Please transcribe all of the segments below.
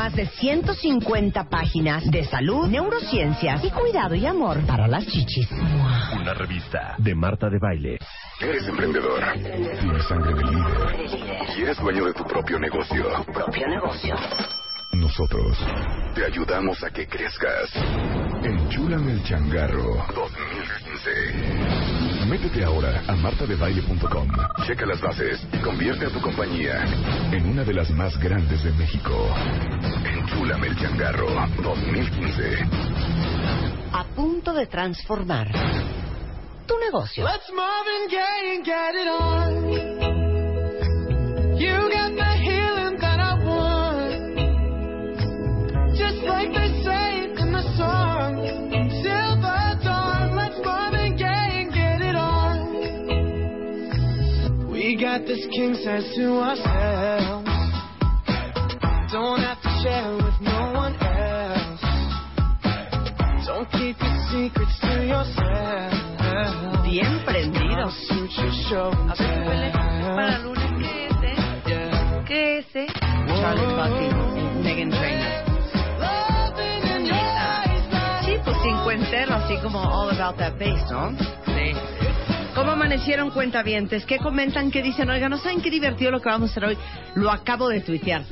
Más de 150 páginas de salud, neurociencias y cuidado y amor para las chichis. Una revista de Marta de Baile. Eres emprendedor. Tienes sangre de líder. Y eres dueño de tu propio negocio. Propio negocio. Nosotros te ayudamos a que crezcas. Enchúlame el changarro 2015. Métete ahora a martadebaile.com. Checa las bases y convierte a tu compañía en una de las más grandes de México. Enchúlame el changarro 2015. A punto de transformar tu negocio. Let's Marvin Gaye and get it on. You got got this king size to ourselves. Don't have to share with no one else. Don't keep your secrets to yourself. Bien and A ver, súbele. Para lunes, ¿qué es, eh? ¿Qué es, eh? Charlie Bucky, Megan Trainor. Sí, pues cincuentero, así como all about that bass, ¿no? Sí. ¿Cómo amanecieron cuentavientes? ¿Qué comentan? ¿Qué dicen? Oiga, ¿no saben qué divertido lo que vamos a hacer hoy? Lo acabo de tuitear.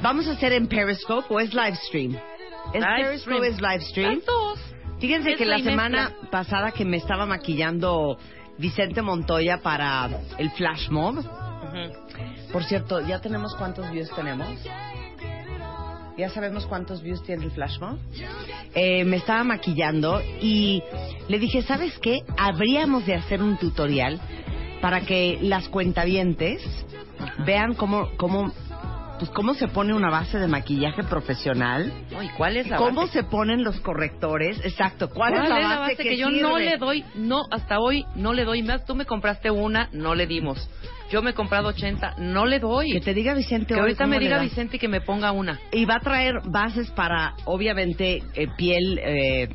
¿Vamos a hacer en Periscope o es live stream? ¿Es Live Periscope stream. es live stream? Dos. Fíjense Es que la la semana pasada que me estaba maquillando Vicente Montoya para el Flash Mob. Ujú. Por cierto, ¿ya tenemos cuántos views tenemos? ¿Ya sabemos cuántos views tiene el Flash Mob? Eh, me estaba maquillando y le dije, ¿sabes qué? Habríamos de hacer un tutorial para que las cuentavientes vean cómo, cómo, pues cómo se pone una base de maquillaje profesional, No, ¿Y cuál es la cómo base? se ponen los correctores, exacto, cuál, ¿Cuál es la base, que, yo no le doy? No, hasta hoy no le doy más. Tú me compraste una, no le dimos. Yo me he comprado 80, no le doy. Que te diga Vicente Que ahorita me diga. Vicente que me ponga una. Y va a traer bases para, obviamente, eh, piel eh,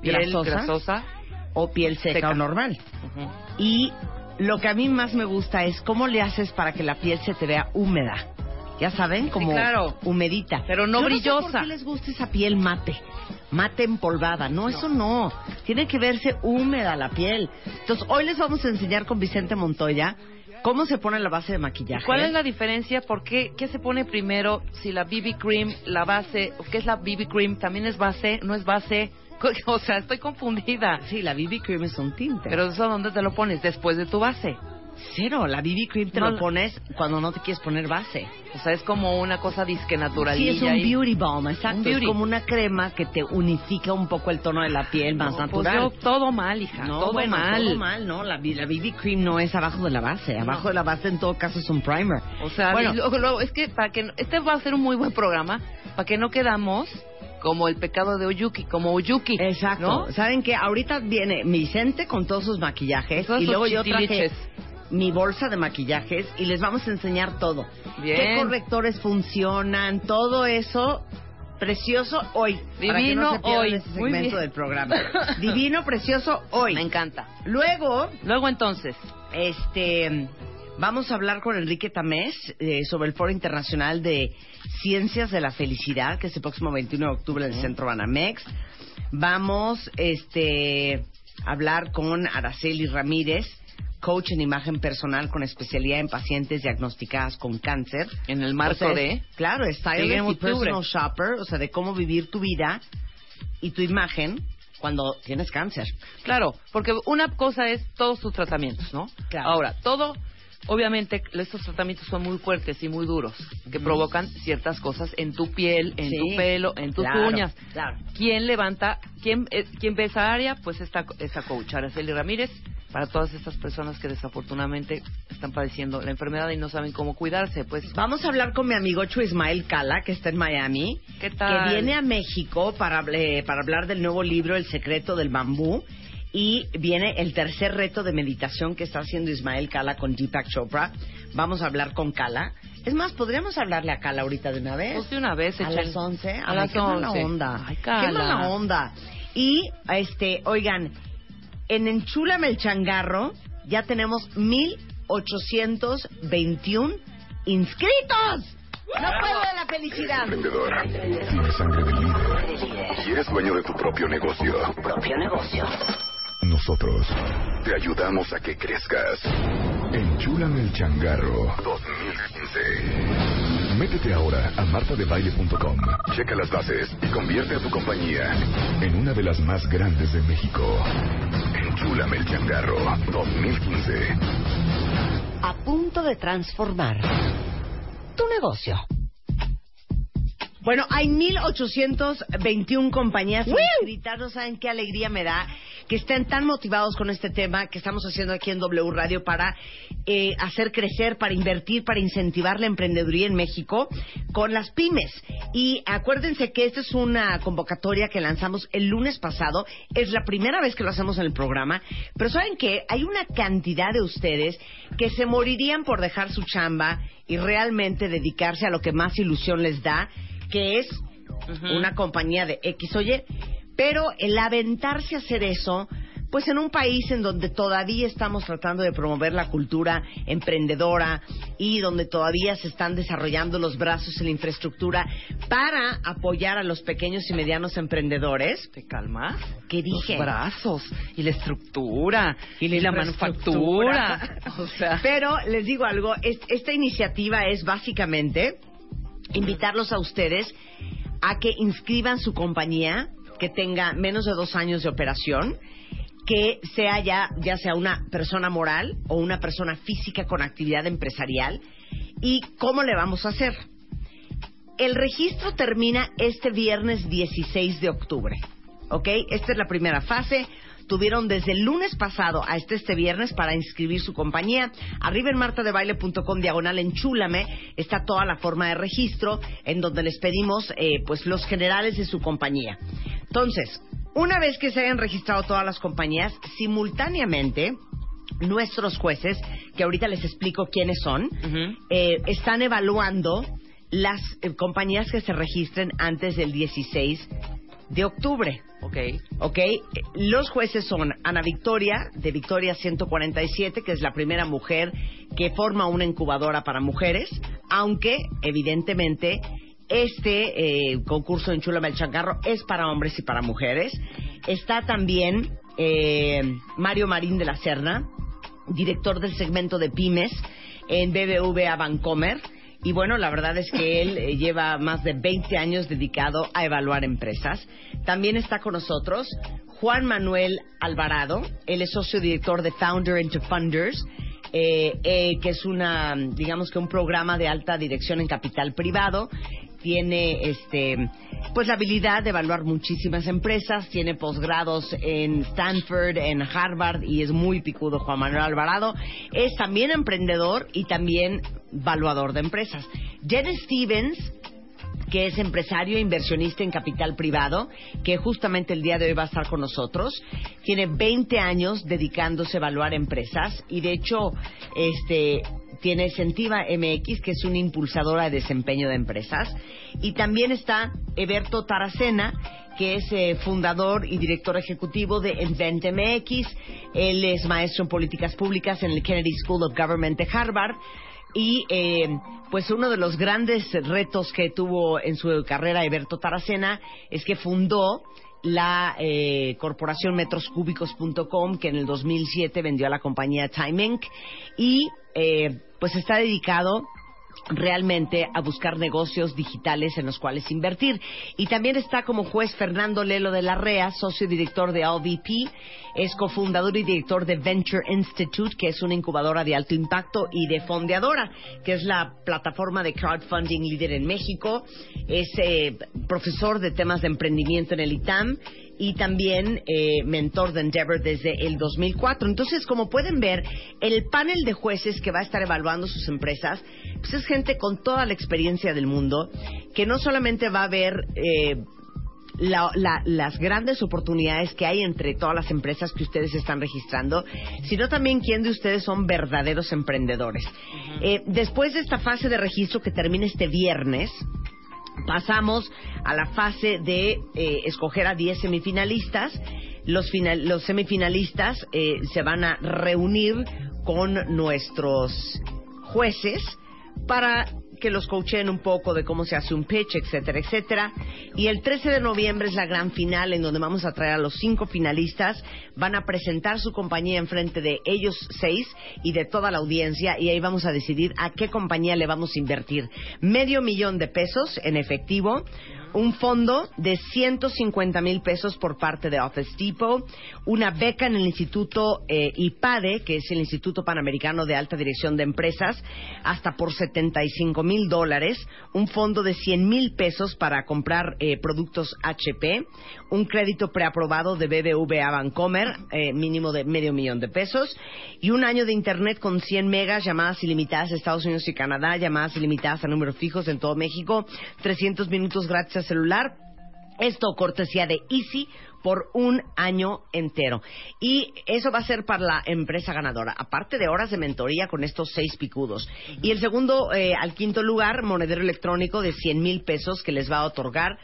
Piel grasosa, grasosa. o piel seca, Seca. o normal. Ujú. Y lo que a mí más me gusta es cómo le haces para que la piel se te vea húmeda. Ya saben, como claro. humedita. Pero no Yo sé brillosa. ¿Por qué les gusta esa piel mate? Mate empolvada. No, eso no. Tiene que verse húmeda la piel. Entonces, hoy les vamos a enseñar con Vicente Montoya cómo se pone la base de maquillaje. ¿Cuál es la diferencia? ¿Por qué? ¿Qué se pone primero? Si la BB cream, la base, ¿qué es la BB cream? ¿También es base? ¿No es base? O sea, estoy confundida. Sí, la BB cream es un tinte. Pero eso, ¿dónde te lo pones? Después de tu base. Cero, la BB cream te No, lo pones cuando no te quieres poner base. O sea, es como una cosa disque Sí, naturalilla. es un beauty balm, exacto. Beauty. Es como una crema que te unifica un poco el tono de la piel más No, pues natural. yo todo mal, hija. no, todo bueno, mal. todo mal, no. La, la BB cream no es abajo de la base. Abajo de la base, en todo caso, es un primer. O sea, bueno, luego, luego, es que para que este va a ser un muy buen programa para que no quedamos como el pecado de Oyuki, como Oyuki. exacto. ¿no? ¿Saben qué? Ahorita viene Vicente con todos sus maquillajes Todos y luego yo traje mi bolsa de maquillajes y les vamos a enseñar todo. Bien. ¿Qué correctores funcionan? Todo eso precioso hoy. para que Divino no se hoy. ese segmento del programa. Divino, precioso hoy. Me encanta. Luego, Luego entonces, este, vamos a hablar con Enrique Tamés eh, sobre el Foro Internacional de Ciencias de la Felicidad, que es el próximo 21 de octubre en el Centro Banamex. Vamos, este, a hablar con Araceli Ramírez, coach en imagen personal con especialidad en pacientes diagnosticadas con cáncer. en el marco O sea, de... Claro, stylist y personal shopper, o sea, de cómo vivir tu vida y tu imagen cuando tienes cáncer. Claro, porque una cosa es todos tus tratamientos, ¿no? Claro. Ahora, todo, obviamente, estos tratamientos son muy fuertes y muy duros, que provocan ciertas cosas en tu piel, en Sí, tu pelo, en tus claro, uñas. claro. ¿Quién levanta, quién, eh, quién ve esa área? Pues esta, esta coach, Araceli Ramírez, para todas estas personas que desafortunadamente están padeciendo la enfermedad y no saben cómo cuidarse. Pues Vamos a hablar con mi amigo Chu Ismael Cala, que está en Miami. ¿Qué tal? Que viene a México para, eh, para hablar del nuevo libro El secreto del bambú. Y viene el tercer reto de meditación que está haciendo Ismael Cala con Deepak Chopra. Vamos a hablar con Cala. Es más, podríamos hablarle a Cala ahorita de una vez. Pues de una vez, a echen- las 11. A Ay, las qué mala 11. onda. Ay, qué Cala. mala onda. Y, este, oigan, en Enchúlame el Changarro ya tenemos 1821 inscritos. No puedo de la felicidad. Emprendedor. Tienes sangre de líder. Y eres dueño de tu propio negocio. Propio negocio. Nosotros te ayudamos a que crezcas. Enchúlame el changarro 2015. Métete ahora a martadebaile.com. Checa las bases y convierte a tu compañía en una de las más grandes de México. Enchúlame el changarro 2015. A punto de transformar tu negocio. Bueno, hay 1821 compañías inscritas. No saben qué alegría me da que estén tan motivados con este tema que estamos haciendo aquí en W Radio para eh, hacer crecer, para invertir, para incentivar la emprendeduría en México con las pymes. Y acuérdense que esta es una convocatoria que lanzamos el lunes pasado. Es la primera vez que lo hacemos en el programa. Pero ¿saben qué? Hay una cantidad de ustedes que se morirían por dejar su chamba y realmente dedicarse a lo que más ilusión les da, que es una compañía de X o Y. Pero el aventarse a hacer eso, pues en un país en donde todavía estamos tratando de promover la cultura emprendedora y donde todavía se están desarrollando los brazos y la infraestructura para apoyar a los pequeños y medianos emprendedores, ¿Te calmas? ¿qué dije? Los brazos y la estructura y, la manufactura. o sea, Pero les digo algo, es- esta iniciativa es básicamente invitarlos a ustedes a que inscriban su compañía que tenga menos de dos años de operación, que sea ya, ya sea una persona moral o una persona física con actividad empresarial. ¿Y cómo le vamos a hacer? El registro termina este viernes 16 de octubre. ¿Ok? Esta es la primera fase. Tuvieron desde el lunes pasado hasta este viernes para inscribir su compañía. Arriba en martadebaile.com diagonal enchúlame está toda la forma de registro en donde les pedimos eh, pues los generales de su compañía. Entonces, una vez que se hayan registrado todas las compañías, simultáneamente nuestros jueces, que ahorita les explico quiénes son, eh, están evaluando las eh, compañías que se registren antes del 16 de octubre. ok. ¿Ok? Los jueces son Ana Victoria, de Victoria 147, que es la primera mujer que forma una incubadora para mujeres, aunque, evidentemente, este eh, concurso en Chula Melchangarro es para hombres y para mujeres. Está también eh, Mario Marín de la Serna, director del segmento de pymes en BBVA Bancomer. Y bueno, la verdad es que él eh, lleva más de 20 años dedicado a evaluar empresas. También está con nosotros Juan Manuel Alvarado. Él es socio director de Founder into Funders, eh, eh, que es una, digamos que un programa de alta dirección en capital privado. Tiene este, pues la habilidad de evaluar muchísimas empresas, tiene posgrados en Stanford, en Harvard y es muy picudo Juan Manuel Alvarado. Es también emprendedor y también evaluador de empresas. Jen Stevens, que es empresario e inversionista en capital privado, que justamente el día de hoy va a estar con nosotros. Tiene 20 años dedicándose a evaluar empresas y de hecho este tiene Sentiva MX, que es una impulsadora de desempeño de empresas. Y también está Eberto Taracena, que es eh, fundador y director ejecutivo de Invent MX. Él es maestro en políticas públicas en el Kennedy School of Government de Harvard. Y eh, pues uno de los grandes retos que tuvo en su carrera Eberto Taracena es que fundó la eh, corporación metroscúbicos.com que en el 2007 vendió a la compañía Time Inc. y eh, pues está dedicado realmente a buscar negocios digitales en los cuales invertir. Y también está como juez Fernando Lelo de la REA, socio y director de AllVP, es cofundador y director de Venture Institute, que es una incubadora de alto impacto, y de Fondeadora, que es la plataforma de crowdfunding líder en México. Es eh, profesor de temas de emprendimiento en el ITAM y también eh, mentor de Endeavor desde el 2004. Entonces, como pueden ver, el panel de jueces que va a estar evaluando sus empresas, pues es gente con toda la experiencia del mundo, que no solamente va a ver eh, la- la- las grandes oportunidades que hay entre todas las empresas que ustedes están registrando, sino también quién de ustedes son verdaderos emprendedores. Eh, después de esta fase de registro que termina este viernes, pasamos a la fase de eh, escoger a 10 semifinalistas. Los, final- los semifinalistas eh, se van a reunir con nuestros jueces para que los coachen un poco de cómo se hace un pitch, etcétera, etcétera. Y el 13 de noviembre es la gran final en donde vamos a traer a los cinco finalistas. Van a presentar su compañía en frente de ellos seis y de toda la audiencia y ahí vamos a decidir a qué compañía le vamos a invertir. Medio millón de pesos en efectivo, un fondo de 150 mil pesos por parte de Office Depot, una beca en el Instituto eh, IPADE, que es el Instituto Panamericano de Alta Dirección de Empresas, hasta por 75 mil dólares, un fondo de 100 mil pesos para comprar eh, productos HP, un crédito preaprobado de BBVA Bancomer, eh, mínimo de medio millón de pesos, y un año de Internet con 100 megas, llamadas ilimitadas a Estados Unidos y Canadá, llamadas ilimitadas a números fijos en todo México, 300 minutos gratis a celular. Esto cortesía de Easy por un año entero. Y eso va a ser para la empresa ganadora, aparte de horas de mentoría con estos seis picudos. Y el segundo eh, al quinto lugar, monedero electrónico de 100 mil pesos que les va a otorgar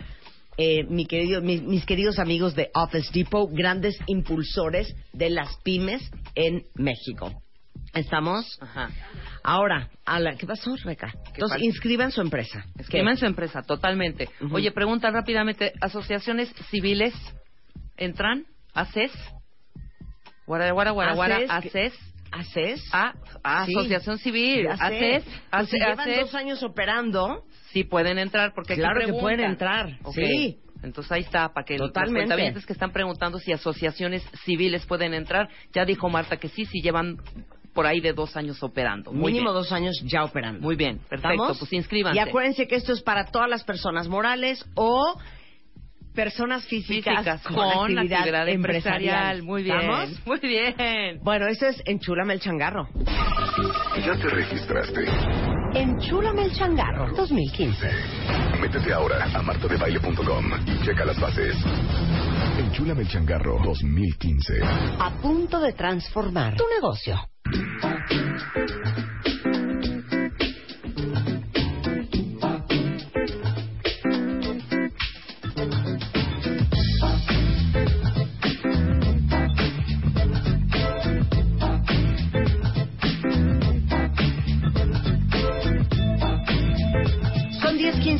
eh, mi querido- mis, mis queridos amigos de Office Depot, grandes impulsores de las pymes en México. ¿Estamos? Ajá. Ahora, a la, ¿qué pasó, Reca? Entonces, pasa? inscriban su empresa. En su empresa, totalmente. Ujú. Oye, pregunta rápidamente, ¿asociaciones civiles entran? ¿ACES? Guara, guara, guara, guara, ACES, ACES. ¿Haces? Ah, ah, Sí. Asociación Civil. ACES. Pues si llevan ACES. dos años operando, Sí pueden entrar porque Claro que pueden entrar, Ok. sí. Entonces ahí está, para que Totalmente. los cuentavientes que están preguntando si asociaciones civiles pueden entrar, ya dijo Marta que sí, si llevan por ahí de dos años operando. Muy mínimo bien. dos años ya operando. Muy bien, perfecto, ¿Estamos? pues inscríbanse. Y acuérdense que esto es para todas las personas morales o personas físicas, Físicas con, con, actividad, actividad empresarial. empresarial. Muy bien, ¿Estamos? muy bien. Bueno, eso es Enchúlame el Changarro. ¿Ya te registraste? Enchúlame el Changarro 2015. Métete ahora a martadebaile.com y checa las bases. Enchúlame el changarro 2015. A punto de transformar tu negocio.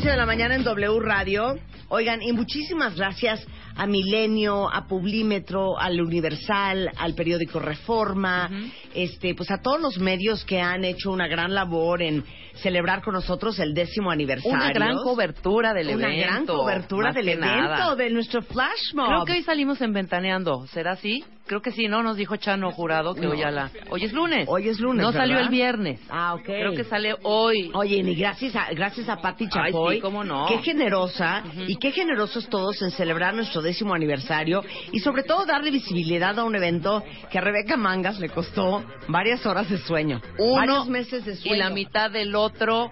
Son 10.15 de la mañana en W Radio. Oigan, y muchísimas gracias a Milenio, a Publímetro, al Universal, al periódico Reforma, este, pues a todos los medios que han hecho una gran labor en celebrar con nosotros el décimo aniversario. Una gran cobertura del Una evento. gran cobertura del evento, nada. de nuestro flash mob. Creo que hoy salimos en Ventaneando. ¿Será así? Creo que sí, ¿no? Nos dijo Chano Jurado que hoy a la... Hoy es lunes. Hoy es lunes, No salió ¿verdad? el viernes. Ah, ok. Creo que sale hoy. Oye, y gracias a, gracias a Patti Ay, Chapoy. sí, cómo no. Qué generosa y qué generosos todos en celebrar nuestro décimo aniversario y sobre todo darle visibilidad a un evento que a Rebeca Mangas le costó varias horas de sueño. Uno varios meses de sueño. y la mitad del otro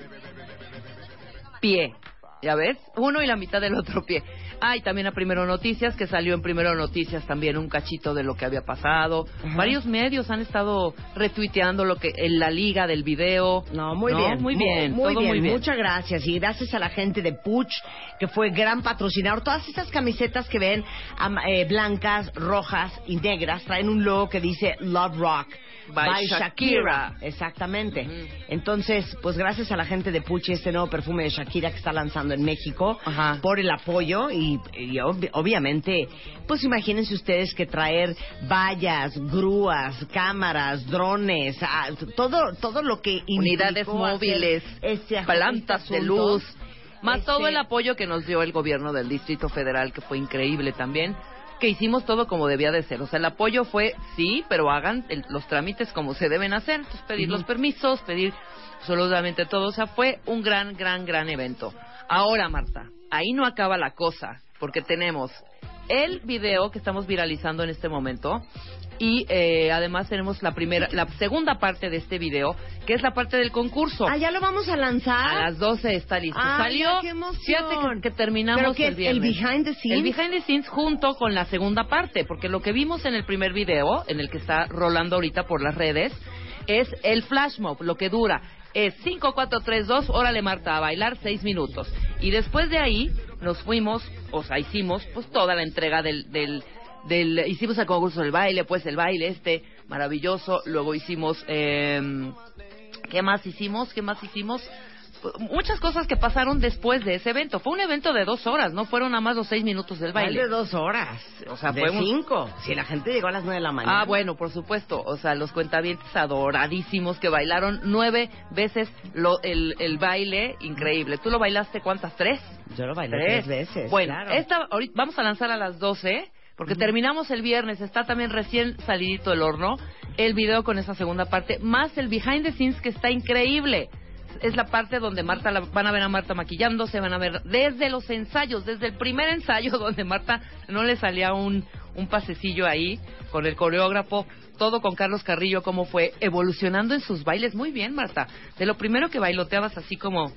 pie. ¿Ya ves? Uno y la mitad del otro pie. Ah, y también a Primero Noticias, que salió en Primero Noticias también un cachito de lo que había pasado. Varios medios han estado retuiteando lo que en la liga del video. No, muy ¿No? bien. Muy bien. Muy, bien. muy bien. Muchas gracias. Y gracias a la gente de Puch, que fue gran patrocinador. Todas estas camisetas que ven eh, blancas, rojas y negras traen un logo que dice Love Rock. By Shakira. Exactamente. Ujú. Entonces, pues gracias a la gente de Puch y este nuevo perfume de Shakira que está lanzando en México Ajá. por el apoyo y, y ob- obviamente, pues imagínense ustedes que traer vallas, grúas, cámaras, drones, ah, todo todo lo que Unidades móviles, este plantas de luz, más Este- todo el apoyo que nos dio el gobierno del Distrito Federal, que fue increíble también, que hicimos todo como debía de ser. O sea, el apoyo fue, sí, pero hagan el- los trámites como se deben hacer. Entonces, pedir los permisos, pedir absolutamente todo. O sea, fue un gran, gran, gran evento. Ahora, Marta, ahí no acaba la cosa, porque tenemos el video que estamos viralizando en este momento. Y eh, además tenemos la primera, la segunda parte de este video, que es la parte del concurso. Ah, ya lo vamos a lanzar. A las 12 está listo. Salió. qué emoción. Fíjate que, que terminamos ¿Pero qué el es? ¿El viernes. behind the scenes? El behind the scenes junto con la segunda parte, porque lo que vimos en el primer video, en el que está rolando ahorita por las redes, es el flash mob, lo que dura. Es 5, 4, 3, 2, órale Marta, a bailar 6 minutos. Y después de ahí nos fuimos, o sea, hicimos pues toda la entrega del, del, del hicimos el concurso del baile, pues el baile este maravilloso. Luego hicimos, eh, ¿qué más hicimos? ¿Qué más hicimos? Muchas cosas que pasaron después de ese evento. Fue un evento de dos horas, no fueron nada más los seis minutos del Baile de dos horas. O sea, de fue un- cinco. Si la gente llegó a las nueve de la mañana. Ah, bueno, por supuesto. O sea, los cuentavientes adoradísimos que bailaron nueve veces lo- el, el baile. Increíble. ¿Tú lo bailaste cuántas? ¿Tres? Yo lo bailé tres, veces. Bueno, claro. esta, ahorita, vamos a lanzar a las 12, porque terminamos el viernes, está también recién salidito del horno, el video con esa segunda parte, más el behind the scenes que está increíble. Es la parte donde Marta, la- van a ver a Marta maquillándose, van a ver desde los ensayos, desde el primer ensayo donde Marta no le salía un, un pasecillo ahí con el coreógrafo, todo con Carlos Carrillo, cómo fue evolucionando en sus bailes. Muy bien, Marta. De lo primero que bailoteabas así como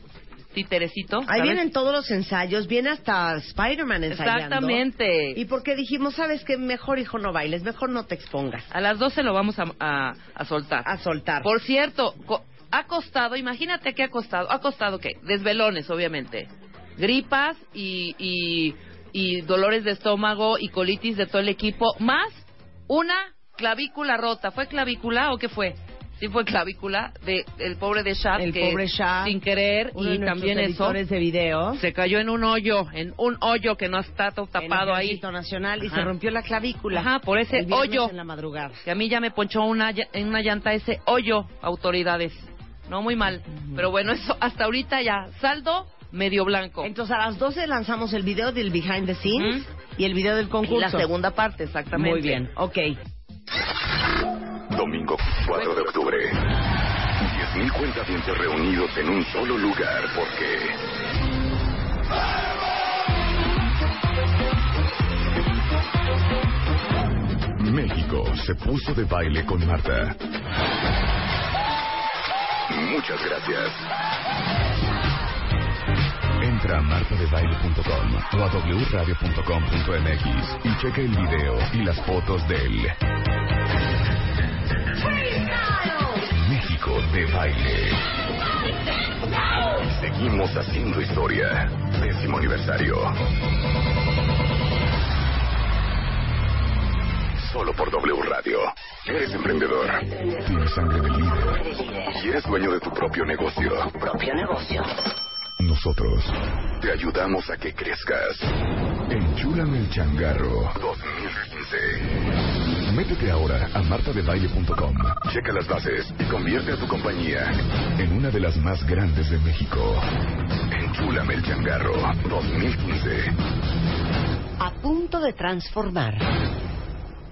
títerecito. Ahí vienen todos los ensayos, viene hasta Spider-Man ensayando. Exactamente. Y porque dijimos, ¿sabes qué? Mejor, hijo, no bailes, mejor no te expongas. A las 12 lo vamos a, a- a soltar. A soltar. Por cierto, co- ha costado, imagínate qué ha costado. ¿Ha costado qué? Desvelones, obviamente. Gripas y, y, y dolores de estómago y colitis de todo el equipo, más una clavícula rota. ¿Fue clavícula o qué fue? Sí fue clavícula de el pobre de Shad El que pobre Shad, sin querer Uno y también eso editores de video. se cayó en un hoyo, en un hoyo que no está tapado en ahí. Nacional y se rompió la clavícula. Ajá, por ese El hoyo. en la madrugada. Que a mí ya me ponchó una, en una llanta ese hoyo, autoridades. No, muy mal. Pero bueno, eso hasta ahorita ya. Saldo medio blanco. Entonces a las 12 lanzamos el video del behind the scenes y el video del concurso. Y la segunda parte, exactamente. Muy bien, ok. Domingo 4 de octubre. 10.000 cuentavientes reunidos en un solo lugar porque... México se puso de baile con Marta. Muchas gracias. Entra a martadebaile.com o a wradio.com.mx y checa el video y las fotos del México de baile. Seguimos haciendo historia. Décimo aniversario. Solo por W Radio. Eres emprendedor. Tienes sangre de líder. Y eres dueño de tu propio negocio. Propio negocio. Nosotros te ayudamos a que crezcas. Enchúlame el changarro 2015. Métete ahora a martadebaile.com. Checa las bases y convierte a tu compañía en una de las más grandes de México. Enchúlame el changarro 2015. A punto de transformar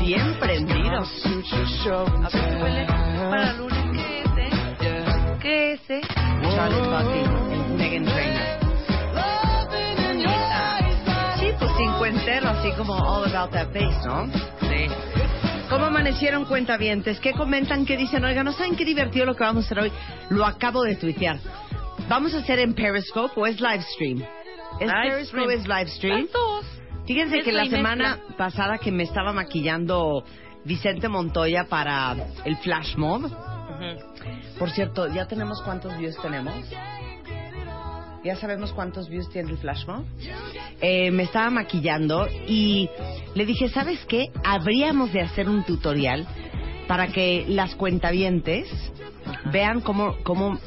Bien and A ver, huele para lunes. ¿Qué es, eh? ¿Qué es, eh? Charlotte Buffy, Megan Trainor. Sí, pues cincuentero, así como all about that bass, ¿no? Sí. ¿Cómo amanecieron cuentavientes? ¿Qué comentan? ¿Qué dicen? Oigan, ¿no saben qué divertido lo que vamos a hacer hoy? Lo acabo de tuitear. ¿Vamos a hacer en Periscope o es live stream? ¿Es Live Periscope stream. es live stream? Las dos. Fíjense que la semana pasada que me estaba maquillando Vicente Montoya para el Flash Mob. Por cierto, ¿ya tenemos cuántos views tenemos? ¿Ya sabemos cuántos views tiene el Flash Mob? Eh, me estaba maquillando y le dije, ¿sabes qué? Habríamos de hacer un tutorial para que las cuentavientes vean cómo, cómo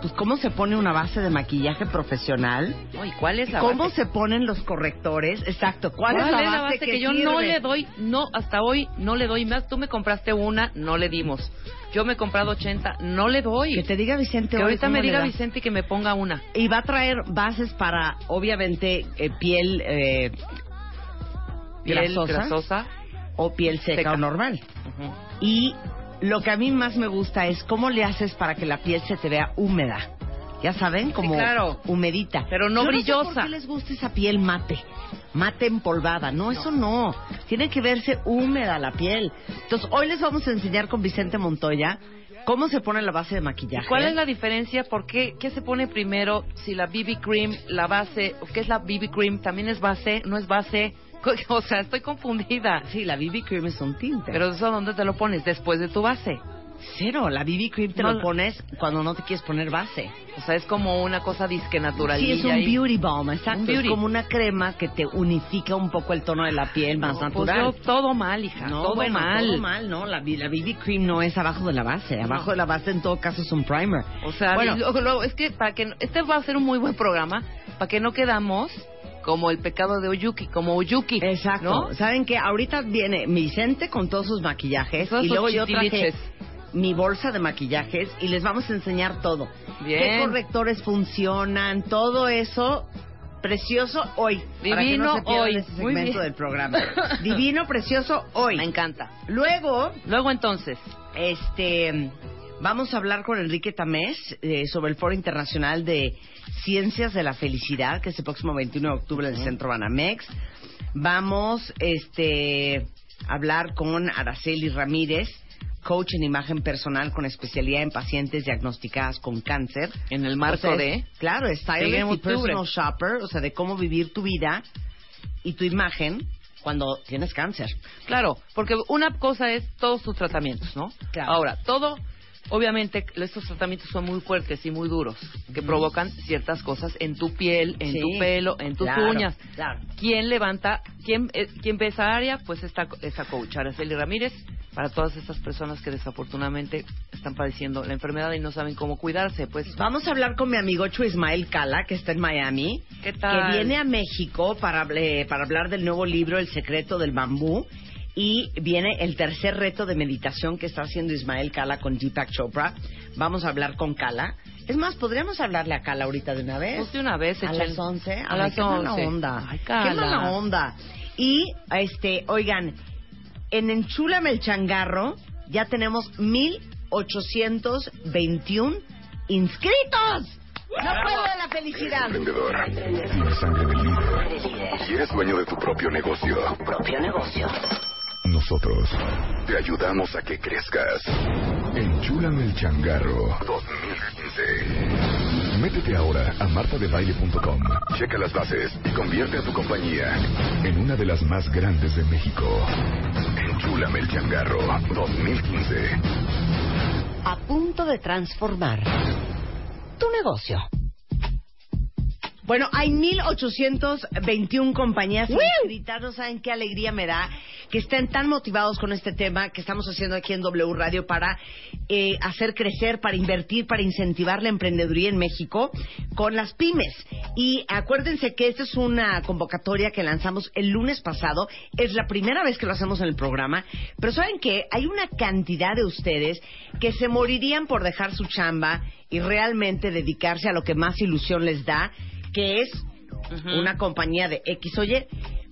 pues cómo se pone una base de maquillaje profesional, Uy, ¿cuál es la cómo base? se ponen los correctores, exacto, cuál, ¿Cuál es la base, que, yo no le doy, no, hasta hoy no le doy más. Tú me compraste una, no le dimos. Yo me he comprado 80, no le doy. Que te diga Vicente Que ahorita me diga. Vicente que me ponga una. Y va a traer bases para, obviamente, eh, piel, eh, Piel Grasosa. grasosa. o piel seca, Seca. o normal. Y lo que a mí más me gusta es cómo le haces para que la piel se te vea húmeda. Ya saben, como claro. humedita. Pero no Yo brillosa. sé ¿Por qué les gusta esa piel mate? Mate empolvada. No, eso no. Tiene que verse húmeda la piel. Entonces, hoy les vamos a enseñar con Vicente Montoya cómo se pone la base de maquillaje. ¿Cuál es la diferencia? ¿Por qué? ¿Qué se pone primero? Si la BB cream, la base, ¿qué es la BB cream? ¿También es base? ¿No es base? O sea, estoy confundida. Sí, la BB cream es un tinte. Pero eso, ¿dónde te lo pones? Después de tu base. Cero, la BB cream te No, lo pones cuando no te quieres poner base. O sea, es como una cosa disque natural. Sí, es un beauty balm, exacto. Beauty. Es como una crema que te unifica un poco el tono de la piel más Pues natural. yo todo mal, hija. No, todo bueno, mal. todo mal, ¿no? La, la BB cream no es abajo de la base. Abajo de la base, en todo caso, es un primer. O sea, bueno, y luego- luego, es que para que este va a ser un muy buen programa para que no quedamos como el pecado de Oyuki, como Oyuki, exacto. ¿no? ¿Saben qué? Ahorita viene Vicente con todos sus maquillajes Todos y luego yo traje mi bolsa de maquillajes y les vamos a enseñar todo. Bien. ¿Qué correctores funcionan? Todo eso precioso hoy. para que no Divino se hoy. ese Muy segmento bien. del programa. Divino, precioso hoy. Me encanta. Luego, Luego entonces, Este, vamos a hablar con Enrique Tamés eh, sobre el Foro Internacional de Ciencias de la Felicidad, que es el próximo 21 de octubre en el Centro Banamex. Vamos, este, a hablar con Araceli Ramírez, coach en imagen personal con especialidad en pacientes diagnosticadas con cáncer. en el marco O sea, de... Claro, stylist y personal shopper, o sea, de cómo vivir tu vida y tu imagen cuando tienes cáncer. Claro, porque una cosa es todos tus tratamientos, ¿no? Claro. Ahora, todo, obviamente, estos tratamientos son muy fuertes y muy duros, que provocan ciertas cosas en tu piel, en Sí, tu pelo, en tus claro, uñas. claro. ¿Quién levanta, quién, eh, quién ve esa área? Pues esta, esta coach, Araceli Ramírez, para todas estas personas que desafortunadamente están padeciendo la enfermedad y no saben cómo cuidarse, pues... Vamos a hablar con mi amigo Chu Ismael Cala, que está en Miami, ¿Qué tal? que viene a México para, para hablar del nuevo libro El secreto del bambú. Y viene el tercer reto de meditación que está haciendo Ismael Cala con Deepak Chopra. Vamos a hablar con Cala. Es más, podríamos hablarle a Cala ahorita de una vez. Pues de una vez, a echen- las 11. A Ay, las qué mala 11. onda. Ay, qué Cala. mala onda. Y, este, oigan, en Enchúlame el Changarro ya tenemos 1821 inscritos. No puedo de la felicidad. Emprendedor. Tienes sangre de líder. Dueño de tu propio negocio. Propio negocio. Nosotros te ayudamos a que crezcas. Enchúlame el changarro 2015. Métete ahora a martadebaile.com. Checa las bases y convierte a tu compañía en una de las más grandes de México. Enchúlame el changarro 2015. A punto de transformar tu negocio. Bueno, hay 1821 compañías inscritas. No saben qué alegría me da que estén tan motivados con este tema que estamos haciendo aquí en W Radio para eh, hacer crecer, para invertir, para incentivar la emprendeduría en México con las pymes. Y acuérdense que esta es una convocatoria que lanzamos el lunes pasado. Es la primera vez que lo hacemos en el programa. Pero ¿saben qué? Hay una cantidad de ustedes que se morirían por dejar su chamba y realmente dedicarse a lo que más ilusión les da, que es una compañía de X o Y.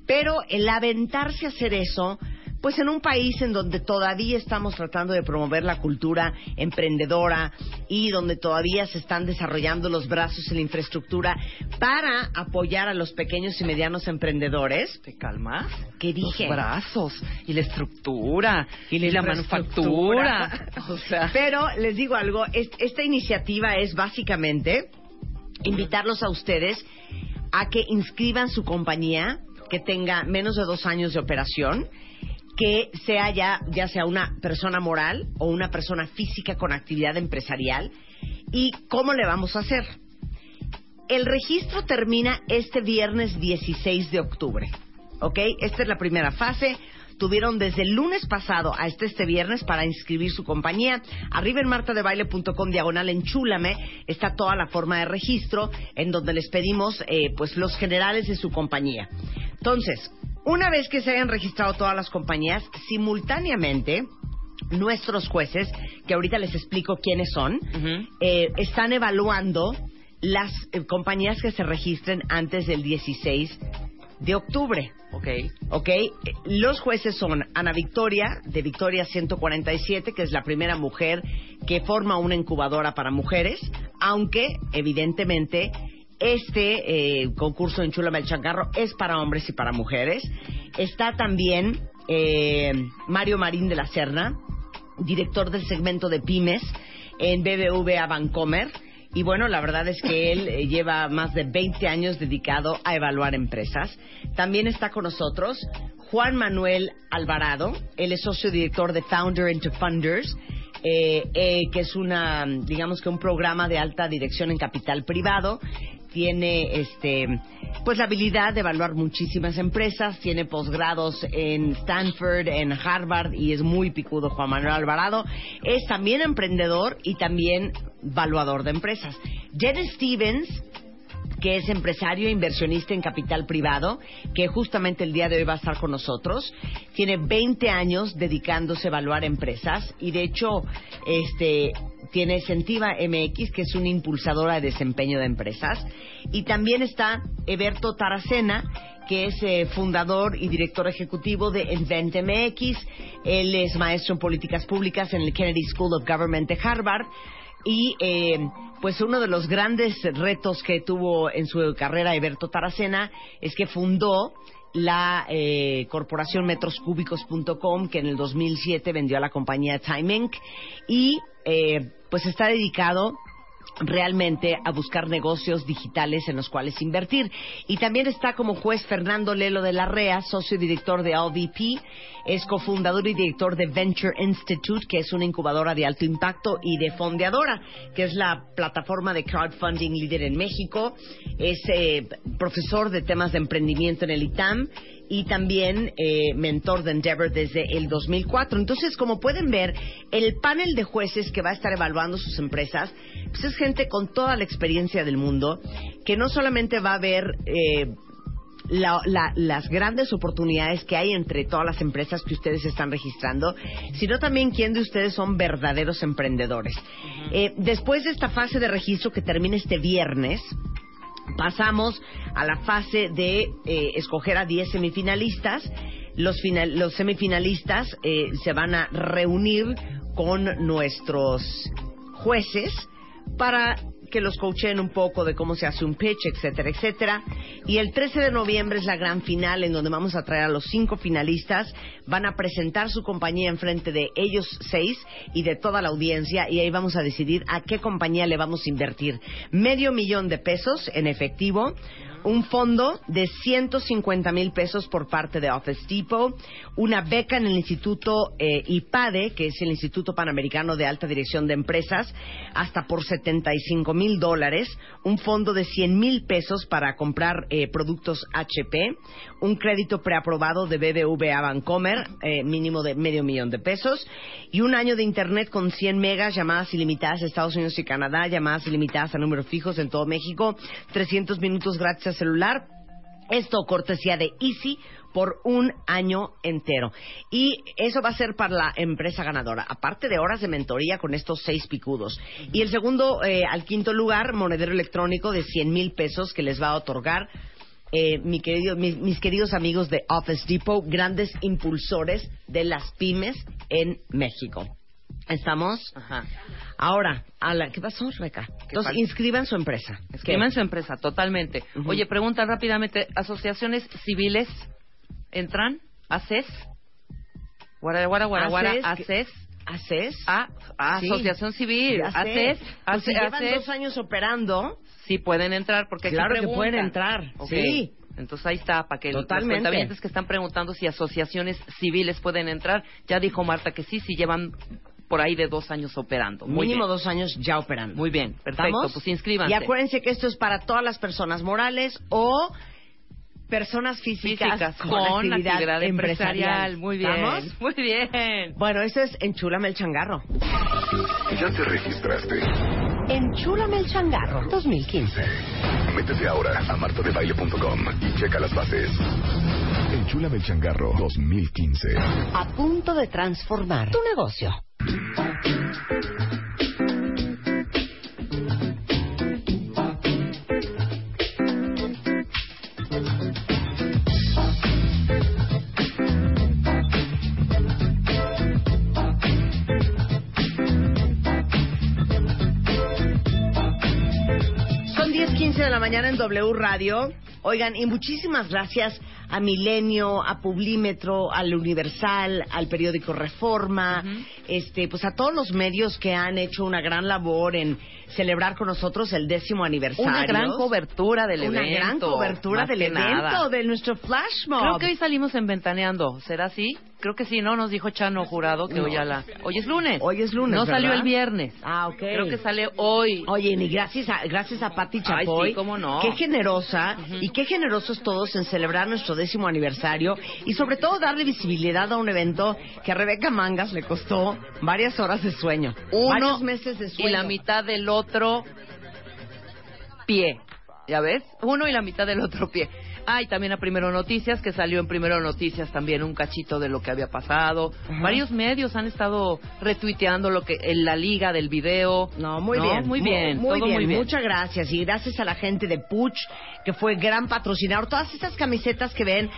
Pero el aventarse a hacer eso, pues en un país en donde todavía estamos tratando de promover la cultura emprendedora y donde todavía se están desarrollando los brazos y la infraestructura para apoyar a los pequeños y medianos emprendedores, ¿Te calmas? ¿qué dije? Los brazos y la estructura y, la manufactura. o sea, Pero les digo algo, es- esta iniciativa es básicamente invitarlos a ustedes a que inscriban su compañía que tenga menos de dos años de operación, que sea ya, ya sea una persona moral o una persona física con actividad empresarial. ¿Y cómo le vamos a hacer? El registro termina este viernes 16 de octubre. ¿Ok? Esta es la primera fase. Tuvieron desde el lunes pasado hasta este viernes para inscribir su compañía. Arriba en martadebaile.com diagonal enchúlame está toda la forma de registro en donde les pedimos eh, pues los generales de su compañía. Entonces, una vez que se hayan registrado todas las compañías, simultáneamente nuestros jueces, que ahorita les explico quiénes son, eh, están evaluando las eh, compañías que se registren antes del 16 de octubre. Ok. ¿Ok? Los jueces son Ana Victoria, de Victoria 147, que es la primera mujer que forma una incubadora para mujeres, aunque, evidentemente, este eh, concurso en Chula Melchancarro es para hombres y para mujeres. Está también eh, Mario Marín de la Serna, director del segmento de pymes en BBVA Bancomer. Y bueno, la verdad es que él eh, lleva más de 20 años dedicado a evaluar empresas. También está con nosotros Juan Manuel Alvarado. Él es socio director de Founder into Funders, eh, eh, que es una, digamos que un programa de alta dirección en capital privado. Tiene este, pues la habilidad de evaluar muchísimas empresas, tiene posgrados en Stanford, en Harvard y es muy picudo Juan Manuel Alvarado. Es también emprendedor y también evaluador de empresas. Jen Stevens, que es empresario e inversionista en capital privado, que justamente el día de hoy va a estar con nosotros. Tiene 20 años dedicándose a evaluar empresas y de hecho este tiene Sentiva MX, que es una impulsadora de desempeño de empresas. Y también está Eberto Taracena, que es eh, fundador y director ejecutivo de Invent MX. Él es maestro en políticas públicas en el Kennedy School of Government de Harvard. Y eh, pues uno de los grandes retos que tuvo en su carrera Eberto Taracena es que fundó la eh, corporación metroscúbicos.com que en el 2007 vendió a la compañía Time Inc. y eh, pues está dedicado realmente a buscar negocios digitales en los cuales invertir. Y también está como juez Fernando Lelo de la REA, socio y director de OVP, es cofundador y director de Venture Institute, que es una incubadora de alto impacto, y de Fondeadora, que es la plataforma de crowdfunding líder en México. Es eh, profesor de temas de emprendimiento en el ITAM y también eh, mentor de Endeavor desde el 2004. Entonces, como pueden ver, el panel de jueces que va a estar evaluando sus empresas, pues es gente con toda la experiencia del mundo, que no solamente va a ver eh, la- la- las grandes oportunidades que hay entre todas las empresas que ustedes están registrando, sino también quién de ustedes son verdaderos emprendedores. Eh, después de esta fase de registro que termina este viernes, pasamos a la fase de eh, escoger a 10 semifinalistas. Los, final- los semifinalistas eh, se van a reunir con nuestros jueces para que los coachen un poco de cómo se hace un pitch, etcétera, etcétera. Y el 13 de noviembre es la gran final en donde vamos a traer a los cinco finalistas. Van a presentar su compañía en frente de ellos seis y de toda la audiencia y ahí vamos a decidir a qué compañía le vamos a invertir. Medio millón de pesos en efectivo, un fondo de 150 mil pesos por parte de Office Depot, una beca en el Instituto eh, IPADE, que es el Instituto Panamericano de Alta Dirección de Empresas, hasta por 75 mil dólares, un fondo de 100 mil pesos para comprar eh, productos HP, un crédito preaprobado de BBVA Bancomer, eh, mínimo de medio millón de pesos, y un año de Internet con 100 megas, llamadas ilimitadas a Estados Unidos y Canadá, llamadas ilimitadas a números fijos en todo México, 300 minutos gratis a celular. Esto cortesía de Easy por un año entero. Y eso va a ser para la empresa ganadora, aparte de horas de mentoría con estos seis picudos. Y el segundo eh, al quinto lugar, monedero electrónico de 100 mil pesos que les va a otorgar eh, mi querido- mis, mis queridos amigos de Office Depot, grandes impulsores de las pymes en México. ¿Estamos? Ajá. Ahora, a la, ¿qué pasó, Reca? Entonces, falta? inscriban su empresa. Escriban su empresa, totalmente. Oye, pregunta rápidamente, ¿asociaciones civiles entran? ¿ACES? Guara, guara, guara, guara, ACES, ACES. Ah, ah, Sí. Asociación Civil. ACES. Pues si llevan ACES. dos años operando, Sí pueden entrar, porque Claro que pueden entrar, sí. Entonces ahí está, para que Totalmente. los cuentavientes que están preguntando si asociaciones civiles pueden entrar, ya dijo Marta que sí, si llevan por ahí de dos años operando. Muy mínimo bien. dos años ya operando. Muy bien, perfecto, ¿Estamos? pues inscríbanse. Y acuérdense que esto es para todas las personas morales o personas físicas, Físicas con, con actividad, actividad empresarial. empresarial. Muy bien. ¿Estamos? Muy bien. Bueno, eso es Enchúlame el changarro. ¿Ya te registraste? Enchúlame el changarro 2015. Métete ahora a martadebaile.com y checa las bases. Enchúlame el changarro 2015. A punto de transformar tu negocio. La mañana en W Radio. Oigan, y muchísimas gracias a Milenio, a Publímetro, al Universal, al periódico Reforma, este, pues a todos los medios que han hecho una gran labor en celebrar con nosotros el décimo aniversario. Una gran cobertura del Una evento. gran cobertura del evento, nada. de nuestro flash mob. Creo que hoy salimos en Ventaneando. ¿Será así? Creo que sí, ¿no? Nos dijo Chano Jurado que No. hoy a la... Hoy es lunes. Hoy es lunes, No ¿verdad? salió el viernes. Ah, ok. Creo que sale hoy. Oye, y gracias a, gracias a Pati Ay, Chapoy. sí, cómo no. Qué generosa y qué generosos todos en celebrar nuestro décimo aniversario y sobre todo darle visibilidad a un evento que a Rebeca Mangas le costó varias horas de sueño. Uno varios meses de sueño. y la mitad del otro pie. ¿Ya ves? Uno y la mitad del otro pie. Ah, y también a Primero Noticias, que salió en Primero Noticias también un cachito de lo que había pasado. Varios medios han estado retuiteando lo que en la liga del video. No, muy bien. Muy bien, Muy, bien. muy bien. Muchas gracias. Y gracias a la gente de Puch, que fue gran patrocinador. Todas estas camisetas que ven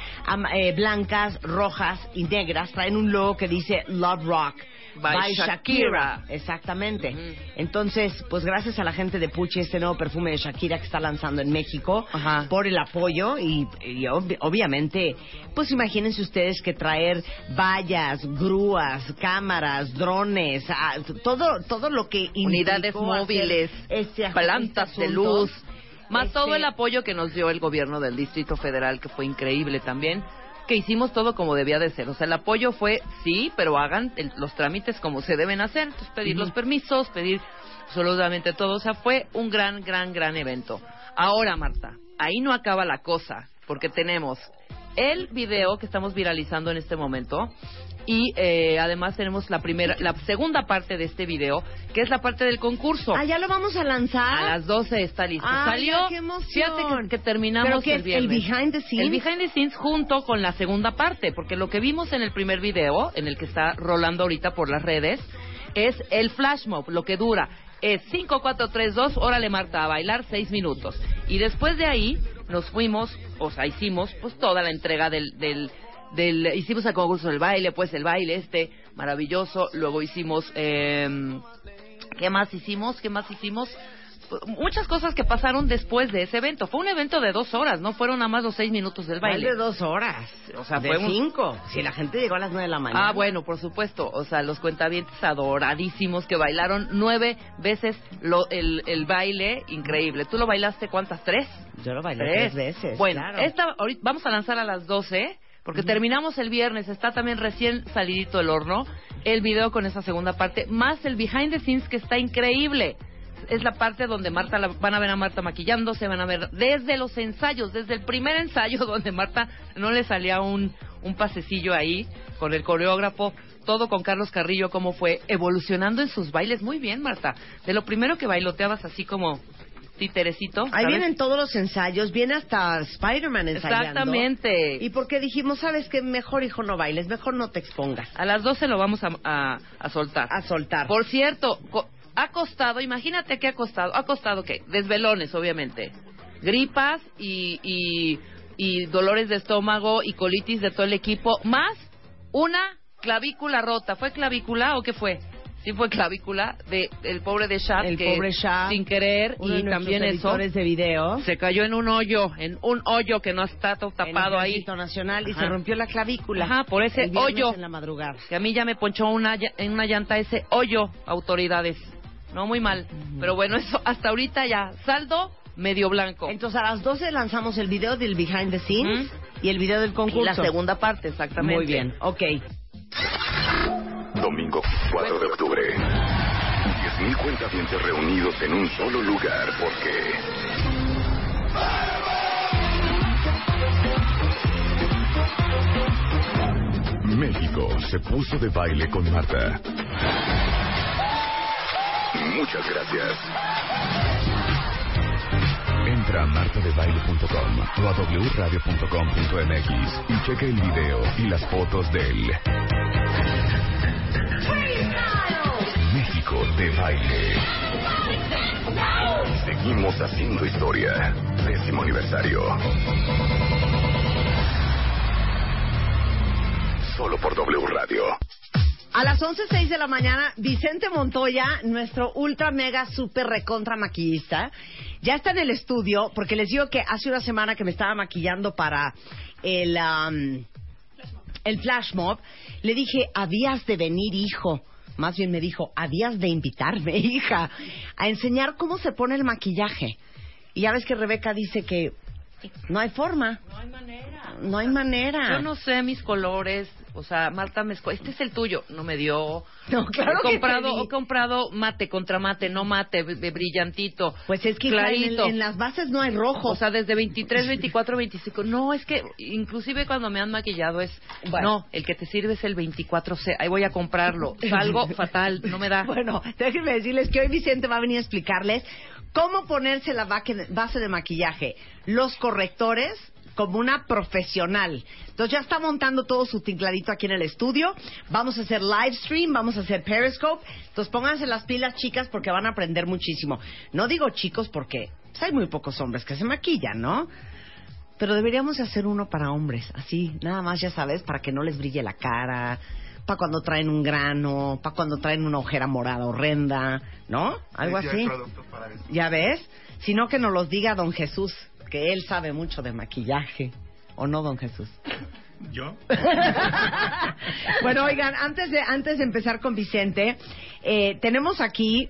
eh, blancas, rojas y negras traen un logo que dice Love Rock. By Shakira. Exactamente. Ujú. Entonces, pues gracias a la gente de Puch y este nuevo perfume de Shakira que está lanzando en México Ajá. por el apoyo y, y ob- obviamente, pues imagínense ustedes que traer vallas, grúas, cámaras, drones, ah, todo todo lo que Unidades móviles, este plantas de luz, más Este- todo el apoyo que nos dio el gobierno del Distrito Federal, que fue increíble también, que hicimos todo como debía de ser. O sea, el apoyo fue, sí, pero hagan el- los trámites como se deben hacer. Entonces, pedir los permisos, pedir absolutamente todo. O sea, fue un gran, gran, gran evento. Ahora, Marta, ahí no acaba la cosa, porque tenemos el video que estamos viralizando en este momento y eh, además tenemos la primera, la segunda parte de este video, que es la parte del concurso. Ah, ya lo vamos a lanzar. A las 12 está listo. Salió. qué emoción. Fíjate que, que terminamos ¿Pero el es? viernes. ¿El behind the scenes? El behind the scenes junto con la segunda parte, porque lo que vimos en el primer video, en el que está rolando ahorita por las redes, es el flash mob, lo que dura. Es 5, 4, 3, 2, órale Marta, a bailar 6 minutos. Y después de ahí nos fuimos, o sea, hicimos pues toda la entrega del, del, del hicimos el concurso del baile, pues el baile este maravilloso, luego hicimos, eh, ¿qué más hicimos? ¿Qué más hicimos? Muchas cosas que pasaron después de ese evento. Fue un evento de dos horas, no fueron nada más los seis minutos del ¿Cuál baile. de dos horas. O sea, de fue un- cinco. Si la gente llegó a las nueve de la mañana. Ah, bueno, por supuesto. O sea, los cuentavientes adoradísimos que bailaron nueve veces lo- el, el baile, increíble. ¿Tú lo bailaste cuántas? ¿Tres? Yo lo bailé tres, veces. Bueno, claro. esta, ahorita vamos a lanzar a las 12, porque terminamos el viernes, está también recién salidito del horno, el video con esa segunda parte, más el behind the scenes que está increíble. Es la parte donde Marta, la- van a ver a Marta maquillándose, van a ver desde los ensayos, desde el primer ensayo donde Marta no le salía un, un pasecillo ahí con el coreógrafo, todo con Carlos Carrillo, cómo fue evolucionando en sus bailes. Muy bien, Marta. De lo primero que bailoteabas así como títerecito. Ahí vienen todos los ensayos, viene hasta Spider-Man ensayando. Exactamente. Y porque dijimos, ¿sabes qué? Mejor, hijo, no bailes, mejor no te expongas. A las 12 lo vamos a, a- a soltar. A soltar. Por cierto, ha costado, imagínate qué ha costado. ¿Ha costado qué? Desvelones, obviamente. Gripas y, y, y dolores de estómago y colitis de todo el equipo, más una clavícula rota. ¿Fue clavícula o qué fue? Sí fue clavícula de el pobre de Shad El que pobre Shad, sin querer Uno de y nuestros también eso de video. se cayó en un hoyo, en un hoyo que no está todo tapado en el ahí. Nacional y Ajá. se rompió la clavícula. Ajá, por ese El hoyo. en la madrugada. que a mí ya me ponchó una, en una llanta ese hoyo, autoridades. No, muy mal. Pero bueno, eso hasta ahorita ya. Saldo medio blanco. Entonces a las 12 lanzamos el video del behind the scenes Ujú. y el video del concurso. y la segunda parte, exactamente. Muy bien, ok. Domingo 4 de octubre. 10.000 cuentavientes reunidos en un solo lugar porque... México se puso de baile con Marta. Muchas gracias. Entra a martadebaile.com o a wradio.com.mx y cheque el video y las fotos del México de baile. Seguimos haciendo historia. Décimo aniversario. Solo por W Radio. A las 11.06 de la mañana, Vicente Montoya, nuestro ultra mega super recontra maquillista, ya está en el estudio porque les digo que hace una semana que me estaba maquillando para el, am, el flash mob, le dije, habías de venir, hijo. Más bien me dijo, habías de invitarme, hija, a enseñar cómo se pone el maquillaje. Y ya ves que Rebeca dice que no hay forma, No hay manera. no hay manera. Yo no sé mis colores. O sea, Marta me Este es el tuyo. No me dio. No, claro he que comprado, te he comprado mate contra mate, no mate, brillantito. Pues es que en, clarito. en las bases no hay rojo. O sea, desde 23, 24, 25. No, es que inclusive cuando me han maquillado es... Bueno. No, el que te sirve es el 24C. Ahí voy a comprarlo. Salgo fatal, no me da. Bueno, déjenme decirles que hoy Vicente va a venir a explicarles cómo ponerse la base de maquillaje, los correctores como una profesional. Entonces ya está montando todo su tincladito aquí en el estudio. Vamos a hacer live stream, vamos a hacer Periscope. Entonces pónganse las pilas, chicas, porque van a aprender muchísimo. No digo chicos porque pues, hay muy pocos hombres que se maquillan, ¿no? Pero deberíamos de hacer uno para hombres, así, nada más, ya sabes, para que no les brille la cara, para cuando traen un grano, para cuando traen una ojera morada horrenda, ¿no? Algo así. ¿Ya ves? Sino que nos los diga don Jesús, que él sabe mucho de maquillaje. ¿O no, don Jesús? ¿Yo? bueno, oigan, antes de, antes de empezar con Vicente, eh, tenemos aquí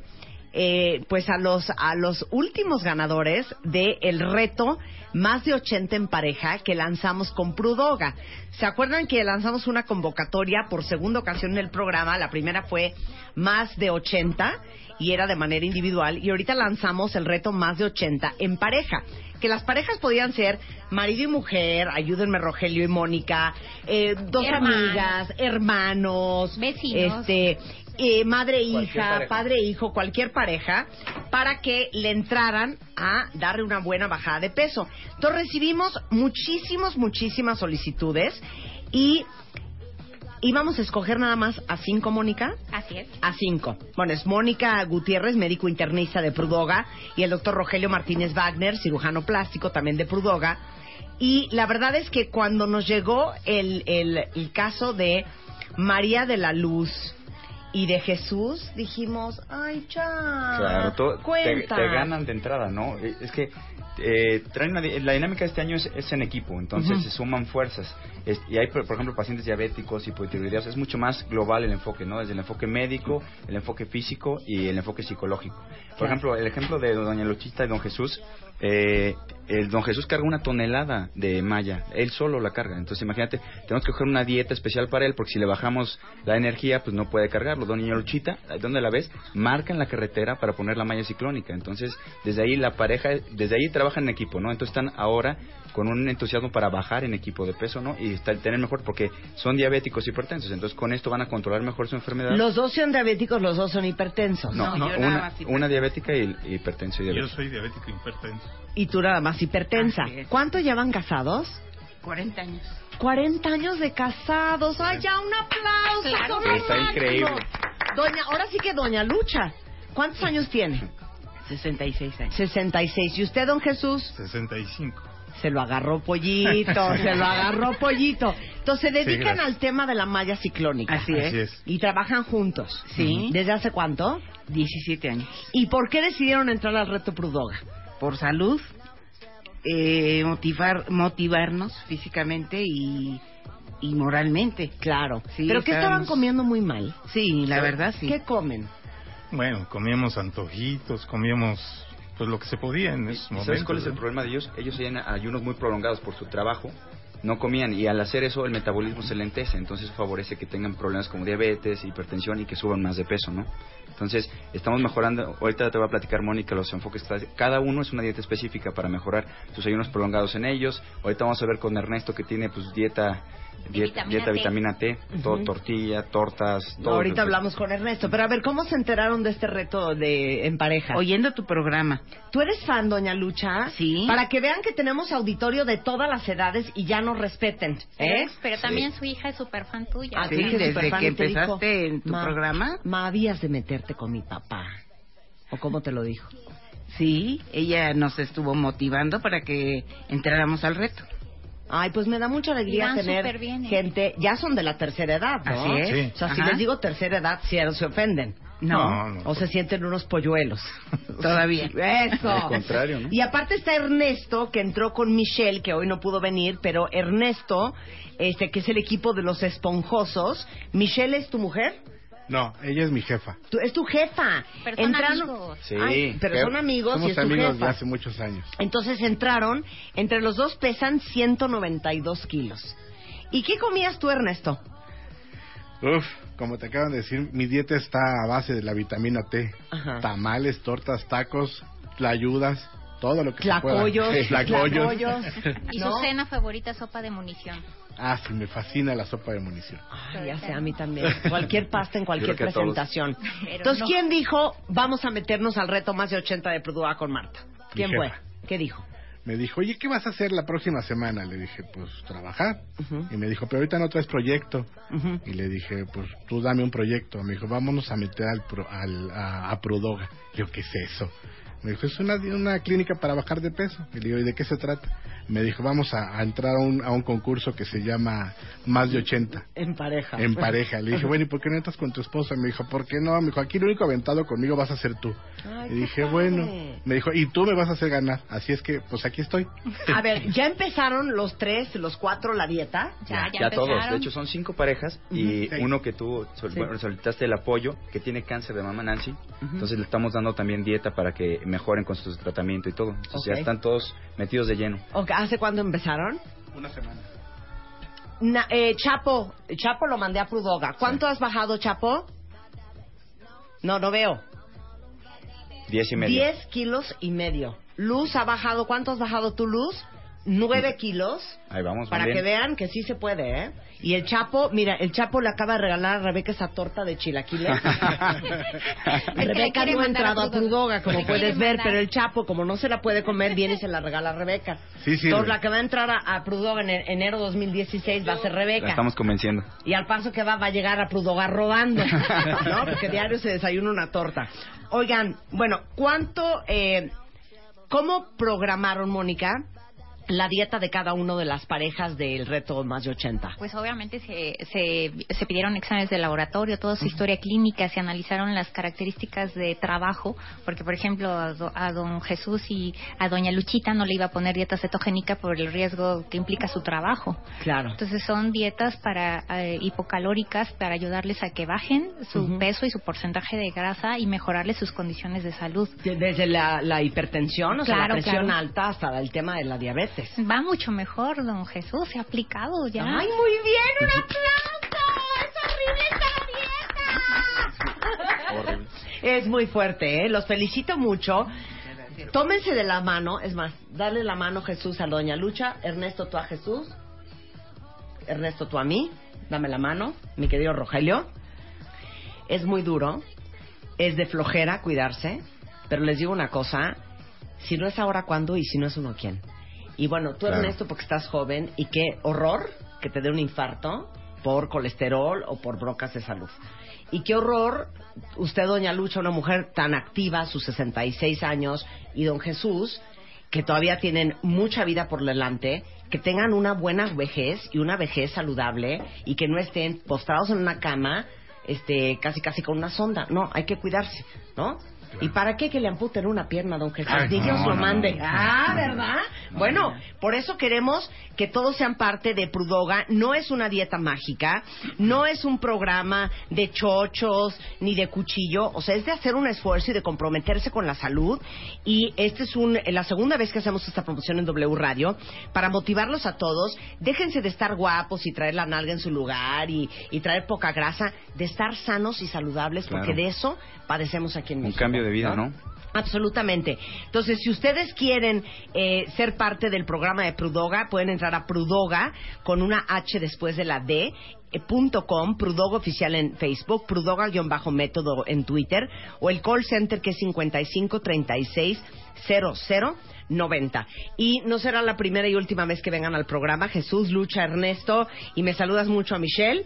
eh, pues a los, a los últimos ganadores del el reto Más de 80 en pareja que lanzamos con Prudoga. ¿Se acuerdan que lanzamos una convocatoria por segunda ocasión en el programa? La primera fue Más de 80 y era de manera individual y ahorita lanzamos el reto Más de 80 en pareja. Que las parejas podían ser marido y mujer, ayúdenme Rogelio y Mónica, eh, dos Hermanos. amigas, hermanos, Vecinos. este, eh, madre e hija, pareja. padre e hijo, cualquier pareja, para que le entraran a darle una buena bajada de peso. Entonces recibimos muchísimos, muchísimas solicitudes y íbamos a escoger nada más a cinco, Mónica. Así es. A cinco. Bueno, es Mónica Gutiérrez, médico internista de Prudoga, y el doctor Rogelio Martínez Wagner, cirujano plástico también de Prudoga. Y la verdad es que cuando nos llegó el, el, el caso de María de la Luz y de Jesús, dijimos, ay, cha, Claro, te, cuenta. te ganan de entrada, ¿no? Eh, Es que eh, traen una la dinámica de este año es, es en equipo, entonces se suman fuerzas. Es- y hay, por, por ejemplo, pacientes diabéticos, hipotiroideos, es mucho más global el enfoque, ¿no? Desde el enfoque médico, el enfoque físico y el enfoque psicológico. Por Claro. ejemplo, el ejemplo de doña Luchita y don Jesús, eh, el don Jesús carga una tonelada de malla, él solo la carga. Entonces, imagínate, tenemos que coger una dieta especial para él, porque si le bajamos la energía, pues no puede cargarlo. Doña Luchita, ¿dónde la ves? Marca en la carretera para poner la malla ciclónica. Entonces, desde ahí la pareja, desde ahí trabajan en equipo, ¿no? Entonces están ahora con un entusiasmo para bajar en equipo de peso, ¿no? Y estar, tener mejor, porque son diabéticos hipertensos. Entonces, con esto van a controlar mejor su enfermedad. Los dos son diabéticos, los dos son hipertensos. no, No, una, diabética y, y hipertenso y Yo soy diabético hipertenso. Y tú nada más hipertensa. ¿Cuánto llevan casados? 40 años. 40 años de casados. ¡Ay, ya un aplauso! Claro. son Está increíble. Doña, ahora sí que Doña Lucha. ¿Cuántos años tiene? 66 años. 66. ¿Y usted, don Jesús? 65. Se lo agarró pollito, se lo agarró pollito. Entonces se dedican al tema de la malla ciclónica. Así es. Así es. Y trabajan juntos. Sí. ¿Desde hace cuánto? 17 años. ¿Y por qué decidieron entrar al reto Prudoga? por salud, eh, motivar, motivarnos físicamente y, y moralmente. Claro. Sí, ¿Pero qué estaban comiendo muy mal? Sí, la verdad sí. ¿Qué comen? Bueno, comíamos antojitos, comíamos pues lo que se podía en esos ¿Y momentos. ¿Sabes cuál es el problema de ellos? Ellos tienen ayunos muy prolongados por su trabajo no comían y al hacer eso el metabolismo se lentece, entonces favorece que tengan problemas como diabetes, hipertensión y que suban más de peso, ¿no? Entonces, estamos mejorando, ahorita te va a platicar Mónica los enfoques, que está- cada uno es una dieta específica para mejorar sus ayunos prolongados en ellos. Ahorita vamos a ver con Ernesto que tiene pues dieta dieta, vitamina dieta T. vitamina T, todo tortilla, tortas, todo. Ahorita hablamos con Ernesto, pero a ver, ¿cómo se enteraron de este reto de en pareja? Oyendo tu programa. ¿Tú eres fan, doña Lucha? Sí. Para que vean que tenemos auditorio de todas las edades y ya nos respeten, ¿eh? Pero también su hija es súper fan tuya. Ah, Sí, desde que dijo, empezaste en tu "Ma, programa". Ma, habías de meterte con mi papá. ¿O cómo te lo dijo? Sí, ella nos estuvo motivando para que entráramos al reto. Ay, pues me da mucha alegría tener bien, ¿eh? gente, ya son de la tercera edad, ¿no? Así es. Sí. O sea, si les digo tercera edad, si se ofenden. No, No, no. O se sienten unos polluelos. todavía. Eso. Al contrario, ¿no? Y aparte está Ernesto, que entró con Michelle, que hoy no pudo venir, pero Ernesto, este, que es el equipo de los esponjosos. ¿Michelle es tu mujer? No, ella es mi jefa. Tu- es tu jefa. Pero son amigos. Sí. Ay, pero son amigos Somos y es tu amigos jefa. de hace muchos años. Entonces entraron, entre los dos pesan 192 kilos. ¿Y qué comías tú, Ernesto? Uf, como te acaban de decir, mi dieta está a base de la vitamina T. Ajá. Tamales, tortas, tacos, tlayudas, todo lo que se Tlacoyos, pueda. Tlacoyos. tlacoyos. Y ¿no? su cena favorita, sopa de munición. Ah, sí, me fascina la sopa de munición. Ay, ya sé, a mí también. Cualquier pasta en cualquier todos. presentación. Entonces, no. ¿quién dijo, vamos a meternos al reto más de 80 de Produa con Marta? ¿Quién fue? ¿Qué dijo? Me dijo, oye, ¿qué vas a hacer la próxima semana? Le dije, pues trabajar. Y me dijo, pero ahorita no traes proyecto. Y le dije, pues tú dame un proyecto. Me dijo, vámonos a meter al, pro- al- a, a Prodoga. Yo, ¿qué es eso? Me dijo, es una, una clínica para bajar de peso. Y le digo, ¿y de qué se trata? Me dijo, vamos a, a entrar a un, a un concurso que se llama Más de 80. En pareja. En pareja. Le dije, bueno, ¿y por qué no entras con tu esposa? Me dijo, ¿por qué no? Me dijo, aquí el único aventado conmigo vas a ser tú. Ay, y dije, padre. bueno. Me dijo, y tú me vas a hacer ganar. Así es que, pues aquí estoy. A ver, ¿ya empezaron los tres, los cuatro la dieta? Ya, ya, Ya todos, empezaron. de hecho son cinco parejas y Ujú. Sí. uno que tú sol- Sí. bueno, solicitaste el apoyo, que tiene cáncer de mama Nancy, entonces le estamos dando también dieta para que mejoren con su tratamiento y todo. Entonces ya están todos metidos de lleno. ¿Hace cuándo empezaron? Una semana. Na- eh, Chapo, Chapo lo mandé a Prudoga. ¿Cuánto has bajado, Chapo? No, no veo. Diez y medio. 10 kilos y medio. Luz ha bajado, ¿cuánto has bajado tú, Luz? 9 kilos. Ahí vamos, Para que vean que sí se puede, ¿eh? Y el Chapo, mira, el Chapo le acaba de regalar a Rebeca esa torta de chilaquiles. Rebeca no ha entrado a Prudoga. Como puedes ver, mandar. pero el Chapo, como no se la puede comer, viene y se la regala a Rebeca. Sí, sí. Entonces, la que va a entrar a, a Prudoga en e- enero 2016 va a ser La Rebeca. estamos convenciendo. Y al paso que va, va a llegar a Prudoga rodando, ¿no? Porque diario se desayuna una torta. Oigan, bueno, ¿cuánto, eh, cómo programaron, Mónica, la dieta de cada uno de las parejas del reto más de 80? Pues obviamente se, se, se pidieron exámenes de laboratorio, toda su historia clínica, se analizaron las características de trabajo, porque por ejemplo a, do- a don Jesús y a doña Luchita no le iba a poner dieta cetogénica por el riesgo que implica su trabajo. Claro. Entonces son dietas para eh, hipocalóricas para ayudarles a que bajen su peso y su porcentaje de grasa y mejorarles sus condiciones de salud. Desde la, la hipertensión, o sea, la presión claro. alta hasta el tema de la diabetes. Va mucho mejor, don Jesús, se ha aplicado ya. ¡Ay, muy bien! ¡Un aplauso! ¡Es horrible esta dieta! Es muy fuerte, ¿eh? Los felicito mucho. Tómense de la mano, es más, dale la mano Jesús a Doña Lucha, Ernesto tú a Jesús, Ernesto tú a mí, dame la mano, mi querido Rogelio. Es muy duro, es de flojera cuidarse, pero les digo una cosa, si no es ahora, ¿cuándo? Y si no es uno, ¿quién? Y bueno, tú Claro. Ernesto, porque estás joven, y qué horror que te dé un infarto por colesterol o por brocas de salud. Y qué horror, usted, doña Lucha, una mujer tan activa, sus 66 años, y don Jesús, que todavía tienen mucha vida por delante, que tengan una buena vejez y una vejez saludable y que no estén postrados en una cama, este, casi casi con una sonda. No, hay que cuidarse, ¿no? ¿Y para qué que le amputen una pierna, don Jesús? Ni Dios lo mande. Ah, ¿verdad? bueno, por eso queremos que todos sean parte de Prudoga. No es una dieta mágica, no es un programa de chochos ni de cuchillo. O sea, es de hacer un esfuerzo y de comprometerse con la salud. Y esta es un, la segunda vez que hacemos esta promoción en W Radio para motivarlos a todos. Déjense de estar guapos y traer la nalga en su lugar y, y traer poca grasa, de estar sanos y saludables, Claro. porque de eso padecemos aquí en Un México. Cambio de vida, ¿no? Absolutamente. Entonces, si ustedes quieren eh, ser parte del programa de Prudoga, pueden entrar a Prudoga con una H después de la D. eh, punto com, Prudoga oficial en Facebook, Prudoga-método en Twitter, o el call center que es 55 36 00 90. Y no será la primera y última vez que vengan al programa. Jesús, Lucha, Ernesto, y me saludas mucho a Michelle.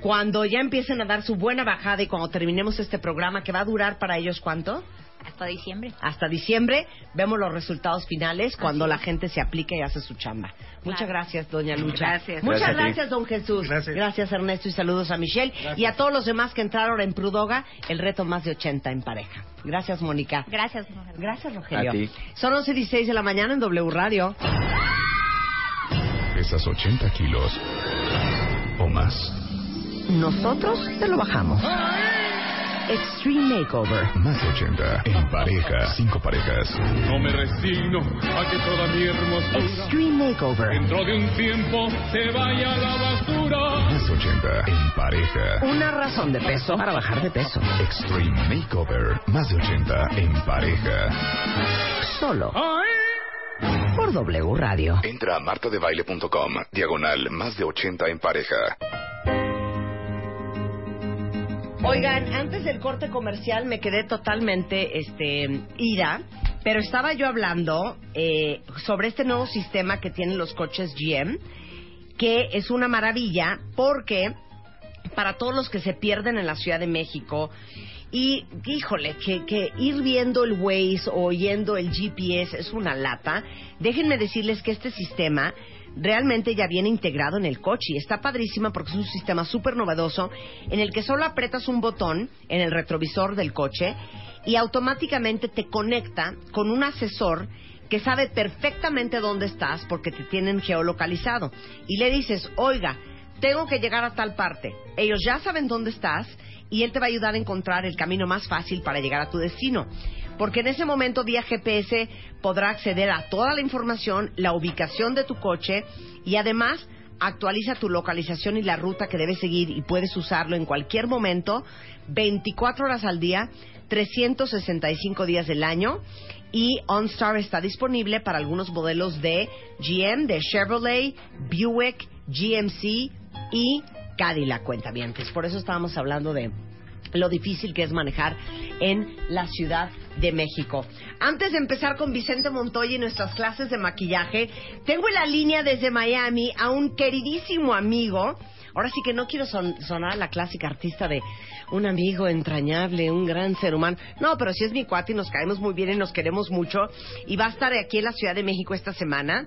Cuando ya empiecen a dar su buena bajada y cuando terminemos este programa, que va a durar para ellos cuánto? Hasta diciembre. hasta diciembre vemos los resultados finales cuando la gente se aplica y hace su chamba. Muchas gracias, doña Lucha. Gracias. Muchas Gracias gracias, don Jesús. Gracias. Ernesto, y saludos a Michelle. Y a todos los demás que entraron en Prudoga, el reto más de 80 en pareja. Gracias, Mónica. Gracias, mujer. Gracias, Rogelio. A ti. Son 11 y 16 de la mañana en W Radio. Pesas 80 kilos o más. Nosotros te lo bajamos. Extreme Makeover. Más de 80 en pareja. Cinco parejas. No me resigno a que toda mi hermosura Extreme Makeover. dentro de un tiempo se vaya a la basura. Más de 80 en pareja. Una razón de peso para bajar de peso. Extreme Makeover. Más de 80 en pareja. Solo por W Radio. Entra a martadebaile.com. Diagonal. Más de 80 en pareja. Oigan, antes del corte comercial me quedé totalmente este, ida, pero estaba yo hablando eh, sobre este nuevo sistema que tienen los coches GM, que es una maravilla porque para todos los que se pierden en la Ciudad de México y, híjole, que, que ir viendo el Waze o oyendo el GPS es una lata, déjenme decirles que este sistema realmente ya viene integrado en el coche y está padrísima porque es un sistema súper novedoso en el que solo apretas un botón en el retrovisor del coche y automáticamente te conecta con un asesor que sabe perfectamente dónde estás porque te tienen geolocalizado y le dices, oiga, tengo que llegar a tal parte. Ellos ya saben dónde estás y él te va a ayudar a encontrar el camino más fácil para llegar a tu destino. Porque en ese momento vía GPS podrá acceder a toda la información, la ubicación de tu coche y además actualiza tu localización y la ruta que debes seguir y puedes usarlo en cualquier momento, 24 horas al día, 365 días del año y OnStar está disponible para algunos modelos de GM, de Chevrolet, Buick, GMC y Cadillac, cuentavientes. Por eso estábamos hablando de lo difícil que es manejar en la Ciudad de México. Antes de empezar con Vicente Montoya y nuestras clases de maquillaje, tengo en la línea desde Miami a un queridísimo amigo. Ahora sí que no quiero son- sonar la clásica artista de un amigo entrañable, un gran ser humano. No, pero sí es mi cuate y nos caemos muy bien y nos queremos mucho. Y va a estar aquí en la Ciudad de México esta semana.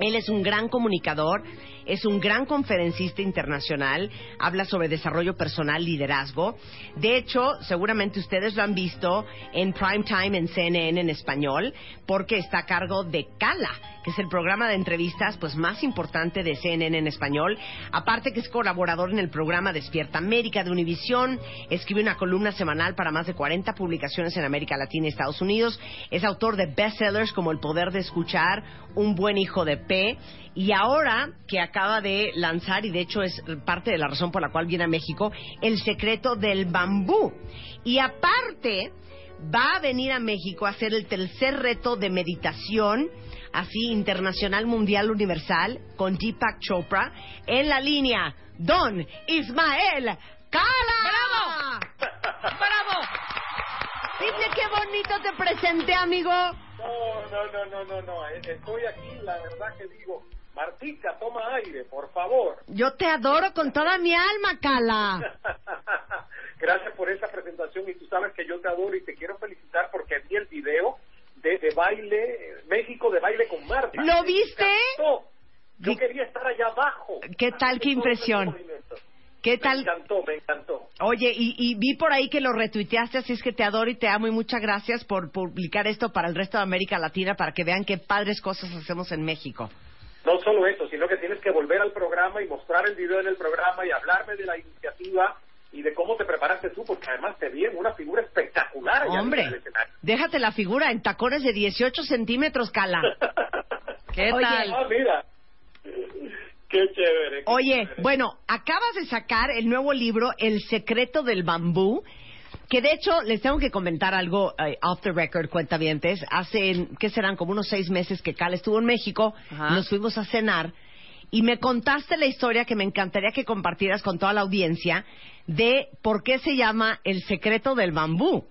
Él es un gran comunicador, es un gran conferencista internacional, habla sobre desarrollo personal, liderazgo. De hecho, seguramente ustedes lo han visto en prime time en CNN en español, porque está a cargo de Cala, que es el programa de entrevistas pues más importante de CNN en español. Aparte que es colaborador en el programa Despierta América de Univisión, escribe una columna semanal para más de 40 publicaciones en América Latina y Estados Unidos. Es autor de bestsellers como El poder de escuchar, Un buen hijo de P. Y ahora que acaba de lanzar, y de hecho es parte de la razón por la cual viene a México, El secreto del bambú. Y aparte va a venir a México a hacer el tercer reto de meditación, así internacional, mundial, universal, con Deepak Chopra, en la línea Don Ismael Cala. ¡Bravo! ¡Bravo! Dime qué bonito te presenté, amigo. No, no, no, no, no, no. eh, Estoy aquí, la verdad que digo, Martica, toma aire, por favor. Yo te adoro con toda mi alma, Cala. Gracias por esa presentación y tú sabes que yo te adoro y te quiero felicitar porque vi el video de, de baile, México de baile con Marta. ¿Lo viste? Yo quería estar allá abajo. ¿Qué tal, qué impresión? ¿Qué tal? Me encantó, me encantó. Oye, y, y vi por ahí que lo retuiteaste, así es que te adoro y te amo y muchas gracias por publicar esto para el resto de América Latina para que vean qué padres cosas hacemos en México. No solo eso, sino que tienes que volver al programa y mostrar el video en el programa y hablarme de la iniciativa y de cómo te preparaste tú, porque además te vi en una figura espectacular. Hombre, déjate la figura en tacones de 18 centímetros, Cala. ¿Qué Oye, tal? ah, mira. Qué chévere. qué Oye, chévere. bueno, acabas de sacar el nuevo libro El secreto del bambú, que de hecho les tengo que comentar algo eh, off the record, cuentavientes. Hace, ¿qué serán? Como unos seis meses que Cal estuvo en México, Ajá. nos fuimos a cenar y me contaste la historia que me encantaría que compartieras con toda la audiencia de por qué se llama El secreto del bambú.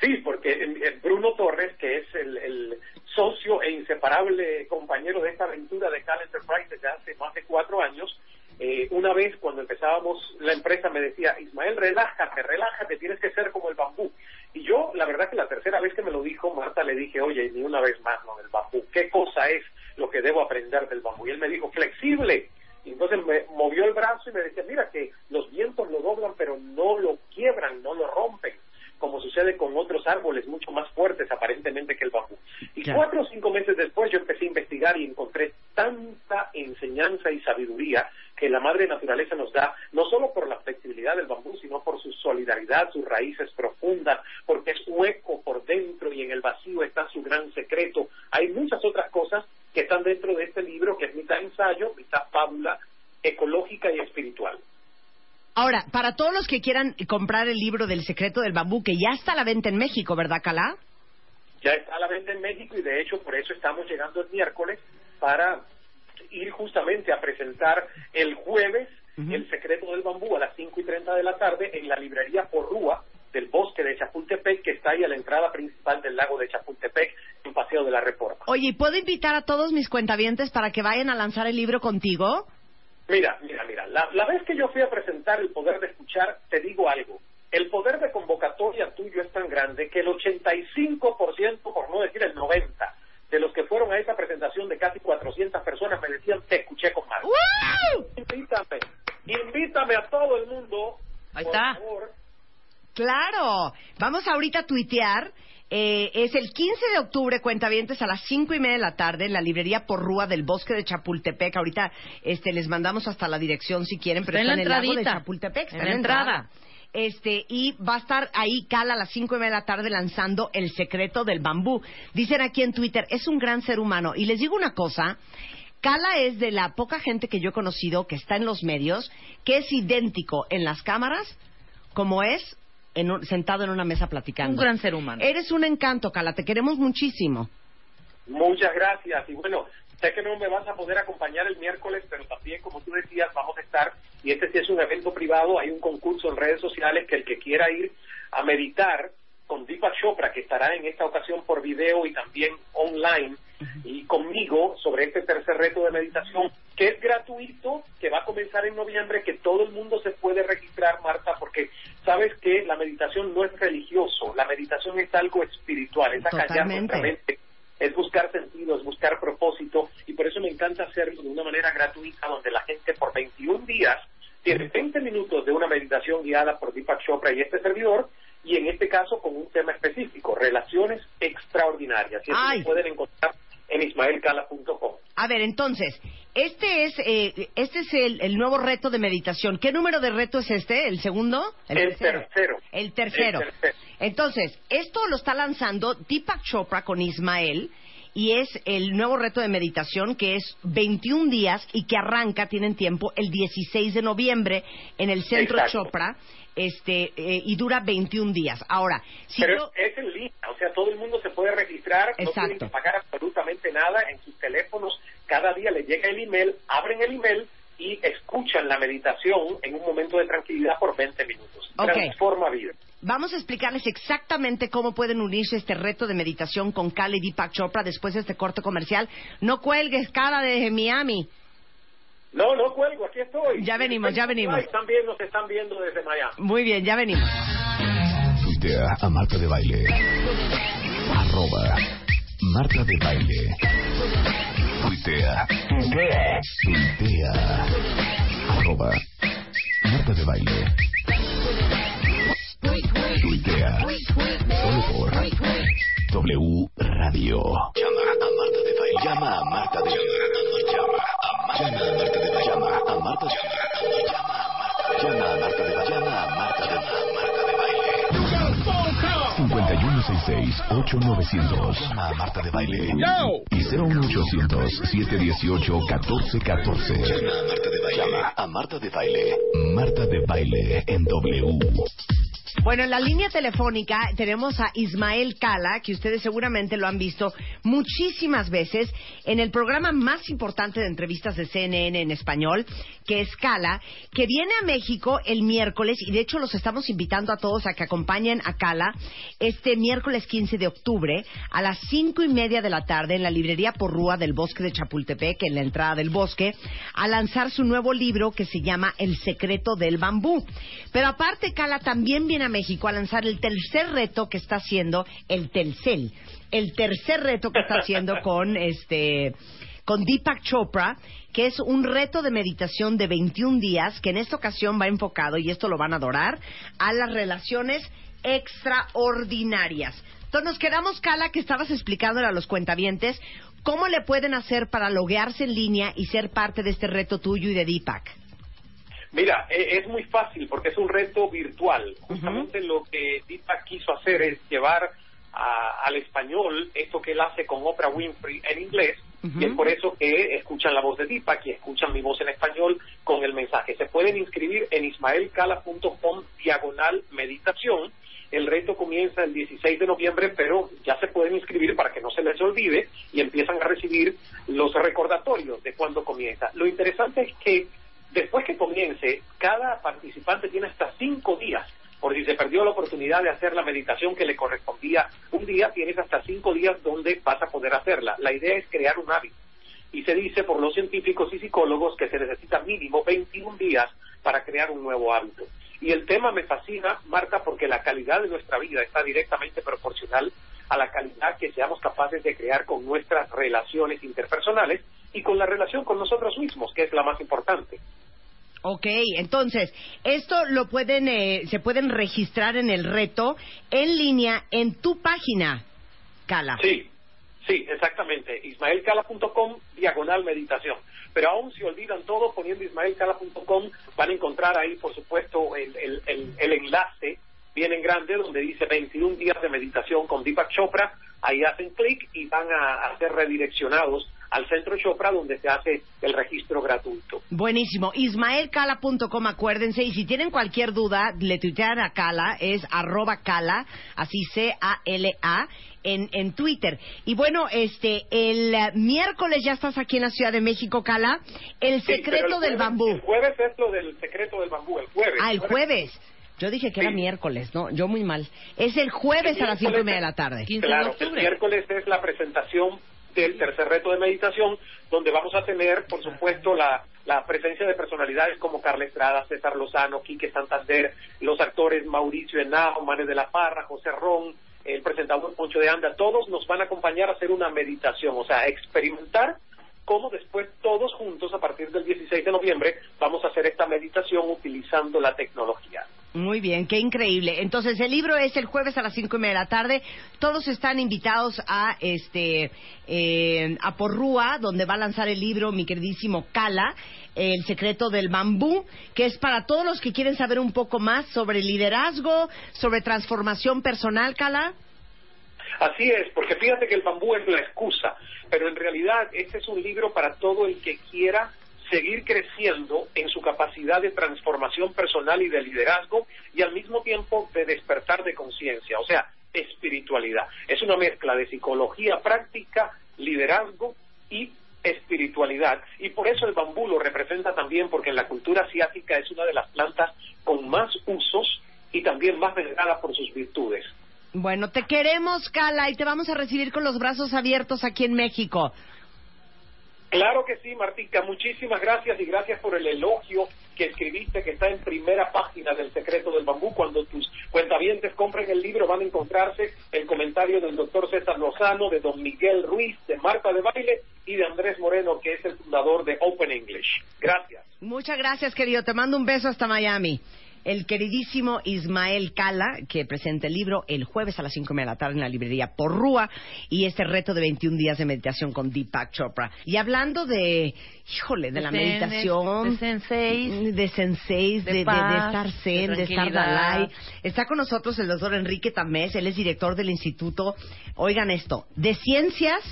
Sí, porque eh, eh, Bruno Torres, que es el, el socio e inseparable compañero de esta aventura de Cal Enterprise desde hace más de cuatro años, eh, una vez cuando empezábamos la empresa me decía, Ismael, relájate, relájate, tienes que ser como el bambú. Y yo, la verdad que la tercera vez que me lo dijo, Marta, le dije, oye, ni una vez más lo del bambú, ¿qué cosa es lo que debo aprender del bambú? Y él me dijo, flexible. Y entonces me movió el brazo y me decía, mira que los vientos lo doblan, pero no lo quiebran, no lo rompen como sucede con otros árboles mucho más fuertes aparentemente que el bambú. Y Claro. cuatro o cinco meses después yo empecé a investigar y encontré tanta enseñanza y sabiduría la madre naturaleza nos da, no solo por la flexibilidad del bambú, sino por su solidaridad, sus raíces profundas, porque es hueco por dentro y en el vacío está su gran secreto. Hay muchas otras cosas que están dentro de este libro, que es mitad ensayo, mitad fábula ecológica y espiritual. Ahora, para todos los que quieran comprar el libro del secreto del bambú, que ya está a la venta en México, ¿verdad, Cala? ya está a la venta en México y de hecho por eso estamos llegando el miércoles para ir justamente a presentar el jueves el secreto del bambú a las 5 y 30 de la tarde en la librería Porrúa del bosque de Chapultepec que está ahí a la entrada principal del lago de Chapultepec en Paseo de la Reforma. Oye, ¿y ¿puedo invitar a todos mis cuentavientes para que vayan a lanzar el libro contigo? Mira, mira, mira, la, la vez que yo fui a presentar el poder de escuchar, te digo algo. El poder de convocatoria tuyo es tan grande que el 85%, por no decir el 90%, de los que fueron a esa presentación de casi 400 personas me decían, te escuché con más. Invítame, invítame a todo el mundo. Ahí por está. favor. Claro. Vamos ahorita a tuitear. Eh, es el 15 de octubre, cuentavientes, a las cinco y media de la tarde, en la librería Porrúa del Bosque de Chapultepec. Ahorita este, les mandamos hasta la dirección si quieren, pero Está está, en la el lago de. Chapultepec. está En la entrada. Este, y va a estar ahí Cala a las cinco y media de la tarde lanzando El secreto del bambú. Dicen aquí en Twitter, es un gran ser humano. Y les digo una cosa, Cala es de la poca gente que yo he conocido que está en los medios, que es idéntico en las cámaras como es en un- sentado en una mesa platicando. Un gran ser humano. Eres un encanto, Cala, te queremos muchísimo. Muchas gracias. Y bueno, sé que no me vas a poder acompañar el miércoles, pero también, como tú decías, vamos a estar, y este sí es un evento privado, hay un concurso en redes sociales que el que quiera ir a meditar con Deepak Chopra, que estará en esta ocasión por video y también online, y conmigo sobre este tercer reto de meditación, que es gratuito, que va a comenzar en noviembre, que todo el mundo se puede registrar, Marta, porque sabes que la meditación no es religioso, la meditación es algo espiritual, es acallar nuestra mente es buscar sentido, es buscar propósito y por eso me encanta hacerlo de una manera gratuita donde la gente por 21 días tiene 20 minutos de una meditación guiada por Deepak Chopra y este servidor y en este caso con un tema específico, relaciones extraordinarias. Y eso lo pueden encontrar en ismaelcala.com. A ver, entonces, este es, eh, este es el, el nuevo reto de meditación. ¿Qué número de reto es este? ¿El segundo? El tercero. El tercero. El tercero. Entonces, esto lo está lanzando Deepak Chopra con Ismael y es el nuevo reto de meditación que es 21 días y que arranca, tienen tiempo, el 16 de noviembre en el Centro Exacto. Chopra este eh, y dura 21 días. Ahora, si Pero yo- es en línea, o sea, todo el mundo se puede registrar, no tienen que pagar absolutamente nada en sus teléfonos. Cada día les llega el email, abren el email y escuchan la meditación en un momento de tranquilidad por 20 minutos. Transforma vida. Vamos a explicarles exactamente cómo pueden unirse a este reto de meditación con Kali Deepak Chopra después de este corte comercial. No cuelgues, cara desde Miami. No, no cuelgo, aquí estoy. Ya venimos, ya venimos. Ay, También nos están viendo desde Miami. Muy bien, ya venimos. Tuitea a Marta de Baile. Arroba Marta de Baile. Tuitea. Tuitea. Arroba Marta de Baile. Tuitea. Solo por W Radio. Llama a Marta de Baile. Llama a Marta de Baile. Llama a Marta de Baile. Llama a Marta de Baile. Llama 8900 Llama a Marta de Baile. Y 01800-718-1414. Llama a Marta de Baile. Llama a Marta de Baile. Marta de Baile en W. Bueno, en la línea telefónica tenemos a Ismael Cala, que ustedes seguramente lo han visto muchísimas veces en el programa más importante de entrevistas de CNN en español, que es Cala, que viene a México el miércoles y de hecho los estamos invitando a todos a que acompañen a Cala este miércoles 15 de octubre a las cinco y media de la tarde en la librería Porrúa del Bosque de Chapultepec, en la entrada del bosque, a lanzar su nuevo libro que se llama El secreto del bambú. Pero aparte, Cala también viene a México a lanzar el tercer reto que está haciendo el Telcel. El tercer reto que está haciendo con este con Deepak Chopra, que es un reto de meditación de 21 días que en esta ocasión va enfocado, y esto lo van a adorar, a las relaciones extraordinarias. Entonces nos quedamos, Cala, que estabas explicándole a los cuentavientes cómo le pueden hacer para loguearse en línea y ser parte de este reto tuyo y de Deepak. Mira, e- es muy fácil porque es un reto virtual. Justamente lo que Deepak quiso hacer es llevar a- al español esto que él hace con Oprah Winfrey en inglés. Y es por eso que escuchan la voz de Deepak y escuchan mi voz en español con el mensaje. Se pueden inscribir en ismaelcala.com diagonal meditación. El reto comienza el 16 de noviembre, pero ya se pueden inscribir para que no se les olvide y empiezan a recibir los recordatorios de cuándo comienza. Lo interesante es que después que comience, cada participante tiene hasta cinco días. Por si se perdió la oportunidad de hacer la meditación que le correspondía un día, tienes hasta cinco días donde vas a poder hacerla. La idea es crear un hábito. Y se dice por los científicos y psicólogos que se necesita mínimo 21 días para crear un nuevo hábito. Y el tema me fascina, Marta, porque la calidad de nuestra vida está directamente proporcional a la calidad que seamos capaces de crear con nuestras relaciones interpersonales y con la relación con nosotros mismos, que es la más importante. Ok, entonces, esto lo pueden, eh, se pueden registrar en el reto en línea en tu página, Cala. Sí, sí, exactamente. ismaelcala.com, diagonal meditación. Pero aún si olvidan todo, poniendo ismaelcala.com, van a encontrar ahí, por supuesto, el, el, el, enlace bien en grande donde dice 21 días de meditación con Deepak Chopra. Ahí hacen clic y van a ser redireccionados al centro Chopra donde se hace el registro gratuito. Buenísimo. Ismaelcala.com, acuérdense. Y si tienen cualquier duda, le tuitean a Cala, es arroba Cala, así C-A-L-A, en, en Twitter. Y bueno, este, el miércoles ya estás aquí en la Ciudad de México, Cala. El Sí, secreto el del jueves- bambú. El jueves es lo del secreto del bambú, el jueves. Ah, el jueves. Yo dije que era miércoles, ¿no? Yo muy mal. Es el jueves a las cinco y media de la tarde. Claro, el miércoles es la presentación del tercer reto de meditación, donde vamos a tener, por supuesto, la, la presencia de personalidades como Carla Estrada, César Lozano, Quique Santander, los actores Mauricio Henao, Manes de la Parra, José Ron, el presentador Poncho de Anda, todos nos van a acompañar a hacer una meditación, o sea, experimentar cómo después todos juntos, a partir del 16 de noviembre, vamos a hacer esta meditación utilizando la tecnología. Muy bien, qué increíble. Entonces, el libro es el jueves a las cinco y media de la tarde. Todos están invitados a este eh, a Porrúa, donde va a lanzar el libro mi queridísimo Cala, El secreto del bambú, que es para todos los que quieren saber un poco más sobre liderazgo, sobre transformación personal, Cala. Así es, porque fíjate que el bambú es la excusa, pero en realidad este es un libro para todo el que quiera seguir creciendo en su capacidad de transformación personal y de liderazgo y al mismo tiempo de despertar de conciencia, o sea, espiritualidad. Es una mezcla de psicología práctica, liderazgo y espiritualidad. Y por eso el bambú lo representa también porque en la cultura asiática es una de las plantas con más usos y también más venerada por sus virtudes. Bueno, te queremos, Cala, y te vamos a recibir con los brazos abiertos aquí en México. Claro que sí, Martica. Muchísimas gracias y gracias por el elogio que escribiste que está en primera página del Secreto del Bambú. Cuando tus cuentavientes compren el libro van a encontrarse el comentario del doctor César Lozano, de don Miguel Ruiz, de Marta de Baile y de Andrés Moreno, que es el fundador de Open English. Gracias. Muchas gracias, querido. Te mando un beso hasta Miami. El queridísimo Ismael Cala, que presenta el libro el jueves a las 5 de la tarde en la librería Porrúa, y este reto de 21 días de meditación con Deepak Chopra. Y hablando de, híjole, de, De la zen, meditación, de senseis, de senseis, de de, de- estar zen, de, estar. Dalai. Está con nosotros el doctor Enrique Tamés, él es director del Instituto, oigan esto, de Ciencias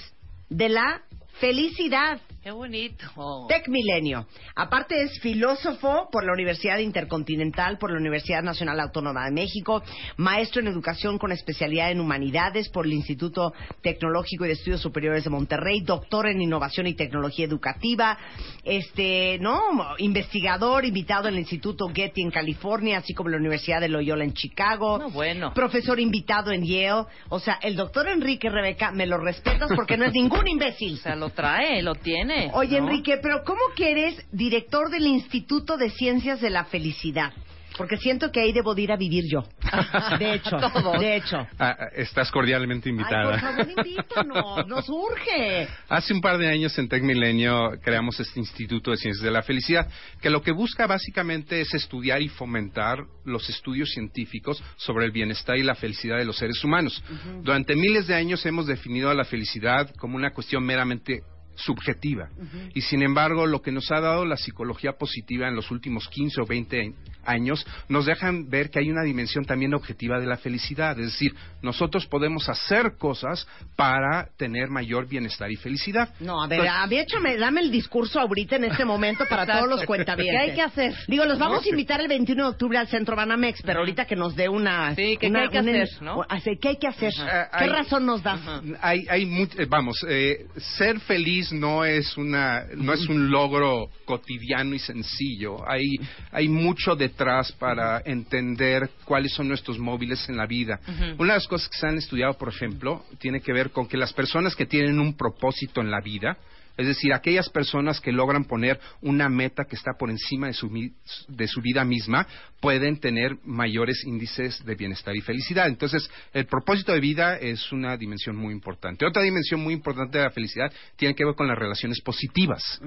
de la Felicidad. Qué bonito. Tec Milenio. Aparte es filósofo por la Universidad Intercontinental, por la Universidad Nacional Autónoma de México, maestro en educación con especialidad en humanidades por el Instituto Tecnológico y de Estudios Superiores de Monterrey, doctor en innovación y tecnología educativa, este, no, investigador invitado en el Instituto Getty en California, así como la Universidad de Loyola en Chicago. No, bueno. Profesor invitado en Yale. O sea, el doctor Enrique Rebeca, me lo respetas porque no es ningún imbécil. O sea, lo trae, lo tiene. Oye, ¿no? Enrique, pero ¿cómo que eres director del Instituto de Ciencias de la Felicidad? Porque siento que ahí debo de ir a vivir yo. De hecho, de hecho. Ah, estás cordialmente Ay, invitada. por favor, invítanos, nos urge. Hace un par de años en Tec Milenio creamos este Instituto de Ciencias de la Felicidad, que lo que busca básicamente es estudiar y fomentar los estudios científicos sobre el bienestar y la felicidad de los seres humanos. Durante miles de años hemos definido a la felicidad como una cuestión meramente subjetiva. Y sin embargo, lo que nos ha dado la psicología positiva en los últimos 15 o 20 años nos dejan ver que hay una dimensión también objetiva de la felicidad. Es decir, nosotros podemos hacer cosas para tener mayor bienestar y felicidad. No, a ver, Entonces, a mí échame, dame el discurso ahorita en este momento para todos los cuentavientes. ¿Qué hay que hacer? Digo, los vamos No, a invitar el 21 de octubre al Centro Banamex, pero ahorita que nos dé una... Sí, una- qué hay que una- hacer, ¿Qué hay que hacer? ¿Qué Hay- razón nos das? hay, hay much- eh, vamos, eh, ser feliz no es una, no es un logro cotidiano y sencillo. Hay, hay mucho detrás para entender cuáles son nuestros móviles en la vida. Una de las cosas que se han estudiado, por ejemplo, tiene que ver con que las personas que tienen un propósito en la vida, es decir, aquellas personas que logran poner una meta que está por encima de su, de su vida misma, pueden tener mayores índices de bienestar y felicidad. Entonces, el propósito de vida es una dimensión muy importante. Otra dimensión muy importante de la felicidad tiene que ver con las relaciones positivas.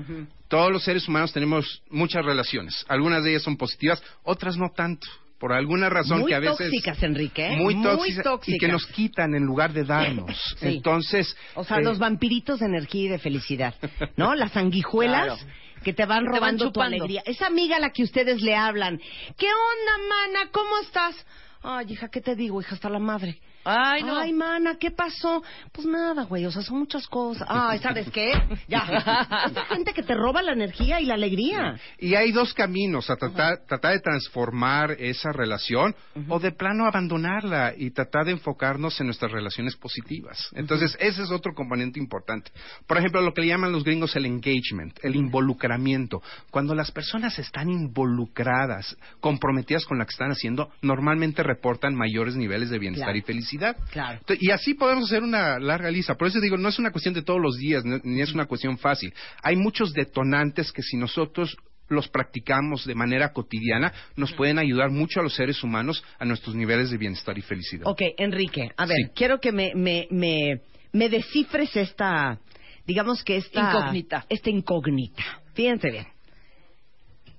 Todos los seres humanos tenemos muchas relaciones. Algunas de ellas son positivas, otras no tanto. Por alguna razón Muy que a veces... tóxicas, Enrique. ¿eh? Muy, Muy tóxicas. Y que nos quitan en lugar de darnos. Sí. Entonces... O sea, eh, los vampiritos de energía y de felicidad, ¿no? Las sanguijuelas Claro. que te van Que te van robando tu alegría. Esa amiga a la que ustedes le hablan, ¿qué onda, mana? ¿Cómo estás? Ay, hija, ¿qué te digo, hija? Hasta la madre. Ay, no. Ay, mana, ¿qué pasó? Pues nada, güey, o sea, son muchas cosas. Ay, ¿sabes qué? Ya. Esa gente que te roba la energía y la alegría. Y hay dos caminos, a tratar, tratar de transformar esa relación o de plano abandonarla y tratar de enfocarnos en nuestras relaciones positivas. Entonces, ese es otro componente importante. Por ejemplo, lo que le llaman los gringos el engagement, el involucramiento. Cuando las personas están involucradas, comprometidas con lo que están haciendo, normalmente reportan mayores niveles de bienestar Claro. y felicidad. Claro. Y así podemos hacer una larga lista. Por eso digo, no es una cuestión de todos los días, ni es una cuestión fácil. Hay muchos detonantes que si nosotros los practicamos de manera cotidiana, nos pueden ayudar mucho a los seres humanos a nuestros niveles de bienestar y felicidad. Ok, Enrique, a ver, Sí. quiero que me, me, me, me descifres esta, digamos que esta... Incógnita. Esta incógnita. Fíjense bien.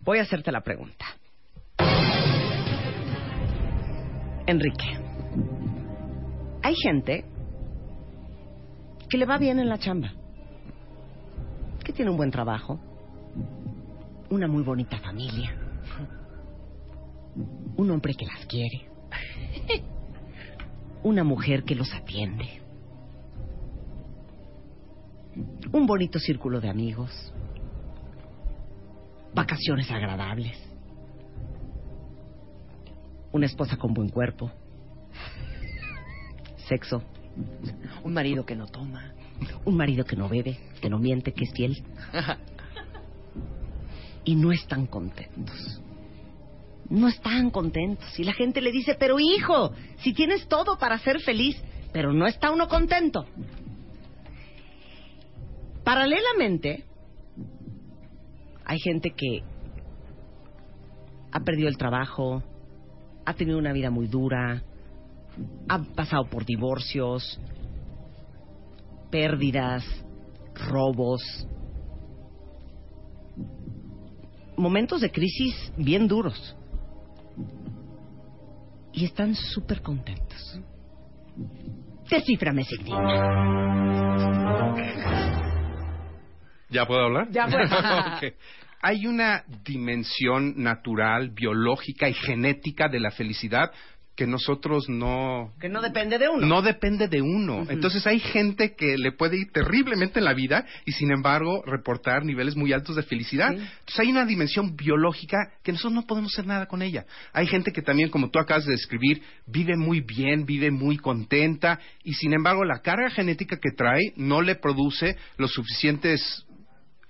Voy a hacerte la pregunta. Enrique, hay gente que le va bien en la chamba, que tiene un buen trabajo, una muy bonita familia, un hombre que las quiere, una mujer que los atiende, un bonito círculo de amigos, vacaciones agradables, una esposa con buen cuerpo, sexo, Un marido que no toma. un marido que no bebe, que no miente, que es fiel, y no están contentos. No están contentos. Y la gente le dice, pero hijo, si tienes todo para ser feliz, pero no está uno contento. Paralelamente, hay gente que ha perdido el trabajo, ha tenido una vida muy dura, ha pasado por divorcios, pérdidas, robos, momentos de crisis bien duros. Y están súper contentos. Descíframe, ¿Ya puedo hablar? Ya puedes. Ok. Hay una dimensión natural, biológica y genética de la felicidad que nosotros no Que no depende de uno. no depende de uno. Entonces hay gente que le puede ir terriblemente en la vida y sin embargo reportar niveles muy altos de felicidad. Entonces hay una dimensión biológica que nosotros no podemos hacer nada con ella. Hay gente que también, como tú acabas de describir, vive muy bien, vive muy contenta y sin embargo la carga genética que trae no le produce los suficientes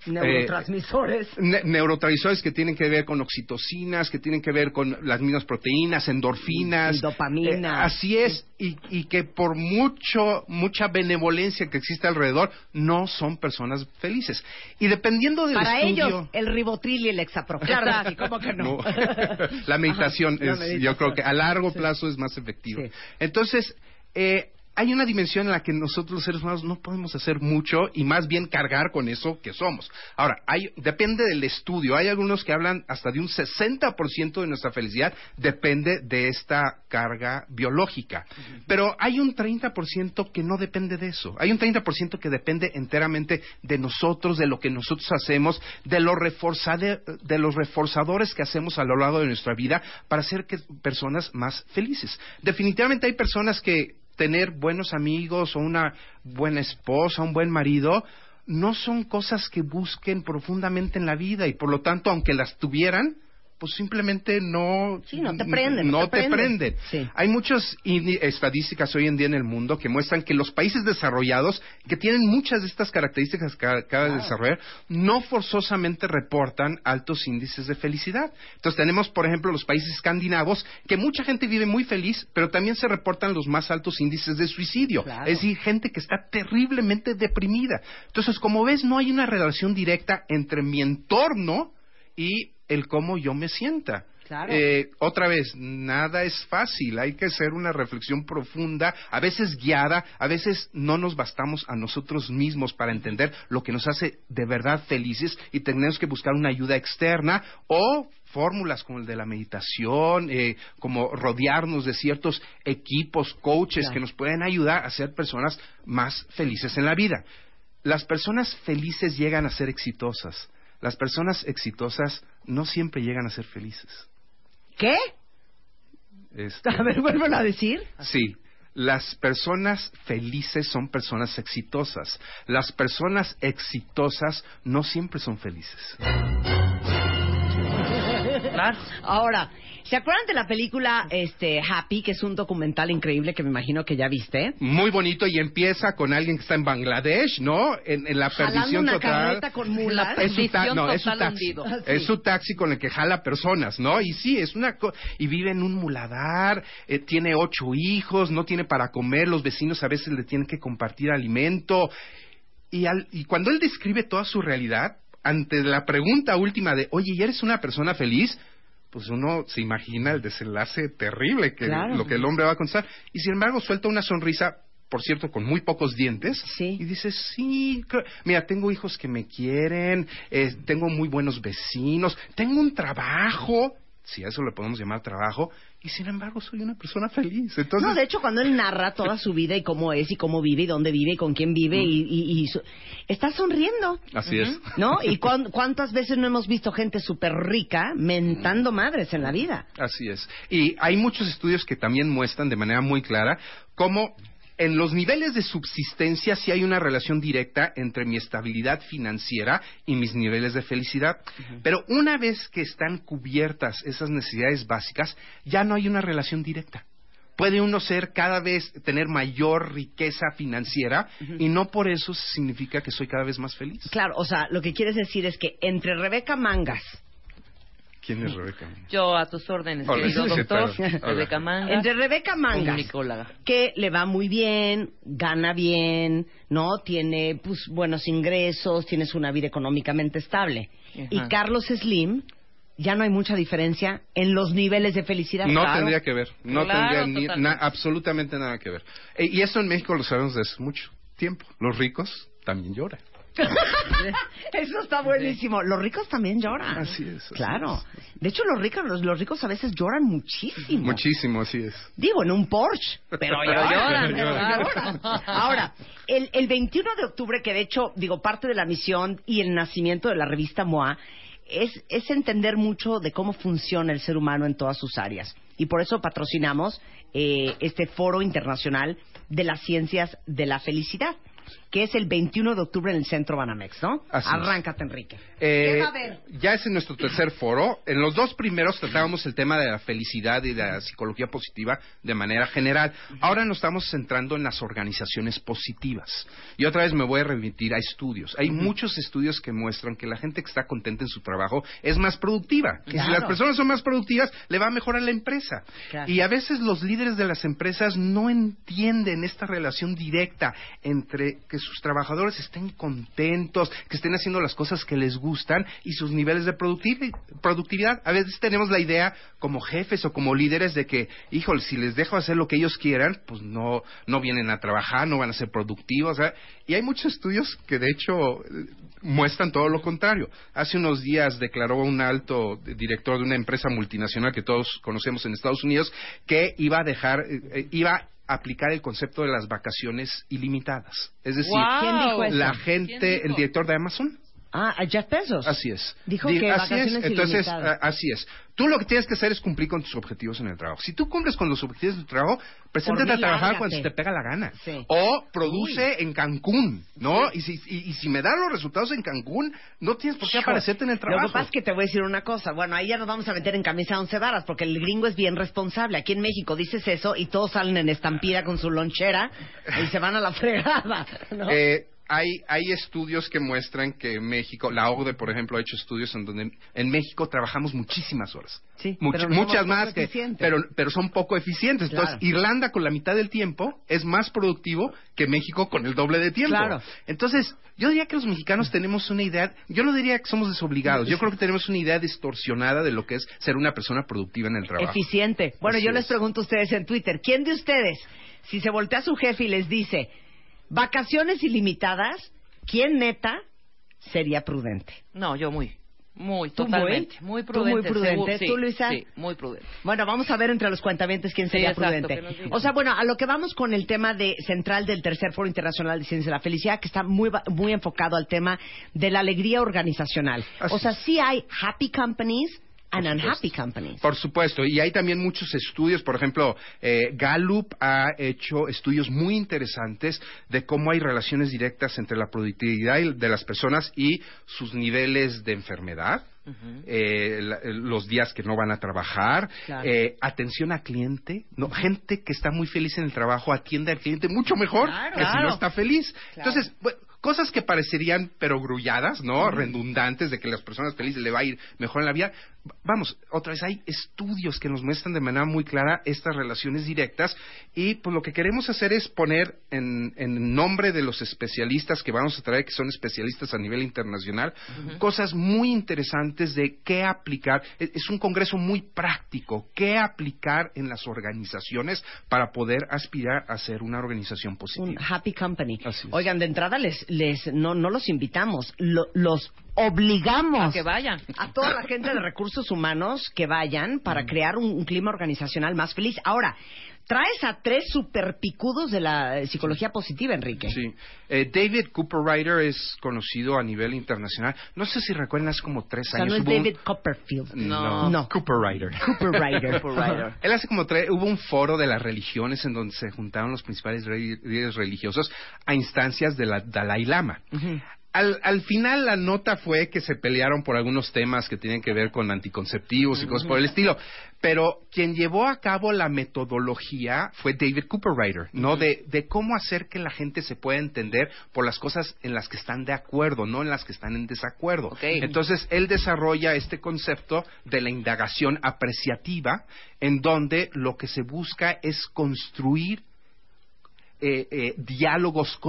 Neurotransmisores. ne- neurotransmisores que tienen que ver con oxitocinas, que tienen que ver con las mismas proteínas, endorfinas. Y dopamina. Eh, así es, y, y que por mucho, mucha benevolencia que existe alrededor, no son personas felices. Y dependiendo del Para estudio... ellos, el ribotril y el hexapro. Claro, sí, ¿cómo que no? No. la meditación, Ajá, la es, meditación. yo creo que a largo plazo es más efectivo. Entonces, eh, hay una dimensión en la que nosotros los seres humanos no podemos hacer mucho y más bien cargar con eso que somos. Ahora, hay, depende del estudio. Hay algunos que hablan hasta de un 60% de nuestra felicidad depende de esta carga biológica. Pero hay un 30% que no depende de eso. Hay un 30% que depende enteramente de nosotros, de lo que nosotros hacemos, de, lo reforzade- de los reforzadores que hacemos a lo largo de nuestra vida para ser que- personas más felices. Definitivamente hay personas que tener buenos amigos o una buena esposa, un buen marido, no son cosas que busquen profundamente en la vida y por lo tanto, aunque las tuvieran, pues simplemente no Sí, no te prenden, no no te te prenden. prenden. Hay muchas estadísticas hoy en día en el mundo que muestran que los países desarrollados, que tienen muchas de estas características que acaba de desarrollar, no forzosamente reportan altos índices de felicidad. Entonces tenemos, por ejemplo, los países escandinavos, que mucha gente vive muy feliz, pero también se reportan los más altos índices de suicidio. Claro. Es decir, gente que está terriblemente deprimida. Entonces, como ves, no hay una relación directa entre mi entorno y el cómo yo me sienta. Claro. Eh, otra vez, nada es fácil, hay que hacer una reflexión profunda, a veces guiada, a veces no nos bastamos a nosotros mismos para entender lo que nos hace de verdad felices y tenemos que buscar una ayuda externa o fórmulas como el de la meditación, eh, como rodearnos de ciertos equipos, coaches Claro. que nos pueden ayudar a ser personas más felices en la vida. Las personas felices llegan a ser exitosas. Las personas exitosas no siempre llegan a ser felices. ¿Qué? Este, A ver, vuélvelo a decir. Sí. Las personas felices son personas exitosas. Las personas exitosas no siempre son felices. Ahora, ¿se acuerdan de la película este Happy, que es un documental increíble que me imagino que ya viste? Muy bonito y empieza con alguien que está en Bangladesh, ¿no? En, en la Jalando perdición una total. carreta con mulas. Es su, ta- Perdición no, es su taxi. Ah, sí. Es su taxi con el que jala personas, ¿no? Y sí, es una co- y vive en un muladar, eh, tiene ocho hijos, no tiene para comer, los vecinos a veces le tienen que compartir alimento. Y, al- y cuando él describe toda su realidad, ante la pregunta última de, oye, ¿y eres una persona feliz? Pues uno se imagina el desenlace terrible que Claro. lo que el hombre va a contestar. Y sin embargo suelta una sonrisa, por cierto, con muy pocos dientes. Sí. Y dice, sí, mira, tengo hijos que me quieren, eh, tengo muy buenos vecinos, tengo un trabajo, si a eso le podemos llamar trabajo, y sin embargo soy una persona feliz. Entonces, no, de hecho, cuando él narra toda su vida y cómo es y cómo vive y dónde vive y con quién vive y, y- y su- está sonriendo. Así es. ¿No? ¿Y cuán- cuántas veces no hemos visto gente súper rica mentando madres en la vida? Así es. Y hay muchos estudios que también muestran de manera muy clara cómo en los niveles de subsistencia sí hay una relación directa entre mi estabilidad financiera y mis niveles de felicidad. Pero una vez que están cubiertas esas necesidades básicas, ya no hay una relación directa. Puede uno ser cada vez tener mayor riqueza financiera y no por eso significa que soy cada vez más feliz. Claro, o sea, lo que quieres decir es que entre Rebeca Mangas ¿Quién es Rebeca? Yo a tus órdenes, Hola, querido ¿qué doctor. Rebeca Mangas. Entre Rebeca Mangas, comunicóloga. que le va muy bien, gana bien, ¿no? Tiene pues buenos ingresos, tienes una vida económicamente estable. Ajá. Y Carlos Slim, ya no hay mucha diferencia en los niveles de felicidad. No Claro. tendría que ver, no Claro, tendría ni- na- absolutamente nada que ver. E- y eso en México lo sabemos desde hace mucho tiempo. Los ricos también lloran. Eso está buenísimo. Los ricos también lloran. Así es. así Claro. es. De hecho, los ricos, los, los ricos a veces lloran muchísimo. Muchísimo, así es. Digo, en un Porsche, pero Pero lloran. pero lloran. Ahora, el, el 21 de octubre, que de hecho, digo, parte de la misión y el nacimiento de la revista MOA es, es entender mucho de cómo funciona el ser humano en todas sus áreas. Y por eso patrocinamos eh, este foro internacional de las ciencias de la felicidad, que es el 21 de octubre en el Centro Banamex, ¿no? Así es. Arráncate, Enrique. Eh, ¿Qué va a haber? Ya es en nuestro tercer foro. En los dos primeros tratábamos el tema de la felicidad y de la psicología positiva de manera general. Ahora nos estamos centrando en las organizaciones positivas. Y otra vez me voy a remitir a estudios. Hay muchos estudios que muestran que la gente que está contenta en su trabajo es más productiva. Que si las personas son más productivas, le va mejor a la empresa. Claro. Y a veces los líderes de las empresas no entienden esta relación directa entre que sus trabajadores estén contentos, que estén haciendo las cosas que les gustan y sus niveles de productivi- productividad. A veces tenemos la idea como jefes o como líderes de que, híjole, si les dejo hacer lo que ellos quieran, pues no, no vienen a trabajar, no van a ser productivos. ¿eh? Y hay muchos estudios que de hecho muestran todo lo contrario. Hace unos días declaró un alto director de una empresa multinacional que todos conocemos en Estados Unidos que iba a dejar, eh, eh, iba aplicar el concepto de las vacaciones ilimitadas. Es decir, Guau. ¿Quién dijo eso? la ¿Quién gente, dijo? el director de Amazon, Ah, a Jeff Bezos. Así es. Dijo Di- que así es. Entonces, ilimitadas. así es. Tú lo que tienes que hacer es cumplir con tus objetivos en el trabajo. Si tú cumples con los objetivos de tu trabajo, preséntate a trabajar lárgate. cuando se te pega la gana. Sí. O produce en Cancún, ¿no? Y, si, y, y si me dan los resultados en Cancún, no tienes por qué Hijo, aparecerte en el trabajo. Lo que pasa es que te voy a decir una cosa. Bueno, ahí ya nos vamos a meter en camisa once varas, porque el gringo es bien responsable. Aquí en México dices eso y todos salen en estampida con su lonchera y se van a la fregada. ¿no? Eh, hay, hay estudios que muestran que en México, la OCDE, por ejemplo, ha hecho estudios en donde en México trabajamos muchísimas horas. Sí, Much- pero no muchas más que, pero, pero son poco eficientes. Claro. Entonces, Irlanda con la mitad del tiempo es más productivo que México con el doble de tiempo. Claro. Entonces, yo diría que los mexicanos tenemos una idea, yo no diría que somos desobligados, yo creo que tenemos una idea distorsionada de lo que es ser una persona productiva en el trabajo. Eficiente. Bueno, Así yo les es. pregunto a ustedes en Twitter, ¿quién de ustedes, si se voltea a su jefe y les dice vacaciones ilimitadas, quién neta sería prudente? No, yo muy. Muy, ¿Tú totalmente. muy? Muy ¿Tú prudente. muy prudente? seguro, sí, ¿Tú, Luisa? Sí, muy prudente. Bueno, vamos a ver entre los cuentavientes quién Sí, sería exacto, prudente. O sea, bueno, a lo que vamos con el tema de central del tercer foro internacional de ciencia de la felicidad, que está muy muy enfocado al tema de la alegría organizacional. o sea, sí hay happy companies and unhappy companies. Por supuesto, y hay también muchos estudios, por ejemplo, eh, Gallup ha hecho estudios muy interesantes de cómo hay relaciones directas entre la productividad de las personas y sus niveles de enfermedad. eh, la- eh, los días que no van a trabajar, Claro. eh, atención a cliente, no, gente que está muy feliz en el trabajo atiende al cliente mucho mejor Claro. que si Claro. no está feliz. Entonces, bueno, cosas que parecerían pero grulladas, ¿no? Redundantes de que las personas felices le va a ir mejor en la vida. Vamos, otra vez hay estudios que nos muestran de manera muy clara estas relaciones directas y pues lo que queremos hacer es poner en, en nombre de los especialistas que vamos a traer, que son especialistas a nivel internacional, cosas muy interesantes de qué aplicar. Es, es un congreso muy práctico, qué aplicar en las organizaciones para poder aspirar a ser una organización positiva. Un happy company. Oigan, de entrada les, les no, no los invitamos, lo- los obligamos A que vayan. a toda la gente de recursos humanos que vayan para crear un, un clima organizacional más feliz. Ahora, traes a tres super picudos de la eh, psicología positiva, Enrique. Sí. Eh, David Cooper Ryder es conocido a nivel internacional. No sé si recuerdan, hace como tres O sea, años. no es un- David Copperfield. No. No. Cooper Ryder. Cooper Ryder. Él hace como tres, hubo un foro de las religiones en donde se juntaron los principales líderes religiosos a instancias de la Dalai Lama. Al, al final la nota fue que se pelearon por algunos temas que tienen que ver con anticonceptivos y cosas por el estilo. Pero quien llevó a cabo la metodología fue David Cooperwriter, ¿no? de, de cómo hacer que la gente se pueda entender por las cosas en las que están de acuerdo, no en las que están en desacuerdo. Entonces, él desarrolla este concepto de la indagación apreciativa, en donde lo que se busca es construir eh, eh, diálogos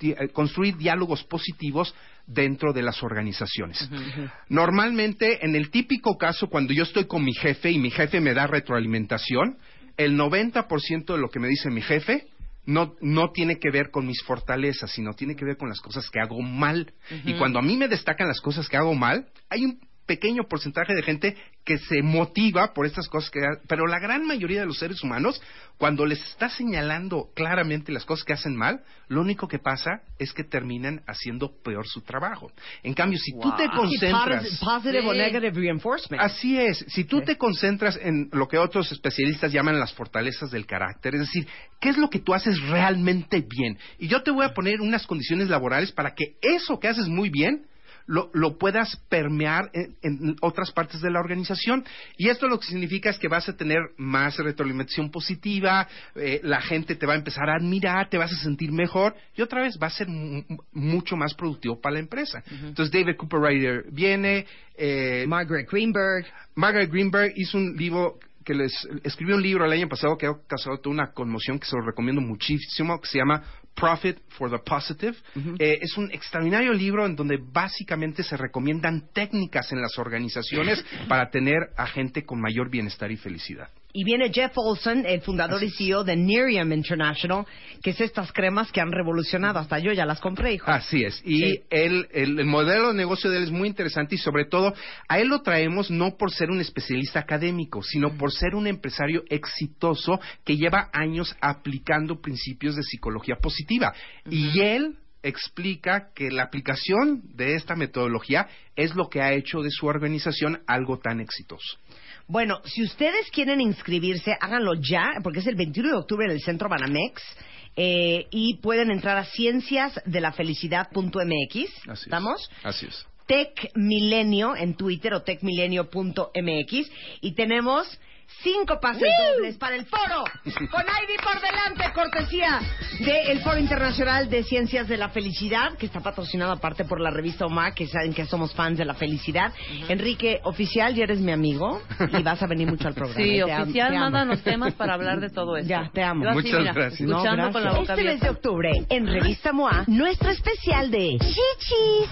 eh, construir diálogos positivos dentro de las organizaciones. Normalmente, en el típico caso, cuando yo estoy con mi jefe y mi jefe me da retroalimentación, el 90% de lo que me dice mi jefe no, no tiene que ver con mis fortalezas, sino tiene que ver con las cosas que hago mal. Y cuando a mí me destacan las cosas que hago mal, hay un pequeño porcentaje de gente que se motiva por estas cosas que pero la gran mayoría de los seres humanos cuando les está señalando claramente las cosas que hacen mal lo único que pasa es que terminan haciendo peor su trabajo en cambio si tú te concentras Posi- positive o negative reinforcement. Así es. Si tú te concentras en lo que otros especialistas llaman las fortalezas del carácter, es decir, ¿qué es lo que tú haces realmente bien? Y yo te voy a poner unas condiciones laborales para que eso que haces muy bien lo, lo puedas permear en, en otras partes de la organización. Y esto lo que significa es que vas a tener más retroalimentación positiva, eh, la gente te va a empezar a admirar, te vas a sentir mejor y otra vez va a ser mu- mucho más productivo para la empresa. Entonces David Cooper Ryder viene. eh, Margaret Greenberg. Margaret Greenberg hizo un libro que les escribió un libro el año pasado que ha causado toda una conmoción que se lo recomiendo muchísimo que se llama Profit for the Positive. Eh, es un extraordinario libro en donde básicamente se recomiendan técnicas en las organizaciones para tener a gente con mayor bienestar y felicidad. Y viene Jeff Olson, el fundador y CEO de Nerium International, que es estas cremas que han revolucionado. Hasta yo ya las compré, hijo. Así es. Y él- el, el modelo de negocio de él es muy interesante y sobre todo a él lo traemos no por ser un especialista académico, sino por ser un empresario exitoso que lleva años aplicando principios de psicología positiva. Y él explica que la aplicación de esta metodología es lo que ha hecho de su organización algo tan exitoso. Bueno, si ustedes quieren inscribirse, háganlo ya, porque es el 21 de octubre en el Centro Banamex. eh, y pueden entrar a cienciasdelafelicidad.mx. Así es. ¿Estamos? Así es. Tech Milenio en Twitter o techmilenio.mx y tenemos cinco pases dobles para el foro con Ivy por delante, cortesía del Foro Internacional de Ciencias de la Felicidad que está patrocinado aparte por la revista OMA que saben que somos fans de la felicidad. Enrique, oficial, ya eres mi amigo y vas a venir mucho al programa. Sí, Te am- oficial, te amo. mándanos temas para hablar de todo esto. Ya, te amo. Yo así, Muchas mira, gracias. Escuchando No, con la boca Este mes de octubre, en Revista MOA, nuestro especial de Chichis.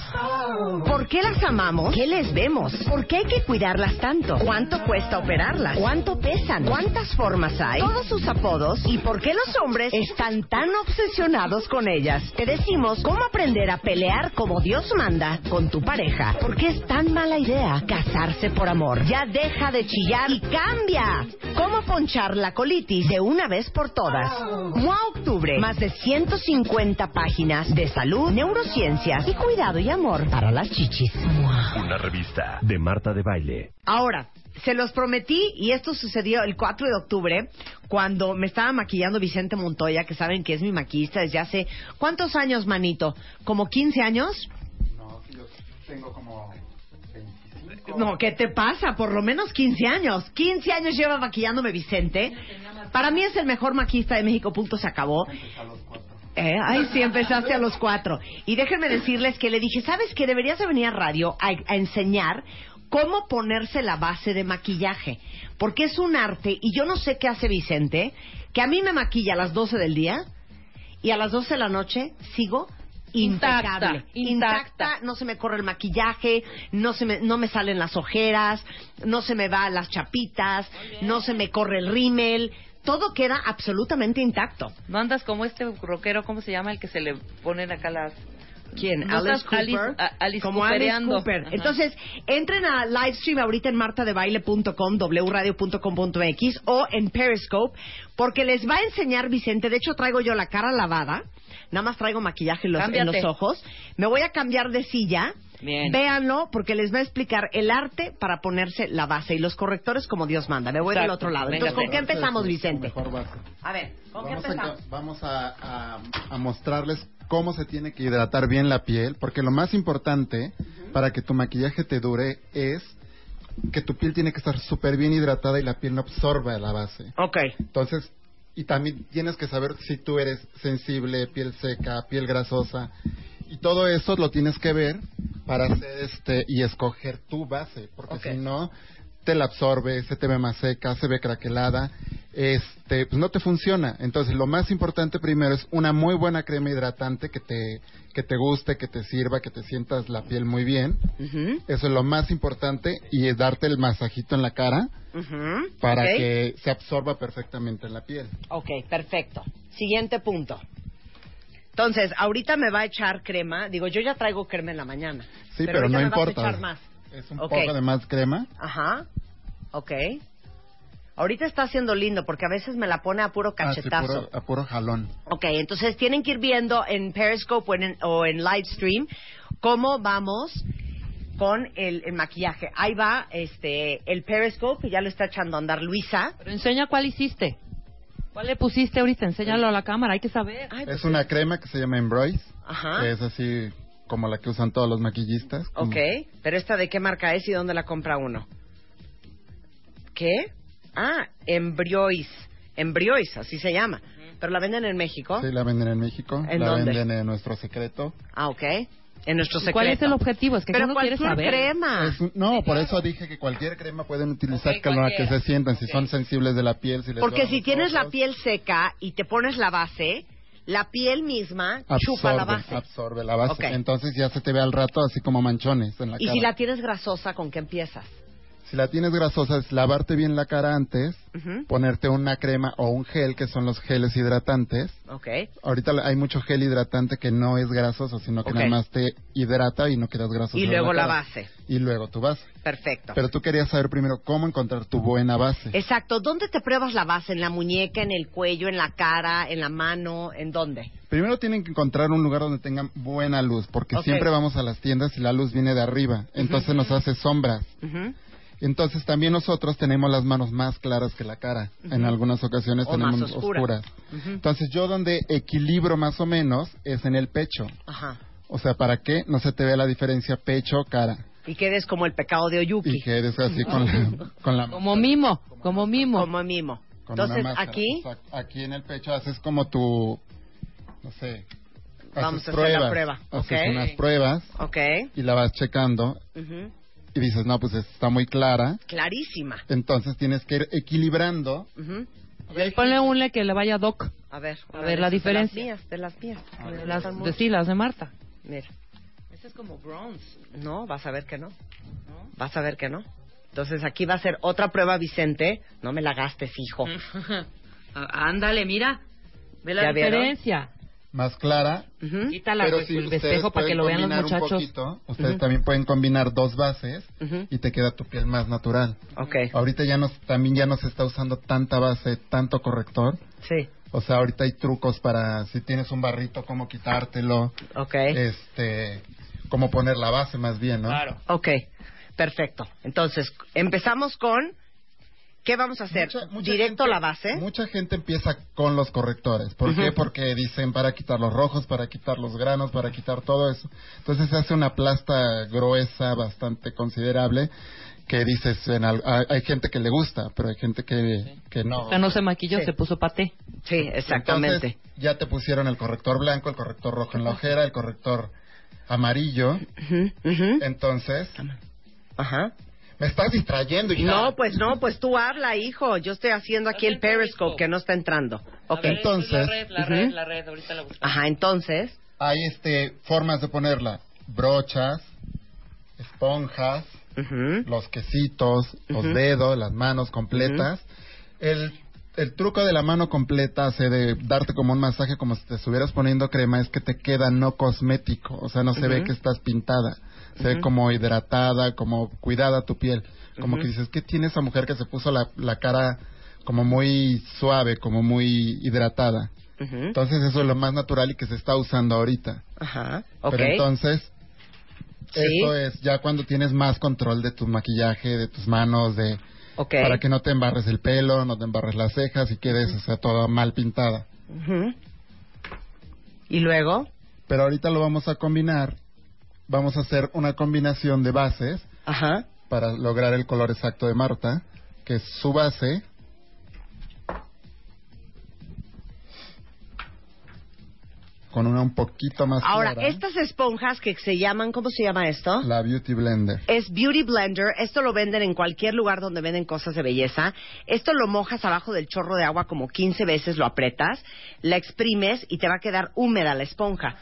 ¿Por qué las amamos? ¿Qué les vemos? ¿Por qué hay que cuidarlas tanto? ¿Cuánto cuesta operarlas? ¿Cuánto pesan? ¿Cuántas formas hay? Todos sus apodos y por qué los hombres están tan obsesionados con ellas. Te decimos cómo aprender a pelear como Dios manda con tu pareja. ¿Por qué es tan mala idea casarse por amor? Ya deja de chillar y cambia. ¿Cómo ponchar la colitis de una vez por todas? MOA Octubre. Más de 150 páginas de salud, neurociencias y cuidado y amor para las chichis. Una revista de Marta de Baile. Ahora, se los prometí y esto sucedió el 4 de octubre cuando me estaba maquillando Vicente Montoya, que saben que es mi maquillista desde hace... ¿Cuántos años, manito? ¿Como 15 años? No, yo tengo como 25. No, ¿qué te pasa? Por lo menos 15 años. 15 años lleva maquillándome Vicente. Para mí es el mejor maquillista de México, punto, se acabó. Eh, ay, sí, empezaste a los cuatro. Y déjenme decirles que le dije, ¿sabes qué? Deberías de venir a radio a, a enseñar cómo ponerse la base de maquillaje. Porque es un arte, y yo no sé qué hace Vicente, que a mí me maquilla a las 12 del día y a las 12 de la noche sigo impecable. Intacta, intacta. no se me corre el maquillaje, no se me, no me salen las ojeras, no se me va las chapitas, no se me corre el rímel, todo queda absolutamente intacto. No andas como este rockero, ¿cómo se llama? El que se le ponen acá las... ¿Quién? No Alice Cooper. a- Alice como Alice. Cooper. Ajá. Entonces, entren a livestream ahorita en martadebaile.com, wradio.com.mx o en Periscope, porque les va a enseñar Vicente. De hecho, traigo yo la cara lavada. Nada más traigo maquillaje en los, en Cámbiate. los ojos. Me voy a cambiar de silla. Bien. Véanlo porque les va a explicar el arte para ponerse la base y los correctores como Dios manda. Me voy del Exacto. otro lado. Entonces, ¿con qué empezamos, Vicente? Mejor base. A ver, ¿con qué Vamos, a, empezamos? vamos a, a- a mostrarles cómo se tiene que hidratar bien la piel, porque lo más importante para que tu maquillaje te dure es que tu piel tiene que estar súper bien hidratada y la piel no absorba la base. Ok. Entonces, y también tienes que saber si tú eres sensible, piel seca, piel grasosa. Y todo eso lo tienes que ver para hacer este y escoger tu base, porque si no te la absorbe, se te ve más seca, se ve craquelada, este, pues no te funciona. Entonces, lo más importante primero es una muy buena crema hidratante que te que te guste, que te sirva, que te sientas la piel muy bien. Ujú, Eso es lo más importante y es darte el masajito en la cara para que se absorba perfectamente en la piel. Ok, perfecto. Siguiente punto. Entonces, ahorita me va a echar crema. Digo, yo ya traigo crema en la mañana. Sí, pero, no me vas a importa. echar más. Es un poco de más crema. Ajá. Ok. Ahorita está haciendo lindo porque a veces me la pone a puro Ah, sí, cachetazo. puro- a puro jalón. Ok, entonces tienen que ir viendo en Periscope o en, o en Livestream cómo vamos con el, el maquillaje. Ahí va este el Periscope que ya lo está echando a andar Luisa. Pero enseña cuál hiciste. ¿Cuál le pusiste ahorita? Enséñalo a la cámara, hay que saber. Es una crema que se llama Embrace. Ajá. Que es así como la que usan todos los maquillistas. como- Ok, pero esta de qué marca es y dónde la compra uno. ¿Qué? Ah, Embriois. Embriois, así se llama. Pero la venden en México. Sí, la venden en México. ¿En la dónde? venden en nuestro secreto. Ah, ok. En nuestro ¿Y secreto. cuál es el objetivo? Es que Pero cualquier saber. crema. Es no, por eso dije que cualquier crema pueden utilizar Ok, con la que se sientan, si son sensibles de la piel. Si les Porque si tienes la ojos, piel seca y te pones la base, la piel misma chupa la absorbe, base. absorbe la base. Ok. Entonces ya se te ve al rato así como manchones en la Y cara. si la tienes grasosa, ¿con qué empiezas? Si la tienes grasosa, es lavarte bien la cara antes, ponerte una crema o un gel, que son los geles hidratantes. Ok. Ahorita hay mucho gel hidratante que no es grasoso, sino que Ok. nada más te hidrata y no quedas grasoso. Y luego la base. Y luego tu base. Perfecto. Pero tú querías saber primero cómo encontrar tu buena base. Exacto. ¿Dónde te pruebas la base? ¿En la muñeca, en el cuello, en la cara, en la mano? ¿En dónde? Primero tienen que encontrar un lugar donde tengan buena luz, porque siempre vamos a las tiendas y la luz viene de arriba, entonces nos hace sombras. Ujú. Entonces también nosotros tenemos las manos más claras que la cara. En algunas ocasiones O tenemos más oscuras. Ujú. Entonces yo donde equilibro más o menos es en el pecho. Ajá. O sea, para que no se te vea la diferencia pecho-cara. Y quedes como el pecado de Oyuki. Y quedes así con la, con la Como mimo, como mimo. Como mimo. con Entonces, máscara. aquí. Aquí en el pecho haces como tu, no sé, Vamos haces a hacer la prueba, haces unas pruebas Ok. y la vas checando Ujú. Y dices, no, pues está muy clara. Clarísima. Entonces tienes que ir equilibrando. Ujú. A ver, ponle un que le vaya a Doc. A ver. A una ver de la diferencia. De las mías, de las mías. De sí, las de Marta. Mira. Ese es como bronze. No, vas a ver que no. Vas a ver que no. Entonces aquí va a ser otra prueba, Vicente. No me la gastes, hijo. Ándale, mira. Ve la ¿Ya vieron? Más clara. Ujú. Quítala Pero pues, si el ustedes espejo para que pueden lo vean los combinar un muchachos. poquito, ustedes también pueden combinar dos bases y te queda tu piel más natural. Ok. Ahorita ya nos, también ya no se está usando tanta base, tanto corrector. Sí. O sea, ahorita hay trucos para si tienes un barrito, cómo quitártelo. Ok. Este, cómo poner la base más bien, ¿no? Ok. Perfecto. Entonces, empezamos con... ¿Qué vamos a hacer? Mucha- mucha ¿Directo gente- la base? Mucha gente empieza con los correctores. ¿Por qué? Porque dicen para quitar los rojos, para quitar los granos, para quitar todo eso. Entonces se hace una plasta gruesa bastante considerable que dices, en al- hay, hay gente que le gusta, pero hay gente que, que no. Esta no se maquilló, Sí. se puso paté. Sí, exactamente. Entonces, ya te pusieron el corrector blanco, el corrector rojo en la ojera, el corrector amarillo. Entonces, Ajá. Me estás distrayendo, hija. No, pues no, pues tú habla, hijo. Yo estoy haciendo aquí el Periscope que no está entrando. Ok. Entonces, La red, la red, la red, ahorita la buscamos. Ajá, entonces. hay este formas de ponerla. Brochas, esponjas, ujú. los quesitos, los Ujú. dedos, las manos completas. el, el truco de la mano completa hace de darte como un masaje como si te estuvieras poniendo crema es que te queda no cosmético, o sea, no se ve que estás pintada, se ve como hidratada, como cuidada tu piel, como que dices, ¿qué tiene esa mujer que se puso la, la cara como muy suave, como muy hidratada? Entonces eso es lo más natural y que se está usando ahorita. Ajá. Pero entonces, Sí. eso es ya cuando tienes más control de tu maquillaje, de tus manos, de Para que no te embarres el pelo, no te embarres las cejas y quedes, o sea, toda mal pintada. Y luego. Pero ahorita lo vamos a combinar. Vamos a hacer una combinación de bases para lograr el color exacto de Marta, que es su base. Con una un poquito más Ahora, clara. estas esponjas que se llaman, ¿cómo se llama esto? La Beauty Blender. Es Beauty Blender. Esto lo venden en cualquier lugar donde venden cosas de belleza. Esto lo mojas abajo del chorro de agua como 15 veces, lo apretas, la exprimes y te va a quedar húmeda la esponja.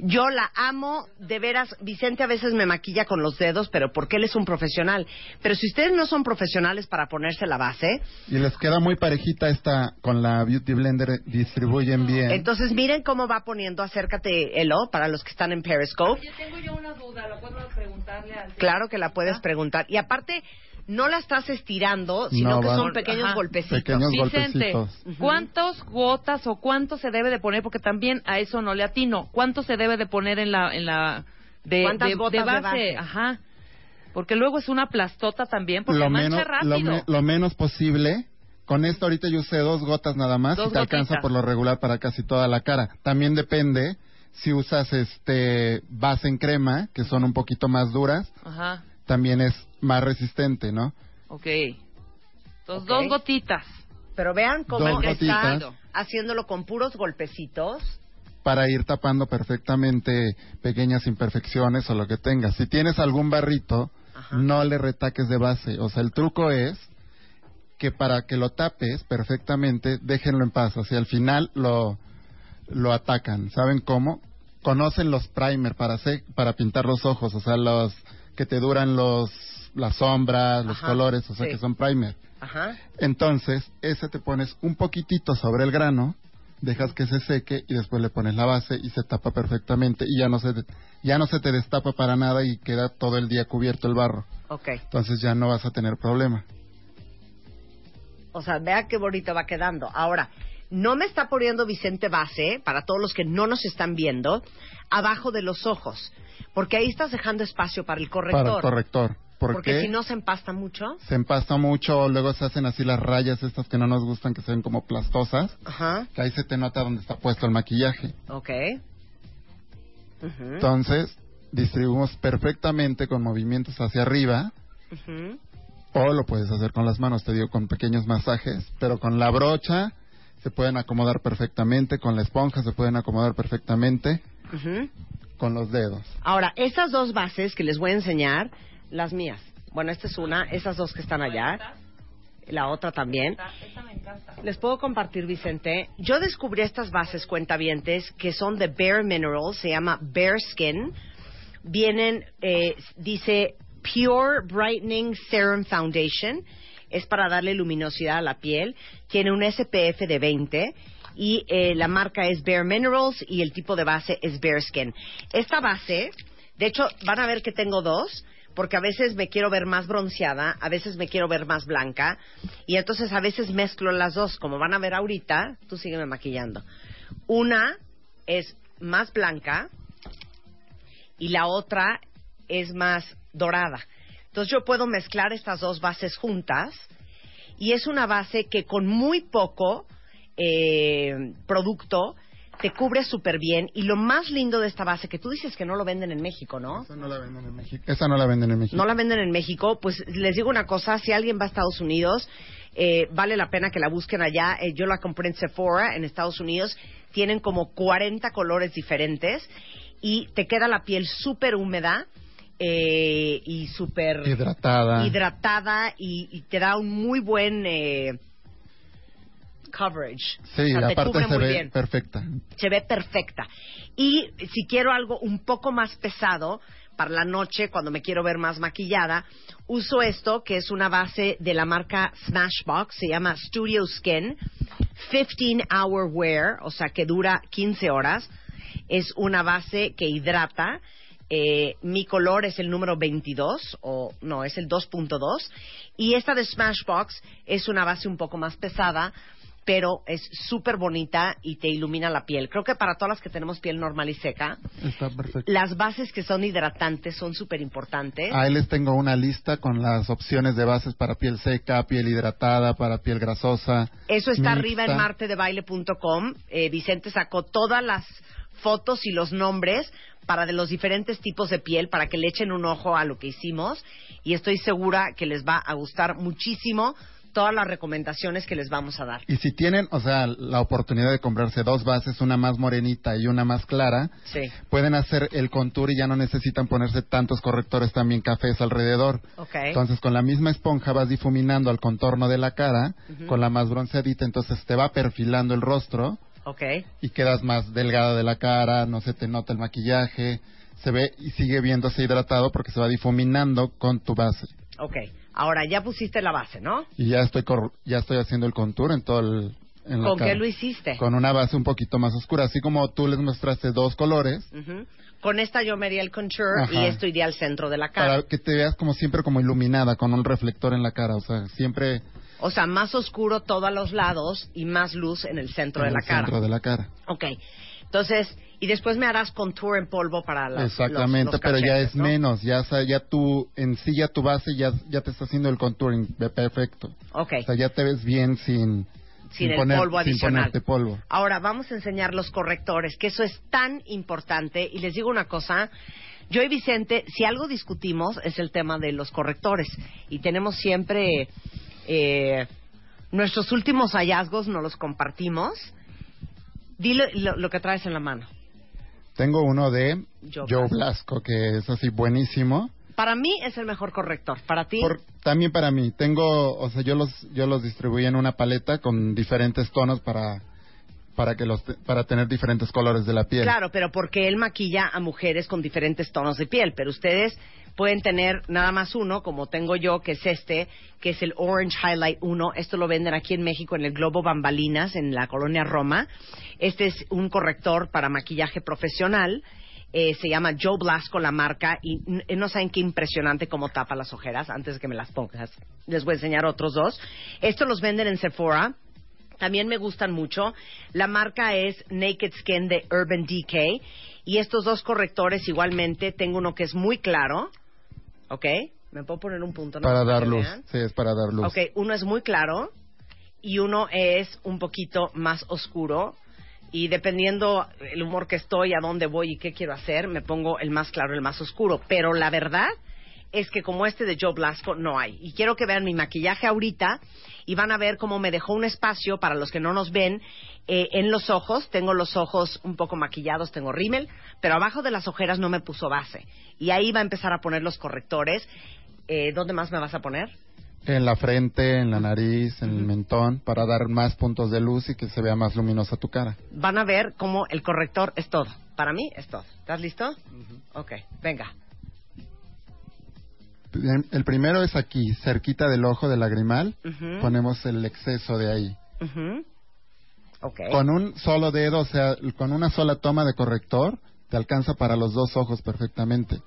Yo la amo, de veras. Vicente a veces me maquilla con los dedos, pero porque él es un profesional. Pero si ustedes no son profesionales para ponerse la base, Y les queda muy parejita esta con la Beauty Blender, distribuyen bien. entonces miren cómo va poniendo. Acércate, Elo, para los que están en Periscope. Yo tengo yo una duda, ¿la puedo preguntarle al Claro que la puedes preguntar. Y aparte, no la estás estirando, sino No, que son pequeños Ajá. golpecitos. Pequeños Vicente, golpecitos. ¿cuántos gotas o cuánto se debe de poner? Porque también a eso no le atino. ¿Cuánto se debe de poner en la en la de, ¿Cuántas de- gotas de de base? Ajá. Porque luego es una plastota también, porque lo mancha menos, lo, rápido. me- lo menos posible. Con esto ahorita yo usé dos gotas nada más Dos y te alcanza por lo regular para casi toda la cara. También depende si usas este base en crema, que son un poquito más duras, Ajá. también es más resistente, ¿no? Ok. Entonces, dos gotitas. Pero vean cómo Dos está gotitas. haciéndolo con puros golpecitos. Para ir tapando perfectamente pequeñas imperfecciones o lo que tengas. Si tienes algún barrito, no le retaques de base. O sea, el truco es que para que lo tapes perfectamente, déjenlo en paz. O sea, al final lo, lo atacan. ¿Saben cómo? Conocen los primer para, hacer- para pintar los ojos, o sea, los que te duran los las sombras, los Ajá, colores, o sea, sí. que son primer. Ajá. Entonces, ese te pones un poquitito sobre el grano, dejas que se seque y después le pones la base y se tapa perfectamente y ya no se ya no se te destapa para nada y queda todo el día cubierto el barro. Ok. Entonces ya no vas a tener problema. O sea, vea qué bonito va quedando. Ahora, no me está poniendo Vicente base, para todos los que no nos están viendo, abajo de los ojos. Porque ahí estás dejando espacio para el corrector. Para el corrector. ¿Por porque qué? si no se empasta mucho. Se empasta mucho, luego se hacen así las rayas estas que no nos gustan, que se ven como plastosas, Ajá. que ahí se te nota donde está puesto el maquillaje. Ok. Entonces, distribuimos perfectamente con movimientos hacia arriba, Ujú. O lo puedes hacer con las manos, te digo, con pequeños masajes, pero con la brocha se pueden acomodar perfectamente, con la esponja se pueden acomodar perfectamente, con los dedos. Ahora, esas dos bases que les voy a enseñar, las mías. Bueno, esta es una, esas dos que están allá. La otra también. Esta me encanta. Les puedo compartir, Vicente. Yo descubrí estas bases cuentavientes que son de Bare Minerals, se llama Bare Skin. Vienen, eh, dice Pure Brightening Serum Foundation. Es para darle luminosidad a la piel. Tiene un SPF de 20 y eh, la marca es Bare Minerals y el tipo de base es Bare Skin. Esta base, de hecho, van a ver que tengo dos porque a veces me quiero ver más bronceada, a veces me quiero ver más blanca, y entonces a veces mezclo las dos, como van a ver ahorita, tú sígueme maquillando. Una es más blanca y la otra es más dorada. Entonces yo puedo mezclar estas dos bases juntas y es una base que con muy poco eh, producto te cubre súper bien y lo más lindo de esta base que tú dices que no lo venden en México, ¿no? Esa no la venden en México. Esa no la venden en México. no la venden en México, pues les digo una cosa, si alguien va a Estados Unidos, eh, vale la pena que la busquen allá. Eh, yo la compré en Sephora, en Estados Unidos, tienen como 40 colores diferentes y te queda la piel súper húmeda eh, y súper Hidratada. hidratada y, y te da un muy buen eh, coverage. Sí, O sea, aparte se ve bien perfecta. se ve perfecta. Y si quiero algo un poco más pesado para la noche, cuando me quiero ver más maquillada, uso esto, que es una base de la marca Smashbox, se llama Studio Skin, 15 Hour Wear, o sea que dura 15 horas. Es una base que hidrata. Eh, mi color es el número 22, o no, es el 2.2. Y esta de Smashbox es una base un poco más pesada, pero es súper bonita y te ilumina la piel. Creo que para todas las que tenemos piel normal y seca, Está perfecto. las bases que son hidratantes son súper importantes. Ahí les tengo una lista con las opciones de bases para piel seca, piel hidratada, para piel grasosa. Eso está mixta. arriba en martedebaile.com. Eh, Vicente sacó todas las fotos y los nombres para de los diferentes tipos de piel para que le echen un ojo a lo que hicimos y estoy segura que les va a gustar muchísimo todas las recomendaciones que les vamos a dar. Y si tienen, o sea, la oportunidad de comprarse dos bases, una más morenita y una más clara, Sí. pueden hacer el contour y ya no necesitan ponerse tantos correctores también cafés alrededor. Ok. Entonces, con la misma esponja vas difuminando al contorno de la cara, con la más bronceadita, entonces te va perfilando el rostro Ok. y quedas más delgada de la cara, no se te nota el maquillaje, se ve y sigue viéndose hidratado porque se va difuminando con tu base. Ok. Ahora ya pusiste la base, ¿no? Y ya estoy cor- ya estoy haciendo el contour en todo el en la ¿Con qué cara. lo hiciste? Con una base un poquito más oscura, así como tú les mostraste dos colores Ujú. Con esta yo me haría el contour Ajá. y esto iría al centro de la cara. para que te veas como siempre como iluminada con un reflector en la cara, o sea, siempre O sea, más oscuro todo a los lados y más luz en el centro en de la el cara. centro de la cara. Ok. Entonces, y después me harás contour en polvo para las, Exactamente, los- los pero ya cachetes, es ¿no? menos, ya ya tú en sí ya tu base ya ya te está haciendo el contouring perfecto. Ok. O sea, ya te ves bien sin Sin el poner- polvo sin adicional. ponerte polvo. Ahora vamos a enseñar los correctores, que eso es tan importante. Y les digo una cosa, yo y Vicente, si algo discutimos es el tema de los correctores. Y tenemos siempre eh, nuestros últimos hallazgos, nos los compartimos. Dile lo, lo que traes en la mano. Tengo uno de Joe Joe Blasco que es así buenísimo. Para mí es el mejor corrector. Para ti, Por- también para mí, tengo, o sea, yo los yo los distribuí en una paleta con diferentes tonos para para que los para tener diferentes colores de la piel. Claro, pero porque él maquilla a mujeres con diferentes tonos de piel, pero ustedes pueden tener nada más uno, como tengo yo, que es este, que es el Orange Highlight 1. Esto lo venden aquí en México en el Globo Bambalinas, en la colonia Roma. Este es un corrector para maquillaje profesional. Eh, se llama Joe Blasco la marca y n- no saben qué impresionante cómo tapa las ojeras antes de que me las pongas. Les voy a enseñar otros dos. Estos los venden en Sephora. También me gustan mucho. La marca es Naked Skin de Urban Decay. Y estos dos correctores igualmente, tengo uno que es muy claro. ¿Ok? ¿Me puedo poner un punto? para dar luz. Sí, es para dar luz. Ok, uno es muy claro y uno es un poquito más oscuro. Y dependiendo el humor que estoy, a dónde voy y qué quiero hacer, me pongo el más claro, el más oscuro. Pero la verdad es que como este de Joe Blasco no hay. Y quiero que vean mi maquillaje ahorita y van a ver cómo me dejó un espacio para los que no nos ven eh, en los ojos. Tengo los ojos un poco maquillados, tengo rímel, pero abajo de las ojeras no me puso base. Y ahí va a empezar a poner los correctores. Eh, ¿Dónde más me vas a poner? En la frente, en la nariz, en el mentón, para dar más puntos de luz y que se vea más luminosa tu cara. van a ver cómo el corrector es todo. Para mí es todo. ¿Estás listo? Ok, venga. El primero es aquí, cerquita del ojo del lagrimal. Ponemos el exceso de ahí. Con un solo dedo, o sea, con una sola toma de corrector, te alcanza para los dos ojos perfectamente.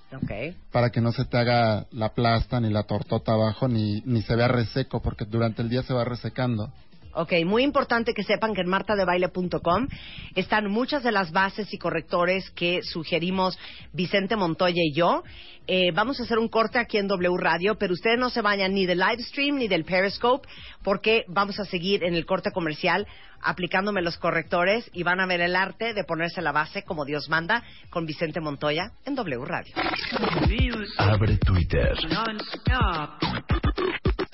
Para que no se te haga la plasta ni la tortota abajo, ni, ni se vea reseco, porque durante el día se va resecando. Ok, muy importante que sepan que en martadebaile.com están muchas de las bases y correctores que sugerimos Vicente Montoya y yo. Eh, vamos a hacer un corte aquí en W Radio, pero ustedes no se vayan ni del live stream ni del Periscope, porque vamos a seguir en el corte comercial aplicándome los correctores y van a ver el arte de ponerse la base como Dios manda con Vicente Montoya en W Radio. Abre Twitter.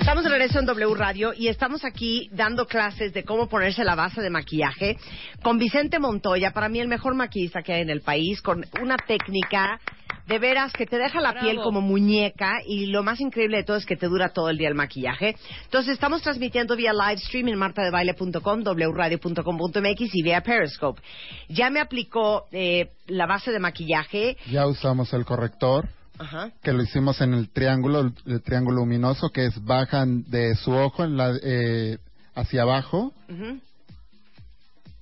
Estamos de regreso en W Radio y estamos aquí dando clases de cómo ponerse la base de maquillaje con Vicente Montoya, para mí el mejor maquillista que hay en el país, con una técnica de veras que te deja la Bravo. piel como muñeca y lo más increíble de todo es que te dura todo el día el maquillaje. Entonces estamos transmitiendo vía live stream en martadebaile.com, wradio.com.mx y vía Periscope. Ya me aplicó eh, la base de maquillaje. Ya usamos el corrector, Ajá. que lo hicimos en el triángulo, el, triángulo luminoso, que es bajan de su ojo en la, eh, hacia abajo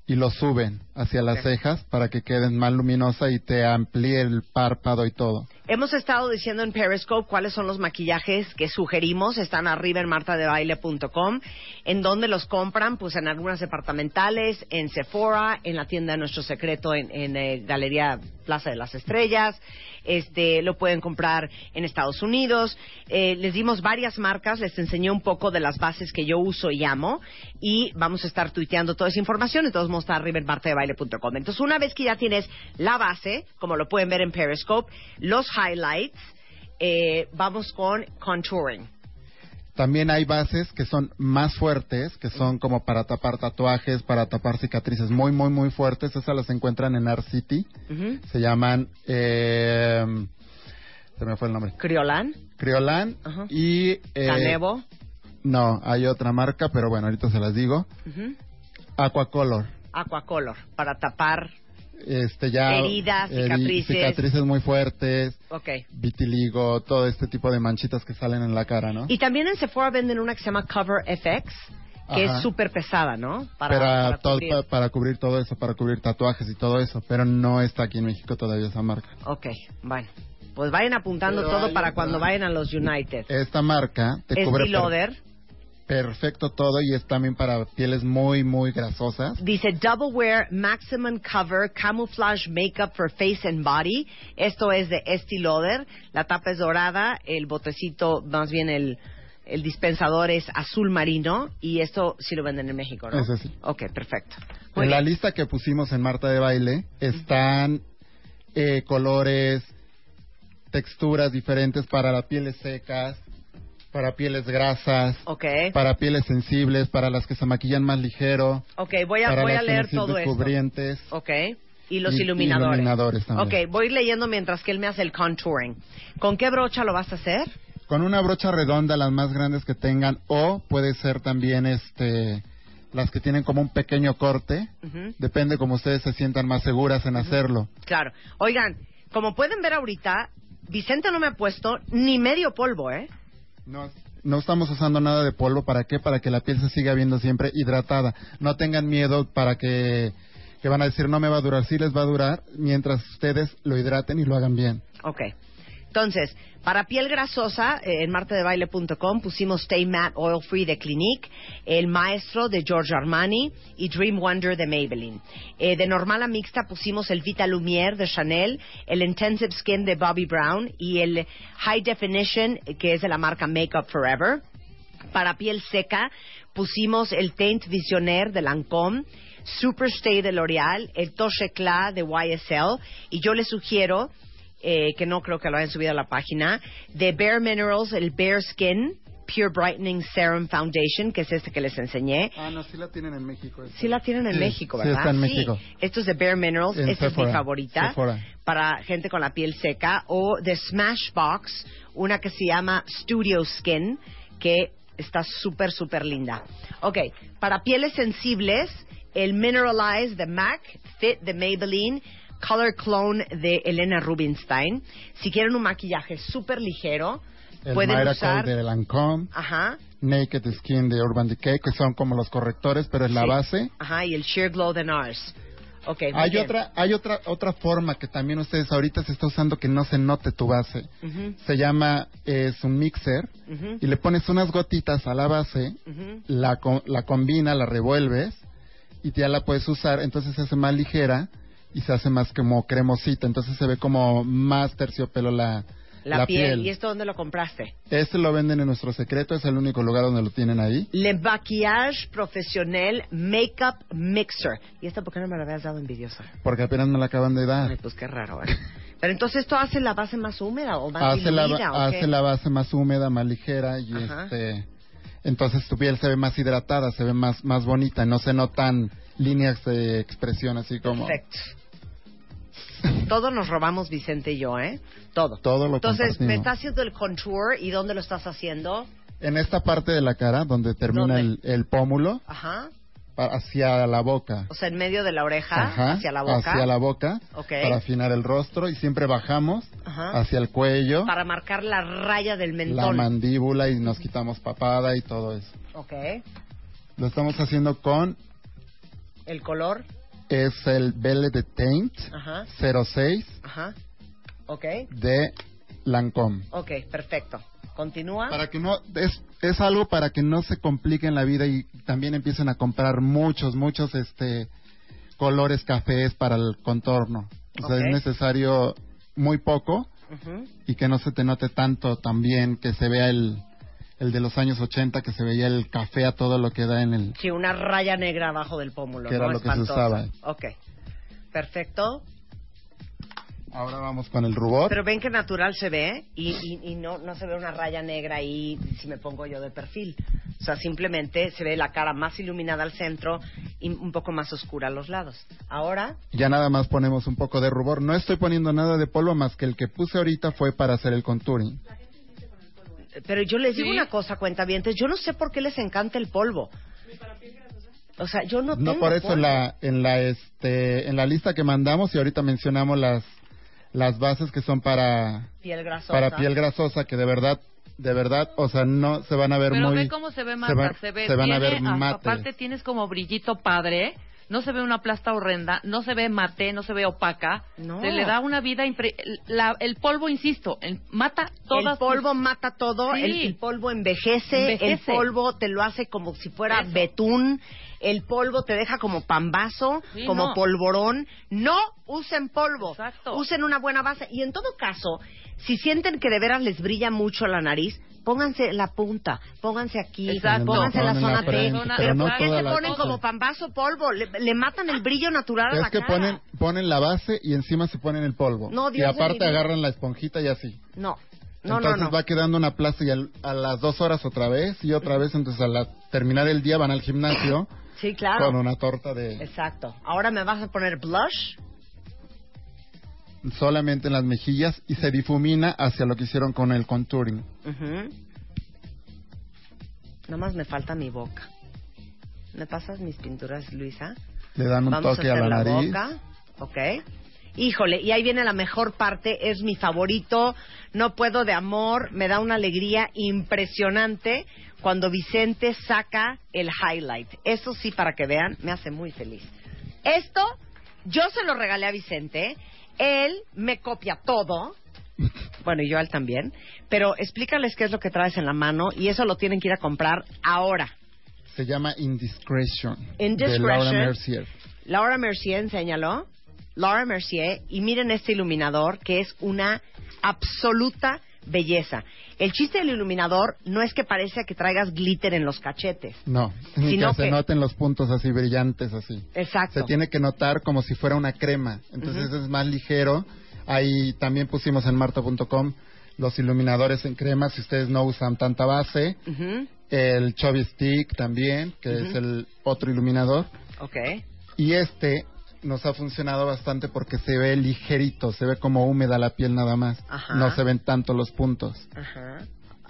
y lo suben hacia las cejas para que queden más luminosa y te amplíe el párpado y todo. Hemos estado diciendo en Periscope cuáles son los maquillajes que sugerimos. Están arriba en martadebaile.com. ¿En dónde los compran? Pues en algunas departamentales, en Sephora, en la tienda de Nuestro Secreto en, en, eh, Galería Plaza de las Estrellas. Este, lo pueden comprar en Estados Unidos. Eh, les dimos varias marcas, les enseñé un poco de las bases que yo uso y amo. Y vamos a estar tuiteando toda esa información. Entonces vamos a estar martadebaile.com. Entonces, una vez que ya tienes la base, como lo pueden ver en Periscope, los highlights, eh, vamos con contouring. También hay bases que son más fuertes, que son como para tapar tatuajes, para tapar cicatrices muy, muy, muy fuertes. Esas las encuentran en Art City. Se llaman... Eh, se me fue el nombre. Criolan. Criolan Ajá. y... eh, Canevo. No, hay otra marca, pero bueno, ahorita se las digo. Ujú. Aquacolor. Aquacolor. Para tapar. Este ya... Heridas, heri- cicatrices. cicatrices muy fuertes, Ok. vitiligo, todo este tipo de manchitas que salen en la cara, ¿no? Y también en Sephora venden una que se llama Cover FX, que Ajá. es súper pesada, ¿no? para, para todo- cubrir. pa- para cubrir todo eso, para cubrir tatuajes y todo eso, pero no está aquí en México todavía esa marca. Ok, bueno. Pues vayan apuntando Pero todo para cuando vayan a los United. Esta marca te Es cubre Loader. Perfecto todo y es también para pieles muy, muy grasosas. Dice Double Wear Maximum Cover Camouflage Makeup for Face and Body. Esto es de Estee Lauder. La tapa es dorada, el botecito, más bien el, el dispensador es azul marino y esto sí lo venden en México, ¿no? Ese sí. Ok, perfecto. Muy En la lista que pusimos en Marta de Baile están eh, colores, texturas diferentes para las pieles secas, para pieles grasas, Ok. para pieles sensibles, para las que se maquillan más ligero, Ok, voy a, para voy a las que leer todo esto. descubrientes. Ok. Y los Y- iluminadores. iluminadores también. Ok, voy a leyendo mientras que él me hace el contouring. ¿Con qué brocha lo vas a hacer? Con una brocha redonda, las más grandes que tengan, o puede ser también este las que tienen como un pequeño corte. Ujú. Depende como ustedes se sientan más seguras en hacerlo. Claro. Oigan, como pueden ver ahorita, Vicente no me ha puesto ni medio polvo, ¿eh? No, no estamos usando nada de polvo. ¿Para qué? Para que la piel se siga viendo siempre hidratada. No tengan miedo para que, que van a decir no me va a durar. Sí les va a durar mientras ustedes lo hidraten y lo hagan bien. Ok. Entonces, para piel grasosa, eh, en martedebaile.com pusimos Stay Matte Oil Free de Clinique, El Maestro de Giorgio Armani y Dream Wonder de Maybelline. Eh, de normal a mixta pusimos el Vita Lumiere de Chanel, el Intensive Skin de Bobby Brown y el High Definition, que es de la marca Makeup Forever. Para piel seca pusimos el Teint Visionnaire de Lancôme, Superstay de L'Oreal, el Touche Eclat de YSL y yo les sugiero, eh, que no creo que lo hayan subido a la página, de Bare Minerals, el Bare Skin Pure Brightening Serum Foundation, que es este que les enseñé. Ah, no, sí la tienen en México. Sí la tienen en Sí, México, sí ¿verdad? está en México. Esto es de Bare Minerals, En esta es mi favorita Sephora. para gente con la piel seca. O de Smashbox, una que se llama Studio Skin, que está súper, súper linda. Ok, para pieles sensibles, el Mineralize de MAC, Fit de Maybelline, Color Clone de Elena Rubinstein. Si quieren un maquillaje súper ligero, El pueden Miracle usar... de Lancome, Ajá. Naked Skin de Urban Decay, que son como los correctores, pero es la base. Ajá, y el Sheer Glow de NARS. Ok, muy Hay bien. otra, hay otra, otra forma que también ustedes ahorita se está usando que no se note tu base. Se llama, es un mixer y le pones unas gotitas a la base, ujú. la, co- la combina, la revuelves y ya la puedes usar, entonces se hace más ligera y se hace más como cremosita, entonces se ve como más terciopelo la, La, la piel. piel. ¿Y esto dónde lo compraste? Este lo venden en nuestro secreto, es el único lugar donde lo tienen ahí. Le Maquillage Profesional Makeup Mixer. ¿Y esta por qué no me la habías dado envidiosa? Porque apenas me la acaban de dar. Ay, pues qué raro, ¿eh? Pero entonces esto hace la base más húmeda o más hace la, diluida, ¿o qué? hace la base más húmeda, más ligera y Ajá. este entonces tu piel se ve más hidratada, se ve más más bonita, no se notan líneas de expresión así como Perfecto. Todo nos robamos Vicente y yo, ¿eh? Todo. todo lo Entonces, me está haciendo el contour y ¿dónde lo estás haciendo? En esta parte de la cara donde termina ¿Dónde? el, el pómulo Ajá. pa- hacia la boca. O sea, en medio de la oreja, Ajá, hacia la boca. hacia la boca Ok. para afinar el rostro y siempre bajamos Ajá. hacia el cuello, Para marcar la raya del la mentón. mandíbula y nos quitamos papada y todo eso. ok. Lo estamos haciendo con El color. Es el Belle de Taint Ajá. 06 Ajá. Ok. de Lancome. Ok, perfecto. Continúa. Para que no es es algo para que no se compliquen la vida y también empiecen a comprar muchos muchos este colores cafés para el contorno. O sea, es necesario muy poco y que no se te note tanto también que se vea el el de los años 80 que se veía el café a todo lo que da en el Sí, una raya negra abajo del pómulo. Que era ¿no? lo que se usaba. Ok. Perfecto. Ahora vamos con el rubor. Pero ven que natural se ve y, y, y no, no se ve una raya negra ahí si me pongo yo de perfil. O sea, simplemente se ve la cara más iluminada al centro y un poco más oscura a los lados. Ahora, Ya nada más ponemos un poco de rubor. No estoy poniendo nada de polvo más que el que puse ahorita fue para hacer el contouring. Pero yo les digo una cosa, cuentavientes, yo no sé por qué les encanta el polvo. O sea, yo no tengo No por eso en polvo. la en la este en la lista que mandamos y ahorita mencionamos las las bases que son para piel grasosa. para piel grasosa que de verdad de verdad, o sea, no se van a ver Pero muy ve cómo se ve va- se ve, se van a ver mates. aparte tienes como brillito padre, no se ve una plasta horrenda, no se ve mate, no se ve opaca, No. se le da una vida impre- la- el polvo, insisto, el- mata todas el polvo tus- mata todo, Sí. el, el polvo envejece, el polvo te lo hace como si fuera Eso. betún, el polvo te deja como pambazo, Sí, como no. polvorón. No usen polvo, Exacto. usen una buena base. Y en todo caso, si sienten que de veras les brilla mucho la nariz, pónganse la punta, pónganse aquí, Exacto. pónganse la En la zona T. pero no ¿Por qué se ponen cosa. como pambazo polvo? Le, le matan el brillo natural a Es la que cara. ponen ponen la base y encima se ponen el polvo. No, y Dios mi aparte agarran la esponjita y así. No, no, entonces no, no. va quedando una plaza y al- a las dos horas otra vez y otra vez. Entonces al terminar el día van al gimnasio Sí, claro. con una torta de Exacto. Ahora me vas a poner blush. solamente en las mejillas y se difumina hacia lo que hicieron con el contouring. Ujú. Nada más me falta mi boca. ¿Me pasas mis pinturas, Luisa? Le dan un Vamos toque a a hacer la la, nariz. boca. Ok. Híjole, y ahí viene la mejor parte, es mi favorito. No puedo de amor, me da una alegría impresionante cuando Vicente saca el highlight. Eso sí, para que vean, me hace muy feliz. Esto, yo se lo regalé a Vicente. Él me copia todo. Bueno, y yo a él también. Pero explícales qué es lo que traes en la mano y eso lo tienen que ir a comprar ahora. Se llama Indiscretion. Indiscretion. De Laura Mercier. Laura Mercier, enséñalo. Laura Mercier. Y miren este iluminador que es una absoluta belleza. El chiste del iluminador no es que parece que traigas glitter en los cachetes. No, ni Sino que se noten los puntos así brillantes así. Exacto. Se tiene que notar como si fuera una crema. Entonces es más ligero. Ahí también pusimos en marta.com los iluminadores en crema si ustedes no usan tanta base. El Chubby Stick también, que es el otro iluminador. Ok. Y este nos ha funcionado bastante porque se ve ligerito, se ve como húmeda la piel nada más. Ajá. No se ven tanto los puntos. Ajá.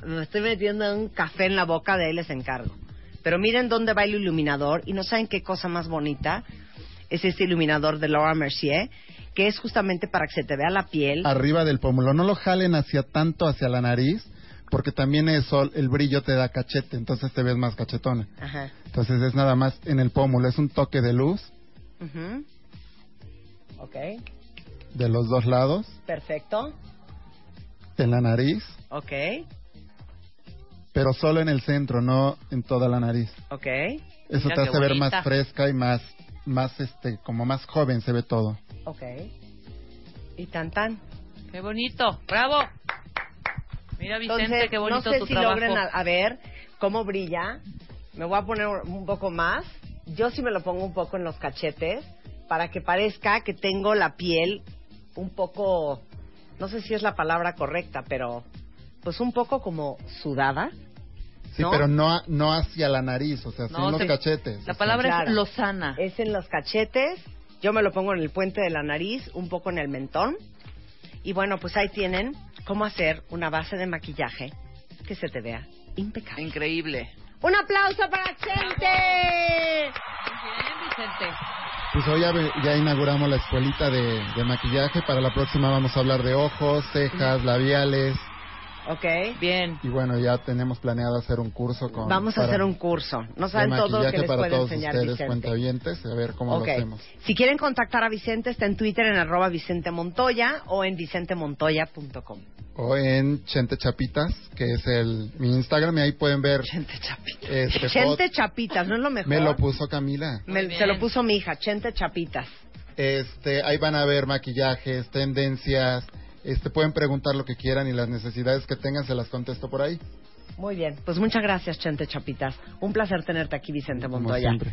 Me estoy metiendo un café en la boca, de ahí les encargo. Pero miren dónde va el iluminador y no saben qué cosa más bonita es este iluminador de Laura Mercier, que es justamente para que se te vea la piel. Arriba del pómulo, no lo jalen hacia tanto hacia la nariz, porque también eso, el brillo te da cachete, entonces te ves más cachetona. Ajá. Entonces es nada más en el pómulo, es un toque de luz. Ok, de los dos lados, perfecto. en la nariz, Ok, pero solo en el centro, no en toda la nariz. ok. Eso Mira te hace ver más fresca y más, más este, como más joven se ve todo. Ok. Y tan tan. Qué bonito, bravo. Mira Vicente, Entonces, qué bonito no sé tu si trabajo. logren a, a ver cómo brilla. Me voy a poner un poco más. Yo sí me lo pongo un poco en los cachetes para que parezca que tengo la piel un poco, no sé si es la palabra correcta, pero pues un poco como sudada. Sí, ¿No? pero no, no hacia la nariz, o sea, sí No, en los se- cachetes. La palabra Claro. es lozana. Es en los cachetes. Yo me lo pongo en el puente de la nariz, un poco en el mentón. Y bueno, pues ahí tienen cómo hacer una base de maquillaje que se te vea impecable. Increíble. Un aplauso para Chente. Bien, Vicente. Pues hoy ya, ve- ya inauguramos la escuelita de, de maquillaje. Para la próxima vamos a hablar de ojos, cejas, labiales. Ok. Bien. Y bueno, ya tenemos planeado hacer un curso con... Vamos a hacer un curso. No saben todo lo que maquillaje les para puede todos enseñar ustedes, Vicente. cuentavientes, a ver cómo Ok. lo hacemos. Si quieren contactar a Vicente, está en Twitter en arroba Vicente Montoya o en vicentemontoya.com. O en Chente Chapitas, que es el mi Instagram, y ahí pueden ver... Chente Chapitas. Este, Chente Chapitas, ¿no es lo mejor? Me lo puso Camila. Me- se lo puso mi hija, Chente Chapitas. Este, ahí van a ver maquillajes, tendencias, este, pueden preguntar lo que quieran y las necesidades que tengan se las contesto por ahí. Muy bien, pues muchas gracias, Chente Chapitas. Un placer tenerte aquí, Vicente Como Montoya. siempre.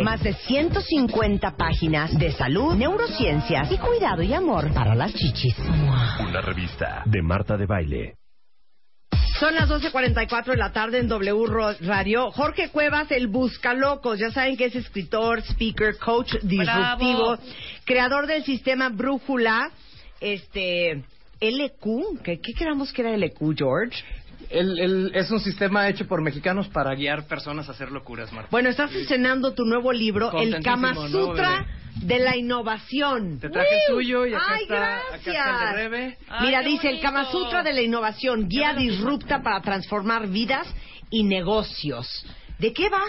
Más de 150 páginas de salud, neurociencias y cuidado y amor para las chichis. Una revista de Marta de Baile. Son las 12.44 de la tarde en W Radio. Jorge Cuevas, el Buscalocos. Ya saben que es escritor, speaker, coach disruptivo, creador del sistema Brújula, este, LQ. ¿Qué, qué creamos que era LQ, George? El- el- es un sistema hecho por mexicanos para guiar personas a hacer locuras, Marta. Bueno, estás estrenando tu nuevo libro, El Kama ¿no, Sutra de la Innovación. Te traje suyo y acá ¡Ay, está- acá gracias! está el de Rebe. Ay, Mira, dice el. Kama Sutra de la Innovación, guía disrupta para transformar vidas y negocios. ¿De qué va?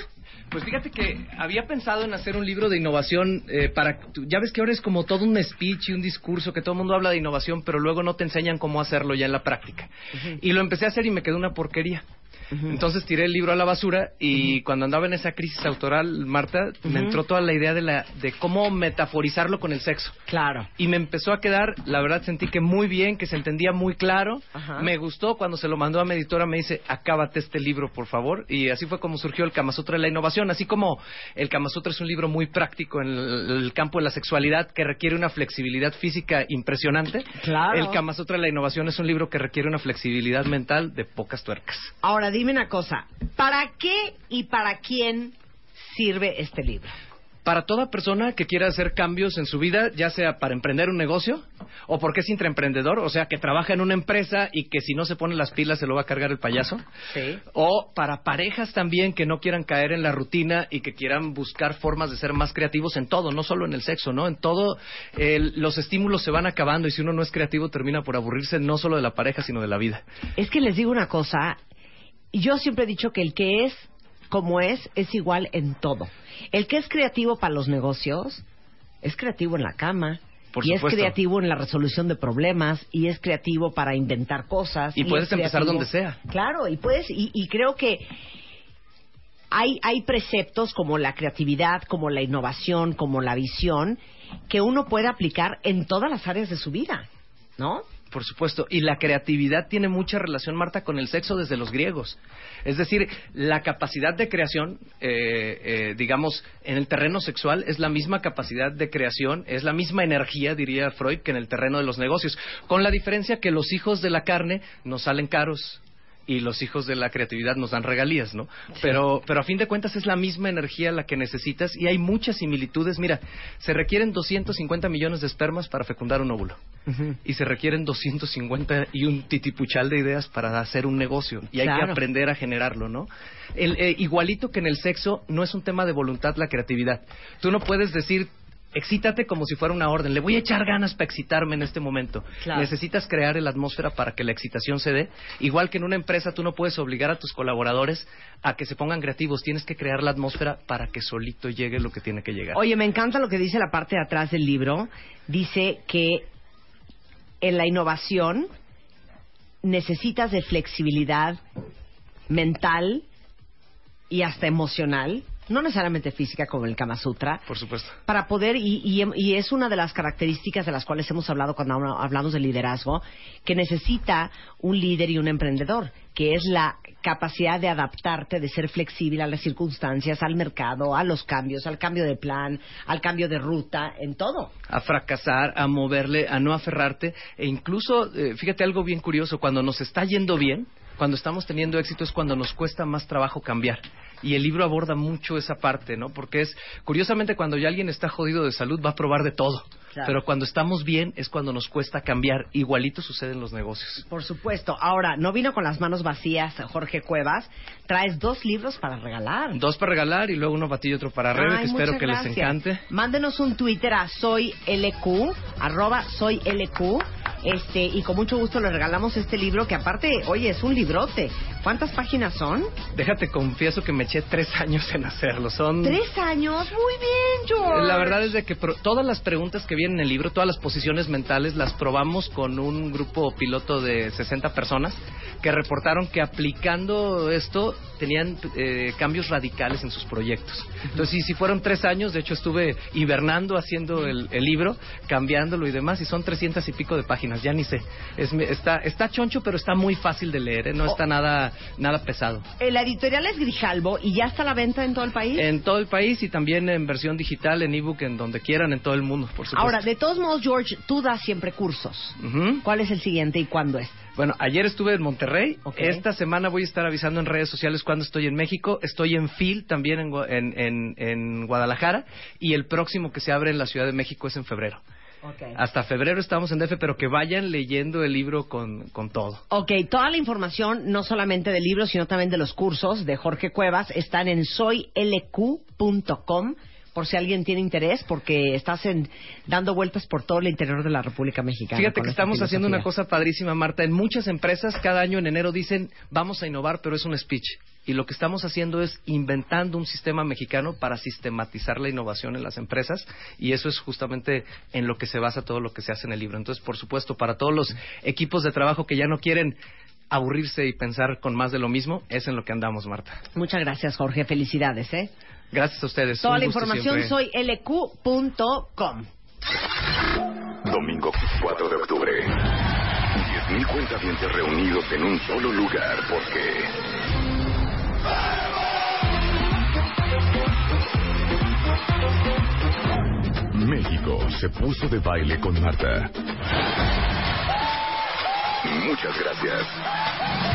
Pues fíjate que había pensado en hacer un libro de innovación eh, para... Ya ves que ahora es como todo un speech y un discurso que todo el mundo habla de innovación, pero luego no te enseñan cómo hacerlo ya en la práctica. Y lo empecé a hacer y me quedó una porquería. Entonces tiré el libro a la basura y cuando andaba en esa crisis autoral, Marta, me entró toda la idea de, la, de cómo metaforizarlo con el sexo. Claro. Y me empezó a quedar, la verdad sentí que muy bien, que se entendía muy claro. Me gustó cuando se lo mandó a mi editora, me dice, acábate este libro, por favor. Y así fue como surgió el Kama Sutra de la innovación. Así como el Kama Sutra es un libro muy práctico en el, el campo de la sexualidad que requiere una flexibilidad física impresionante. Claro. El Kama Sutra de la innovación es un libro que requiere una flexibilidad mental de pocas tuercas. Ahora, dime una cosa. ¿Para qué y para quién sirve este libro? Para toda persona que quiera hacer cambios en su vida, ya sea para emprender un negocio o porque es intraemprendedor, o sea, que trabaja en una empresa y que si no se pone las pilas se lo va a cargar el payaso. Sí. O para parejas también que no quieran caer en la rutina y que quieran buscar formas de ser más creativos en todo, no solo en el sexo, ¿no? En todo, el- los estímulos se van acabando y si uno no es creativo termina por aburrirse no solo de la pareja, sino de la vida. Es que les digo una cosa. Yo siempre he dicho que el que es como es, es igual en todo. El que es creativo para los negocios, es creativo en la cama. Por y es creativo en la resolución de problemas y es creativo para inventar cosas. Y puedes es empezar donde sea. Claro, y puedes y, y creo que hay hay preceptos como la creatividad, como la innovación, como la visión que uno puede aplicar en todas las áreas de su vida, ¿no? Por supuesto. Y la creatividad tiene mucha relación, Marta, con el sexo desde los griegos. Es decir, la capacidad de creación, eh, eh, digamos, en el terreno sexual es la misma capacidad de creación, es la misma energía, diría Freud, que en el terreno de los negocios. Con la diferencia que los hijos de la carne nos salen caros y los hijos de la creatividad nos dan regalías, ¿no? Pero, pero a fin de cuentas es la misma energía la que necesitas y hay muchas similitudes. Mira, se requieren 250 millones de espermas para fecundar un óvulo y se requieren 250 y un titipuchal de ideas para hacer un negocio y hay que aprender a generarlo, ¿no? El, eh, igualito que en el sexo no es un tema de voluntad la creatividad. Tú no puedes decir excítate como si fuera una orden. Le voy a echar ganas para excitarme en este momento. Claro. Necesitas crear la atmósfera para que la excitación se dé. Igual que en una empresa tú no puedes obligar a tus colaboradores a que se pongan creativos. Tienes que crear la atmósfera para que solito llegue lo que tiene que llegar. Oye, me encanta lo que dice la parte de atrás del libro. Dice que en la innovación necesitas de flexibilidad mental y hasta emocional no necesariamente física como el Kama Sutra, Por supuesto. para poder, y, y- y es una de las características de las cuales hemos hablado cuando habla- hablamos de liderazgo, que necesita un líder y un emprendedor, que es la capacidad de adaptarte, de ser flexible a las circunstancias, al mercado, a los cambios, al cambio de plan, al cambio de ruta, en todo. a fracasar, a moverle, a no aferrarte e incluso, eh, fíjate algo bien curioso, cuando nos está yendo bien, cuando estamos teniendo éxito es cuando nos cuesta más trabajo cambiar. Y el libro aborda mucho esa parte, ¿no? Porque es, curiosamente, cuando ya alguien está jodido de salud va a probar de todo. Claro. Pero cuando estamos bien es cuando nos cuesta cambiar. Igualito sucede en los negocios. Por supuesto. Ahora, no vino con las manos vacías Jorge Cuevas. Traes dos libros para regalar. Dos para regalar y luego uno para ti y otro para Rebe, que espero que les encante. Mándenos un Twitter a soylq, arroba soylq, este, y con mucho gusto le regalamos este libro que aparte, oye, es un librote. ¿Cuántas páginas son? Déjate, confieso que me eché tres años en hacerlo. Son Tres años. Muy bien, George. La verdad es de que pro- todas las preguntas que vienen en el libro, todas las posiciones mentales, las probamos con un grupo piloto de 60 personas que reportaron que aplicando esto tenían eh, cambios radicales en sus proyectos. Entonces, sí, sí fueron tres años, de hecho estuve hibernando haciendo el, el libro, cambiándolo y demás, y son 300 y pico de páginas, ya ni sé. Es, está, está choncho, pero está muy fácil de leer, ¿eh? no está nada, nada pesado. Eh, La editorial es Grijalbo y ya está a la venta en todo el país. En todo el país y también en versión digital, en ebook, en donde quieran, en todo el mundo, por supuesto. Ahora, de todos modos, George, tú das siempre cursos. ¿Cuál es el siguiente y cuándo es? Bueno, ayer estuve en Monterrey. Esta semana voy a estar avisando en redes sociales cuando estoy en México. Estoy en FIL también en, en, en- en Guadalajara. Y el próximo que se abre en la Ciudad de México es en febrero. Hasta febrero estamos en DF, pero que vayan leyendo el libro con, con todo. Ok, toda la información, no solamente del libro, sino también de los cursos de Jorge Cuevas, están en soylq.com, por si alguien tiene interés, porque estás en, dando vueltas por todo el interior de la República Mexicana. Fíjate que esta estamos haciendo una cosa padrísima, Marta. En muchas empresas, cada año en enero dicen, vamos a innovar, pero es un speech. Y lo que estamos haciendo es inventando un sistema mexicano para sistematizar la innovación en las empresas. Y eso es justamente en lo que se basa todo lo que se hace en el libro. Entonces, por supuesto, para todos los equipos de trabajo que ya no quieren aburrirse y pensar con más de lo mismo, es en lo que andamos, Marta. Muchas gracias, Jorge. Felicidades, ¿eh? Gracias a ustedes. Toda Un la información siempre. soylq.com. Domingo 4 de octubre. 10.000 cuentavientes reunidos en un solo lugar porque... México se puso de baile con Marta. Muchas gracias.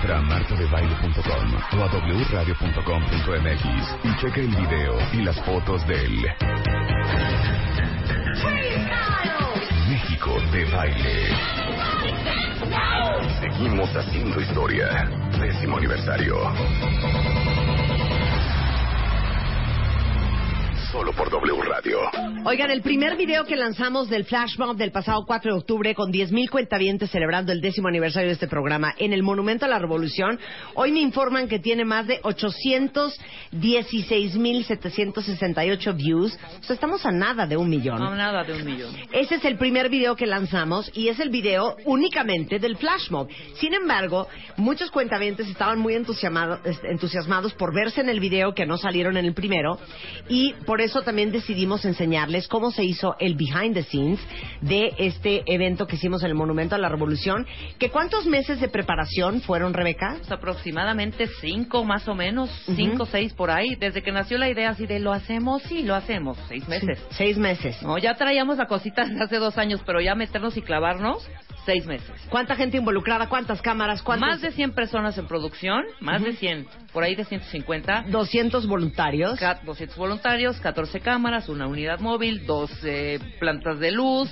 Entra a o a wradio.com.mx y checa el video y las fotos del México de baile. Seguimos haciendo historia. Décimo aniversario. Solo por W Radio. Oigan, el primer video que lanzamos del Flash Mob del pasado 4 de octubre con 10.000 cuentavientes celebrando el décimo aniversario de este programa en el Monumento a la Revolución, hoy me informan que tiene más de 816.768 views. O sea, estamos a nada de un millón. No, nada de un millón. Ese es el primer video que lanzamos y es el video únicamente del Flash Mob. Sin embargo, muchos cuentavientes estaban muy entusiasmado- entusiasmados por verse en el video que no salieron en el primero y por eso también decidimos enseñarles cómo se hizo el behind the scenes de este evento que hicimos en el Monumento a la Revolución. ¿Que ¿Cuántos meses de preparación fueron, Rebeca? Pues aproximadamente cinco más o menos, cinco, seis por ahí. Desde que nació la idea así de lo hacemos, sí, lo hacemos, seis meses. seis meses. No, ya traíamos la cosita desde hace dos años, pero ya meternos y clavarnos, seis meses. ¿Cuánta gente involucrada? ¿Cuántas cámaras? ¿Cuántos? Más de 100 personas en producción, más de 100, por ahí de 150. 200 voluntarios. 200 voluntarios, 14 cámaras, una unidad móvil, dos eh, plantas de luz.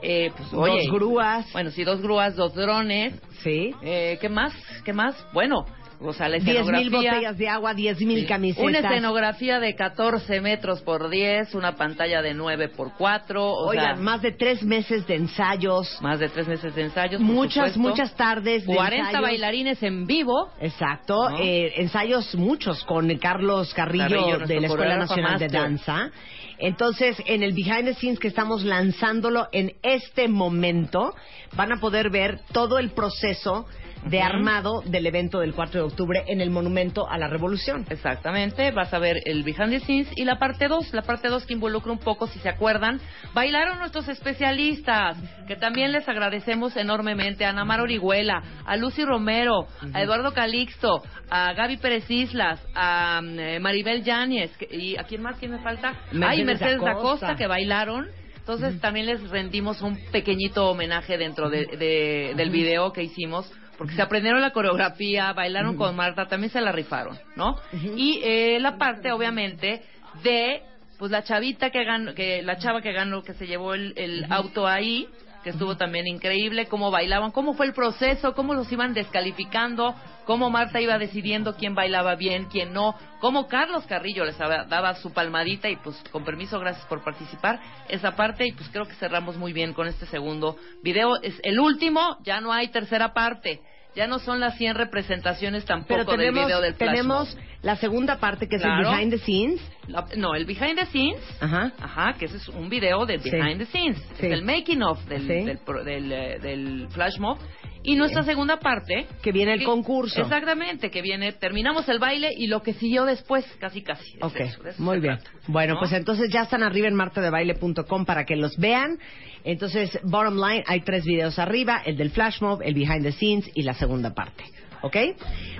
Eh, pues, Dos grúas. Bueno, sí, dos grúas, dos drones. Sí. Eh, ¿Qué más? ¿Qué más? Bueno, o sea, la 10 escenografía. mil botellas de agua, 10 mil camisetas. Una escenografía de 14 metros por 10, una pantalla de 9 por 4. O Oigan, sea, más de tres meses de ensayos. más de tres meses de ensayos. Muchas, muchas tardes de 40 ensayos. bailarines en vivo. Exacto, ¿No? eh, ensayos muchos con Carlos Carrillo, de la Escuela Nacional de. Danza. Entonces, en el behind the scenes que estamos lanzándolo en este momento, van a poder ver todo el proceso de armado del evento del 4 de octubre en el Monumento a la Revolución. Exactamente, vas a ver el behind the scenes y la parte 2, la parte 2 que involucra un poco, si se acuerdan, bailaron nuestros especialistas, que también les agradecemos enormemente, a Ana Mar Orihuela, a Lucy Romero, a Eduardo Calixto, a Gaby Pérez Islas, a mm, eh, Maribel Yáñez, y ¿a quién más? ¿Quién me falta? Mercedes Ay, Mercedes da da Costa, Costa. que bailaron. Entonces también les rendimos un pequeñito homenaje dentro de, de- del video que hicimos, porque se aprendieron la coreografía, bailaron con Marta, también se la rifaron, ¿no? Y eh, la parte, obviamente, de pues la chavita que ganó, que la chava que ganó, que se llevó el, el auto ahí, que estuvo también increíble, cómo bailaban, cómo fue el proceso, cómo los iban descalificando, cómo Marta iba decidiendo quién bailaba bien, quién no, cómo Carlos Carrillo les daba, daba su palmadita y pues con permiso, gracias por participar, esa parte y pues creo que cerramos muy bien con este segundo video. Es el último, ya no hay tercera parte. Ya no son las 100 representaciones tampoco Pero tenemos, del video del flash tenemos mob. la segunda parte que es Claro. el behind the scenes. La- no, el behind the scenes. Ajá. que ese es un video del Sí. behind the scenes. Sí. Es el making of del, Sí. del, eh, del flash mob. Y nuestra segunda parte. Que viene el que- concurso. Exactamente, que viene, terminamos el baile y lo que siguió después, casi casi. Ok, eso, de eso muy bien. trata, Bueno, ¿no? pues entonces ya están arriba en martadebaile.com para que los vean. Entonces, bottom line, hay tres videos arriba, el del flash mob, el behind the scenes y la segunda parte. ¿Ok?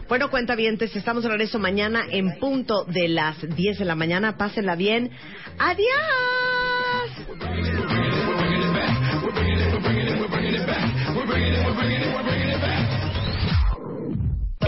Bueno, cuenta bien, estamos de regreso mañana en punto de las 10 de la mañana. Pásenla bien. ¡Adiós!